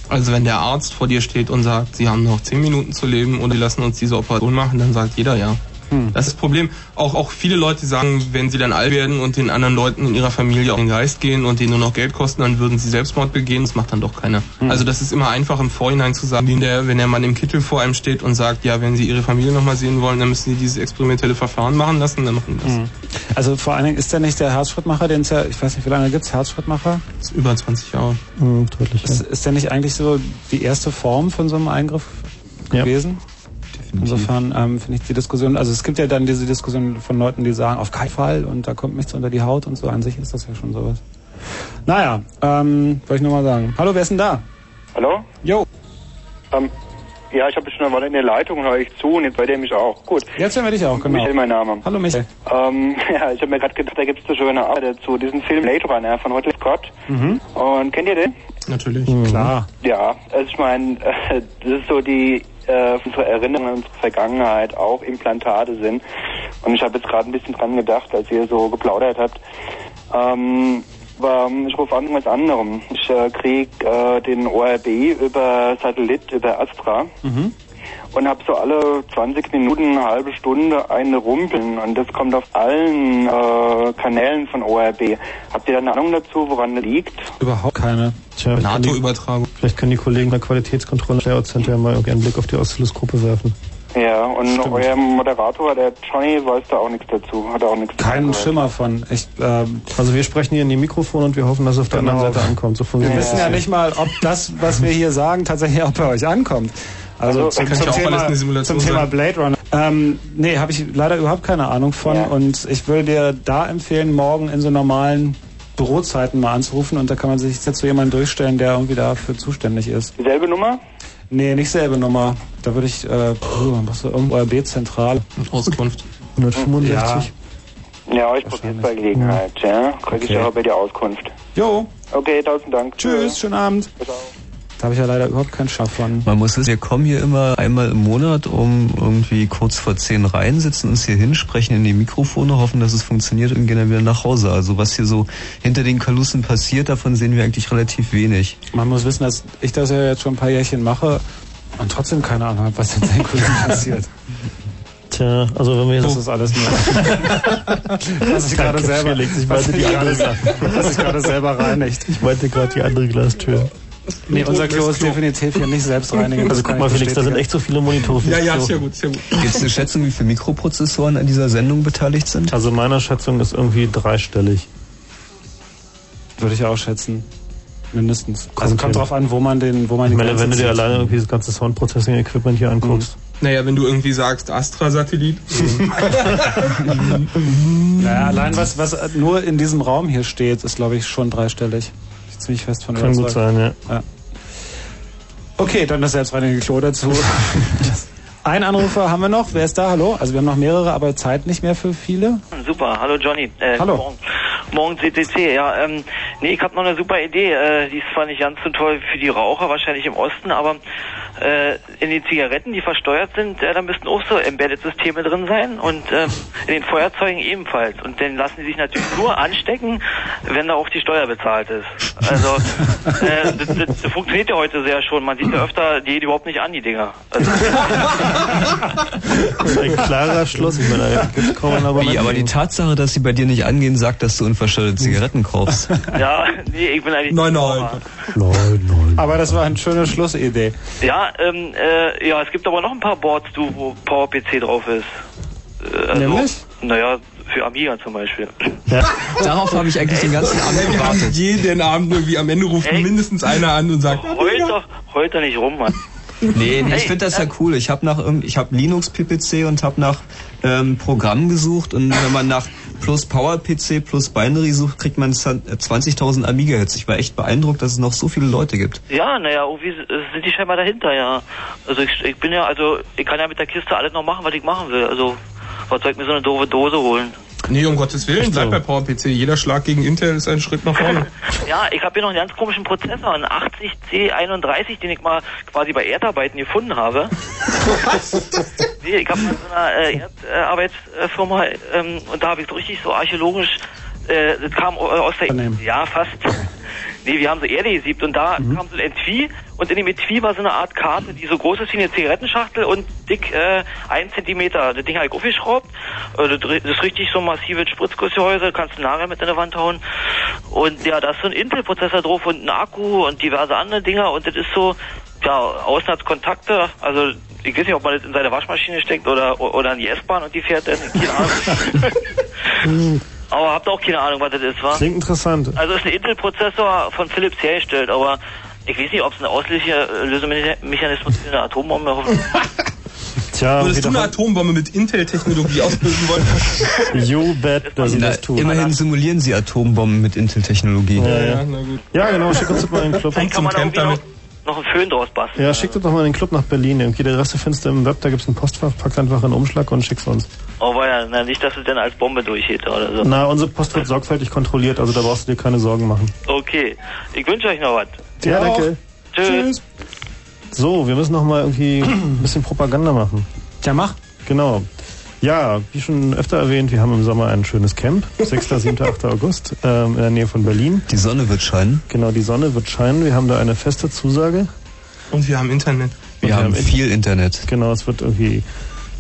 Also wenn der Arzt vor dir steht und sagt, sie haben noch 10 Minuten zu leben und die lassen uns diese Operation machen, dann sagt jeder ja. Hm. Das ist das Problem. Auch, auch viele Leute sagen, wenn sie dann alt werden und den anderen Leuten in ihrer Familie auf den Geist gehen und denen nur noch Geld kosten, dann würden sie Selbstmord begehen. Das macht dann doch keiner. Hm. Also das ist immer einfach im Vorhinein zu sagen, wie der, wenn der Mann im Kittel vor einem steht und sagt, ja, wenn sie ihre Familie nochmal sehen wollen, dann müssen sie dieses experimentelle Verfahren machen lassen, dann machen die das. Hm. Also vor allen Dingen ist der nicht der Herzschrittmacher, den es ja, ich weiß nicht, wie lange gibt's Herzschrittmacher? Das ist über 20 Jahre. Hm, deutlich. Ist, ist der nicht eigentlich so die erste Form von so einem Eingriff gewesen? Insofern ähm, finde ich die Diskussion, also es gibt ja dann diese Diskussion von Leuten, die sagen, auf keinen Fall und da kommt nichts unter die Haut und so. An sich ist das ja schon sowas. Naja, ähm, wollte ich nur mal sagen. Hallo, wer ist denn da? Hallo? Jo. Ähm, ja, ich habe schon eine Weile in der Leitung höre ich zu und jetzt bei der mich auch. Gut. Jetzt hören wir dich auch, genau. Michael, mein Name. Hallo Michael. Ähm, ja, ich habe mir gerade gedacht, da gibt es eine schöne Arbeit dazu. Diesen Film Blade Runner von Ridley Scott. Mhm. Und kennt ihr den? Natürlich. Klar. Ja, also ich meine, äh, das ist so die äh, unsere Erinnerungen an Vergangenheit auch Implantate sind. Und ich habe jetzt gerade ein bisschen dran gedacht, als ihr so geplaudert habt. Ähm, aber ich rufe an was anderem. Ich äh, krieg äh, den ORB über Satellit, über Astra Mhm. Und habe so alle 20 Minuten, eine halbe Stunde eine Rumpeln und das kommt auf allen äh, Kanälen von ORB. Habt ihr da eine Ahnung dazu, woran das liegt? Überhaupt keine. Tja, vielleicht können die- NATO-Übertragung. Vielleicht können die Kollegen der Qualitätskontrolle der Center ja mal irgendwie einen Blick auf die Oszilloskope werfen. Ja, und euer Moderator, der Johnny, weiß da auch nichts dazu, hat auch nichts Keinen dazu Schimmer von. Ich, ähm, Also wir sprechen hier in die Mikrofone und wir hoffen, dass es auf der Genau. anderen Seite ankommt. So wir wissen ja nicht mal, ob das, was wir hier sagen, tatsächlich auch bei euch ankommt. Also, Also, zum, zum, ja Thema, eine Simulation zum Thema. Blade Runner. Ähm, nee, habe ich leider überhaupt keine Ahnung von. Und ich würde dir da empfehlen, morgen in so normalen Bürozeiten mal anzurufen und da kann man sich jetzt zu jemandem durchstellen, der irgendwie dafür zuständig ist. Dieselbe Nummer? Nee, nicht selbe Nummer. Da würde ich, äh, puh, was irgendwo RB-Zentral. Auskunft. 165. Ja, ich probiere es bei Gelegenheit, ja. Krieg ich Okay. auch bei dir Auskunft. Jo. Okay, tausend Dank. Tschüss, schönen Abend. Da habe ich ja leider überhaupt keinen Schaff von. Man muss es, wir kommen hier immer einmal im Monat um irgendwie kurz vor zehn rein, sitzen uns hier hin, sprechen in die Mikrofone, hoffen, dass es funktioniert und gehen dann wieder nach Hause. Also was hier so hinter den Kalussen passiert, davon sehen wir eigentlich relativ wenig. Man muss wissen, dass ich das ja jetzt schon ein paar Jährchen mache und trotzdem keine Ahnung habe, was in den Kulissen passiert. Tja, also wenn wir jetzt... Das ist alles nur... was ich gerade selber... Felix, ich was meinte ich die gerade, andere. was ich gerade selber reinigt. Ich meinte gerade die andere Glastür. Nee, unser Klo ist definitiv hier nicht selbstreinigend. Also guck mal, Felix, da sind echt so viele Monitore. fürs Klo. gut, sehr gut. Gibt es eine Schätzung, wie viele Mikroprozessoren an dieser Sendung beteiligt sind? Also meiner Schätzung ist irgendwie dreistellig. Würde ich auch schätzen. Mindestens. also Kommt kommt hin. drauf an, wo man den, wo man Ich die meine, wenn du dir alleine irgendwie das ganze Soundprocessing-Equipment hier anguckst. Naja, wenn du irgendwie sagst Astra-Satellit. Naja, allein was, was nur in diesem Raum hier steht, ist glaube ich schon dreistellig. Ziemlich fest von Kann gut sein, ja. Okay, dann das selbstreinigende Klo dazu. Ein Anrufer haben wir noch. Wer ist da? Hallo? Also wir haben noch mehrere, aber Zeit nicht mehr für viele. Super, hallo Johnny. Äh, Hallo. Morgen, morgen CCC, ja. Ähm, Nee, ich habe noch eine super Idee. Äh, die ist zwar nicht ganz so toll für die Raucher, wahrscheinlich im Osten, aber äh, in den Zigaretten, die versteuert sind, äh, da müssten auch so Embedded-Systeme drin sein und äh, in den Feuerzeugen ebenfalls. Und dann lassen die sich natürlich nur anstecken, wenn da auch die Steuer bezahlt ist. Also äh, das, das, das funktioniert ja heute sehr schon. Man sieht ja öfter, die geht überhaupt nicht an, die Dinger. Also, Das ist ein klarer Schluss. Ich meine, da ein Argument. Wie, aber die Tatsache, dass sie bei dir nicht angehen, sagt, dass du unverschuldet Zigaretten kaufst. ja, nee, ich bin eigentlich... Nein, nein. Nein, nein. Aber das war eine schöne Schlussidee. Ja, ähm, äh, ja, es gibt aber noch ein paar Boards, du, wo PowerPC drauf ist. Äh, also, Nämlich? Naja, für Amiga zum Beispiel. Darauf habe ich eigentlich den ganzen Abend gewartet. Jeden Abend irgendwie am Ende ruft mindestens einer an und sagt, Heult doch, heult doch nicht rum, Mann. Nee, nee ich Hey, finde das ja cool. Ich habe nach irgend- ich habe Linux PPC und habe nach ähm, Programm gesucht und wenn man nach plus Power PC plus Binary sucht, kriegt man z- äh, 20.000 Amiga Hits. Ich war echt beeindruckt, dass es noch so viele Leute gibt. Ja, naja, irgendwie s- sind die scheinbar dahinter, ja. Also ich, ich bin ja, also ich kann ja mit der Kiste alles noch machen, was ich machen will. Also was soll ich mir so eine doofe Dose holen? nee, um Gottes Willen, bleib bei PowerPC. Jeder Schlag gegen Intel ist ein Schritt nach vorne. Ja, ich habe hier noch einen ganz komischen Prozessor, einen 80C31, den ich mal quasi bei Erdarbeiten gefunden habe. nee, ich habe mal in so einer äh, Erdarbeitsfirma ähm, und da habe ich so richtig so archäologisch, äh, das kam äh, aus der... Ja, fast. Nee, wir haben so Erde gesiebt und da kam so ein Etui und in dem Etui war so eine Art Karte, die so groß ist wie eine Zigarettenschachtel und dick äh, ein Zentimeter. Das Ding habe ich aufgeschraubt. Äh, das, das ist richtig so ein massives Spritzgussgehäuse, kannst du Nagel mit in der Wand hauen. Und ja, da ist so ein Intel-Prozessor drauf und ein Akku und diverse andere Dinger und das ist so, ja, außen hat's Kontakte, also ich weiß nicht, ob man das in seine Waschmaschine steckt oder oder in die S-Bahn und die fährt dann, keine Ahnung. aber habt ihr auch keine Ahnung, was das ist, wa? Klingt interessant. Also es ist ein Intel-Prozessor von Philips hergestellt, aber ich weiß nicht, ob es ein Auslösemechanismus für eine Atombombe Tja, Würdest du eine Atombombe mit Intel-Technologie ausbilden wollen? You bet, dass sie das tun. immerhin simulieren sie Atombomben mit Intel-Technologie. Ja, ja. na gut. Ja, genau, schick uns mal in den Club. Dann kann man irgendwie noch, einen Föhn draus basteln. Ja, schick das doch mal in den Club nach Berlin. Irgendwie der Rest findest du im Web, da gibt's ein Postfach, pack's einfach in einen Umschlag und schick's uns. Oh, war ja, na, nicht, dass es dann als Bombe durchgeht oder so. Na, unsere Post wird sorgfältig kontrolliert, also da brauchst du dir keine Sorgen machen. Okay, ich wünsche euch noch was. Ja, danke. Tschüss. So, wir müssen noch mal irgendwie ein bisschen Propaganda machen. Tja, mach. Genau. Ja, wie schon öfter erwähnt, wir haben im Sommer ein schönes Camp. 6., 7., 8. August ähm, in der Nähe von Berlin. Die Sonne wird scheinen. Genau, die Sonne wird scheinen. Wir haben da eine feste Zusage. Und wir haben Internet. Wir haben viel Internet. Genau, es wird irgendwie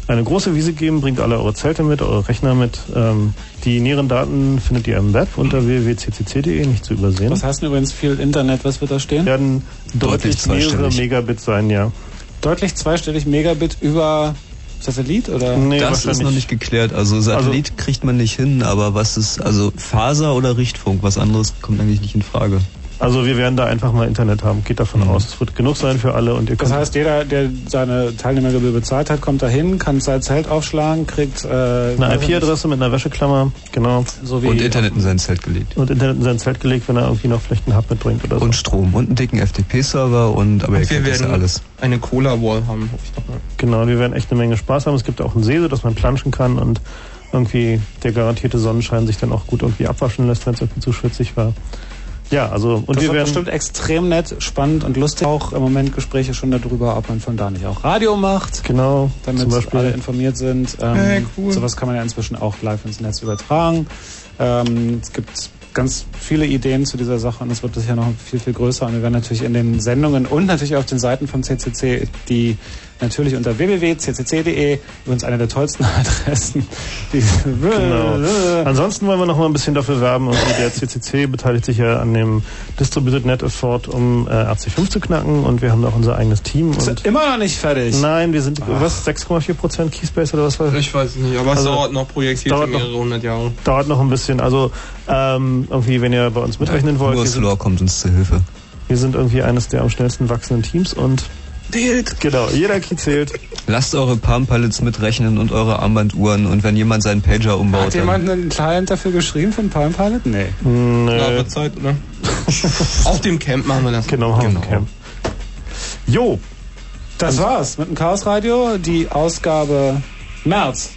eine große Wiese geben. Bringt alle eure Zelte mit, eure Rechner mit. Ähm, die näheren Daten findet ihr im Web unter www.ccc.de, nicht zu übersehen. Was heißt denn übrigens viel Internet? Was wird da stehen? Werden deutlich, Deutlich mehrere zweistellig. Megabit sein, ja. Deutlich zweistellig Megabit über Satellit oder? das ist noch nicht geklärt. Also Satellit kriegt man nicht hin, aber was ist, also Faser oder Richtfunk, was anderes kommt eigentlich nicht in Frage. Also wir werden da einfach mal Internet haben, geht davon aus. Es wird genug sein für alle und ihr Das heißt, jeder, der seine Teilnehmergebühr bezahlt hat, kommt da hin, kann sein Zelt aufschlagen, kriegt äh, eine IP-Adresse mit einer Wäscheklammer, genau. So wie Und Internet in sein Zelt gelegt. Und Internet in sein Zelt gelegt, wenn er irgendwie noch vielleicht einen Hub mitbringt oder so. Und Strom und einen dicken FTP-Server und aber ihr Und wir werden alles. eine Cola-Wall haben, hoffe ich doch mal. Genau, wir werden echt eine Menge Spaß haben. Es gibt auch einen See, sodass man planschen kann und irgendwie der garantierte Sonnenschein sich dann auch gut irgendwie abwaschen lässt, wenn es irgendwie zu schwitzig war. Ja, also und das wir werden bestimmt extrem nett, spannend und lustig. Auch im Moment Gespräche schon darüber, ob man von da nicht auch Radio macht. Genau, damit alle informiert sind. Ähm, Hey, cool. Sowas kann man ja inzwischen auch live ins Netz übertragen. Ähm, es gibt ganz viele Ideen zu dieser Sache und es wird sicher noch viel, viel größer. Und wir werden natürlich in den Sendungen und natürlich auf den Seiten von CCC, die natürlich unter www.ccc.de, übrigens eine der tollsten Adressen. Die Genau. Ansonsten wollen wir noch mal ein bisschen dafür werben. Und der CCC beteiligt sich ja an dem Distributed Net Effort, um äh, AC5 zu knacken. Und wir haben auch unser eigenes Team. Ist Und immer noch nicht fertig. Nein, wir sind, Ach. was, 6,4 Prozent Keyspace oder was war Ich weiß es nicht, aber es Also, dauert noch projektiert für dauert noch- mehrere hundert Jahre. Dauert noch ein bisschen. Also ähm, irgendwie, wenn ihr bei uns mitrechnen wollt, Slor kommt uns zur Hilfe. wir sind irgendwie eines der am schnellsten wachsenden Teams und Zählt. Genau, jeder Key zählt. Lasst eure Palm Pilots mitrechnen und eure Armbanduhren und wenn jemand seinen Pager umbaut, Hat jemand einen Client dafür geschrieben von Palm Pilot? Nee. Nee. Na, wird Zeit, oder? Auf dem Camp machen wir das. Genau, genau. Camp. Jo. Das war's mit dem Chaos Radio, die Ausgabe März.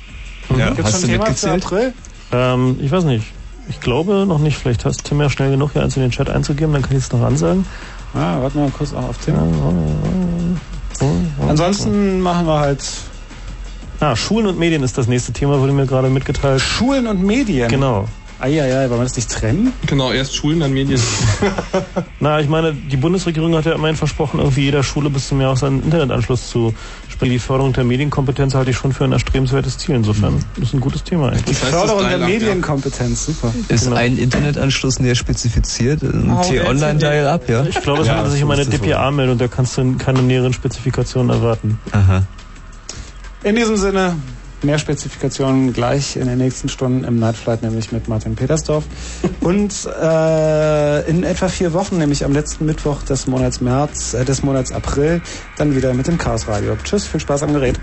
Ja, Gibt's hast schon du ein Thema für? April? Ähm, ich weiß nicht. ich glaube noch nicht. Vielleicht hast Tim ja schnell genug hier eins in den Chat einzugeben, dann kann ich es noch ansagen. Ah, warten wir mal kurz auch auf Tim. Ansonsten machen wir halt. Ah, Schulen und Medien ist das nächste Thema, wurde mir gerade mitgeteilt. Schulen und Medien? Genau. Eieiei, wollen wir das nicht trennen? Genau, erst Schulen, dann Medien. Na, ich meine, die Bundesregierung hat ja immerhin versprochen, irgendwie jeder Schule bis zum Jahr auch seinen Internetanschluss zu spielen. Die Förderung der Medienkompetenz halte ich schon für ein erstrebenswertes Ziel. Insofern ist ein gutes Thema eigentlich. Die Förderung der Medienkompetenz, super. Ist Genau. ein Internetanschluss näher spezifiziert? Ein Oh, T-Online-Dial-Up, ja? Ich glaube, es ja, handelt sich um eine DPA-Meldung, da kannst du keine näheren Spezifikationen erwarten. Aha. In diesem Sinne, mehr Spezifikationen gleich in den nächsten Stunden im Nightflight, nämlich mit Martin Petersdorf. Und äh, in etwa vier Wochen, nämlich am letzten Mittwoch des Monats März, äh, des Monats April, dann wieder mit dem Chaos Radio. Tschüss, viel Spaß am Gerät.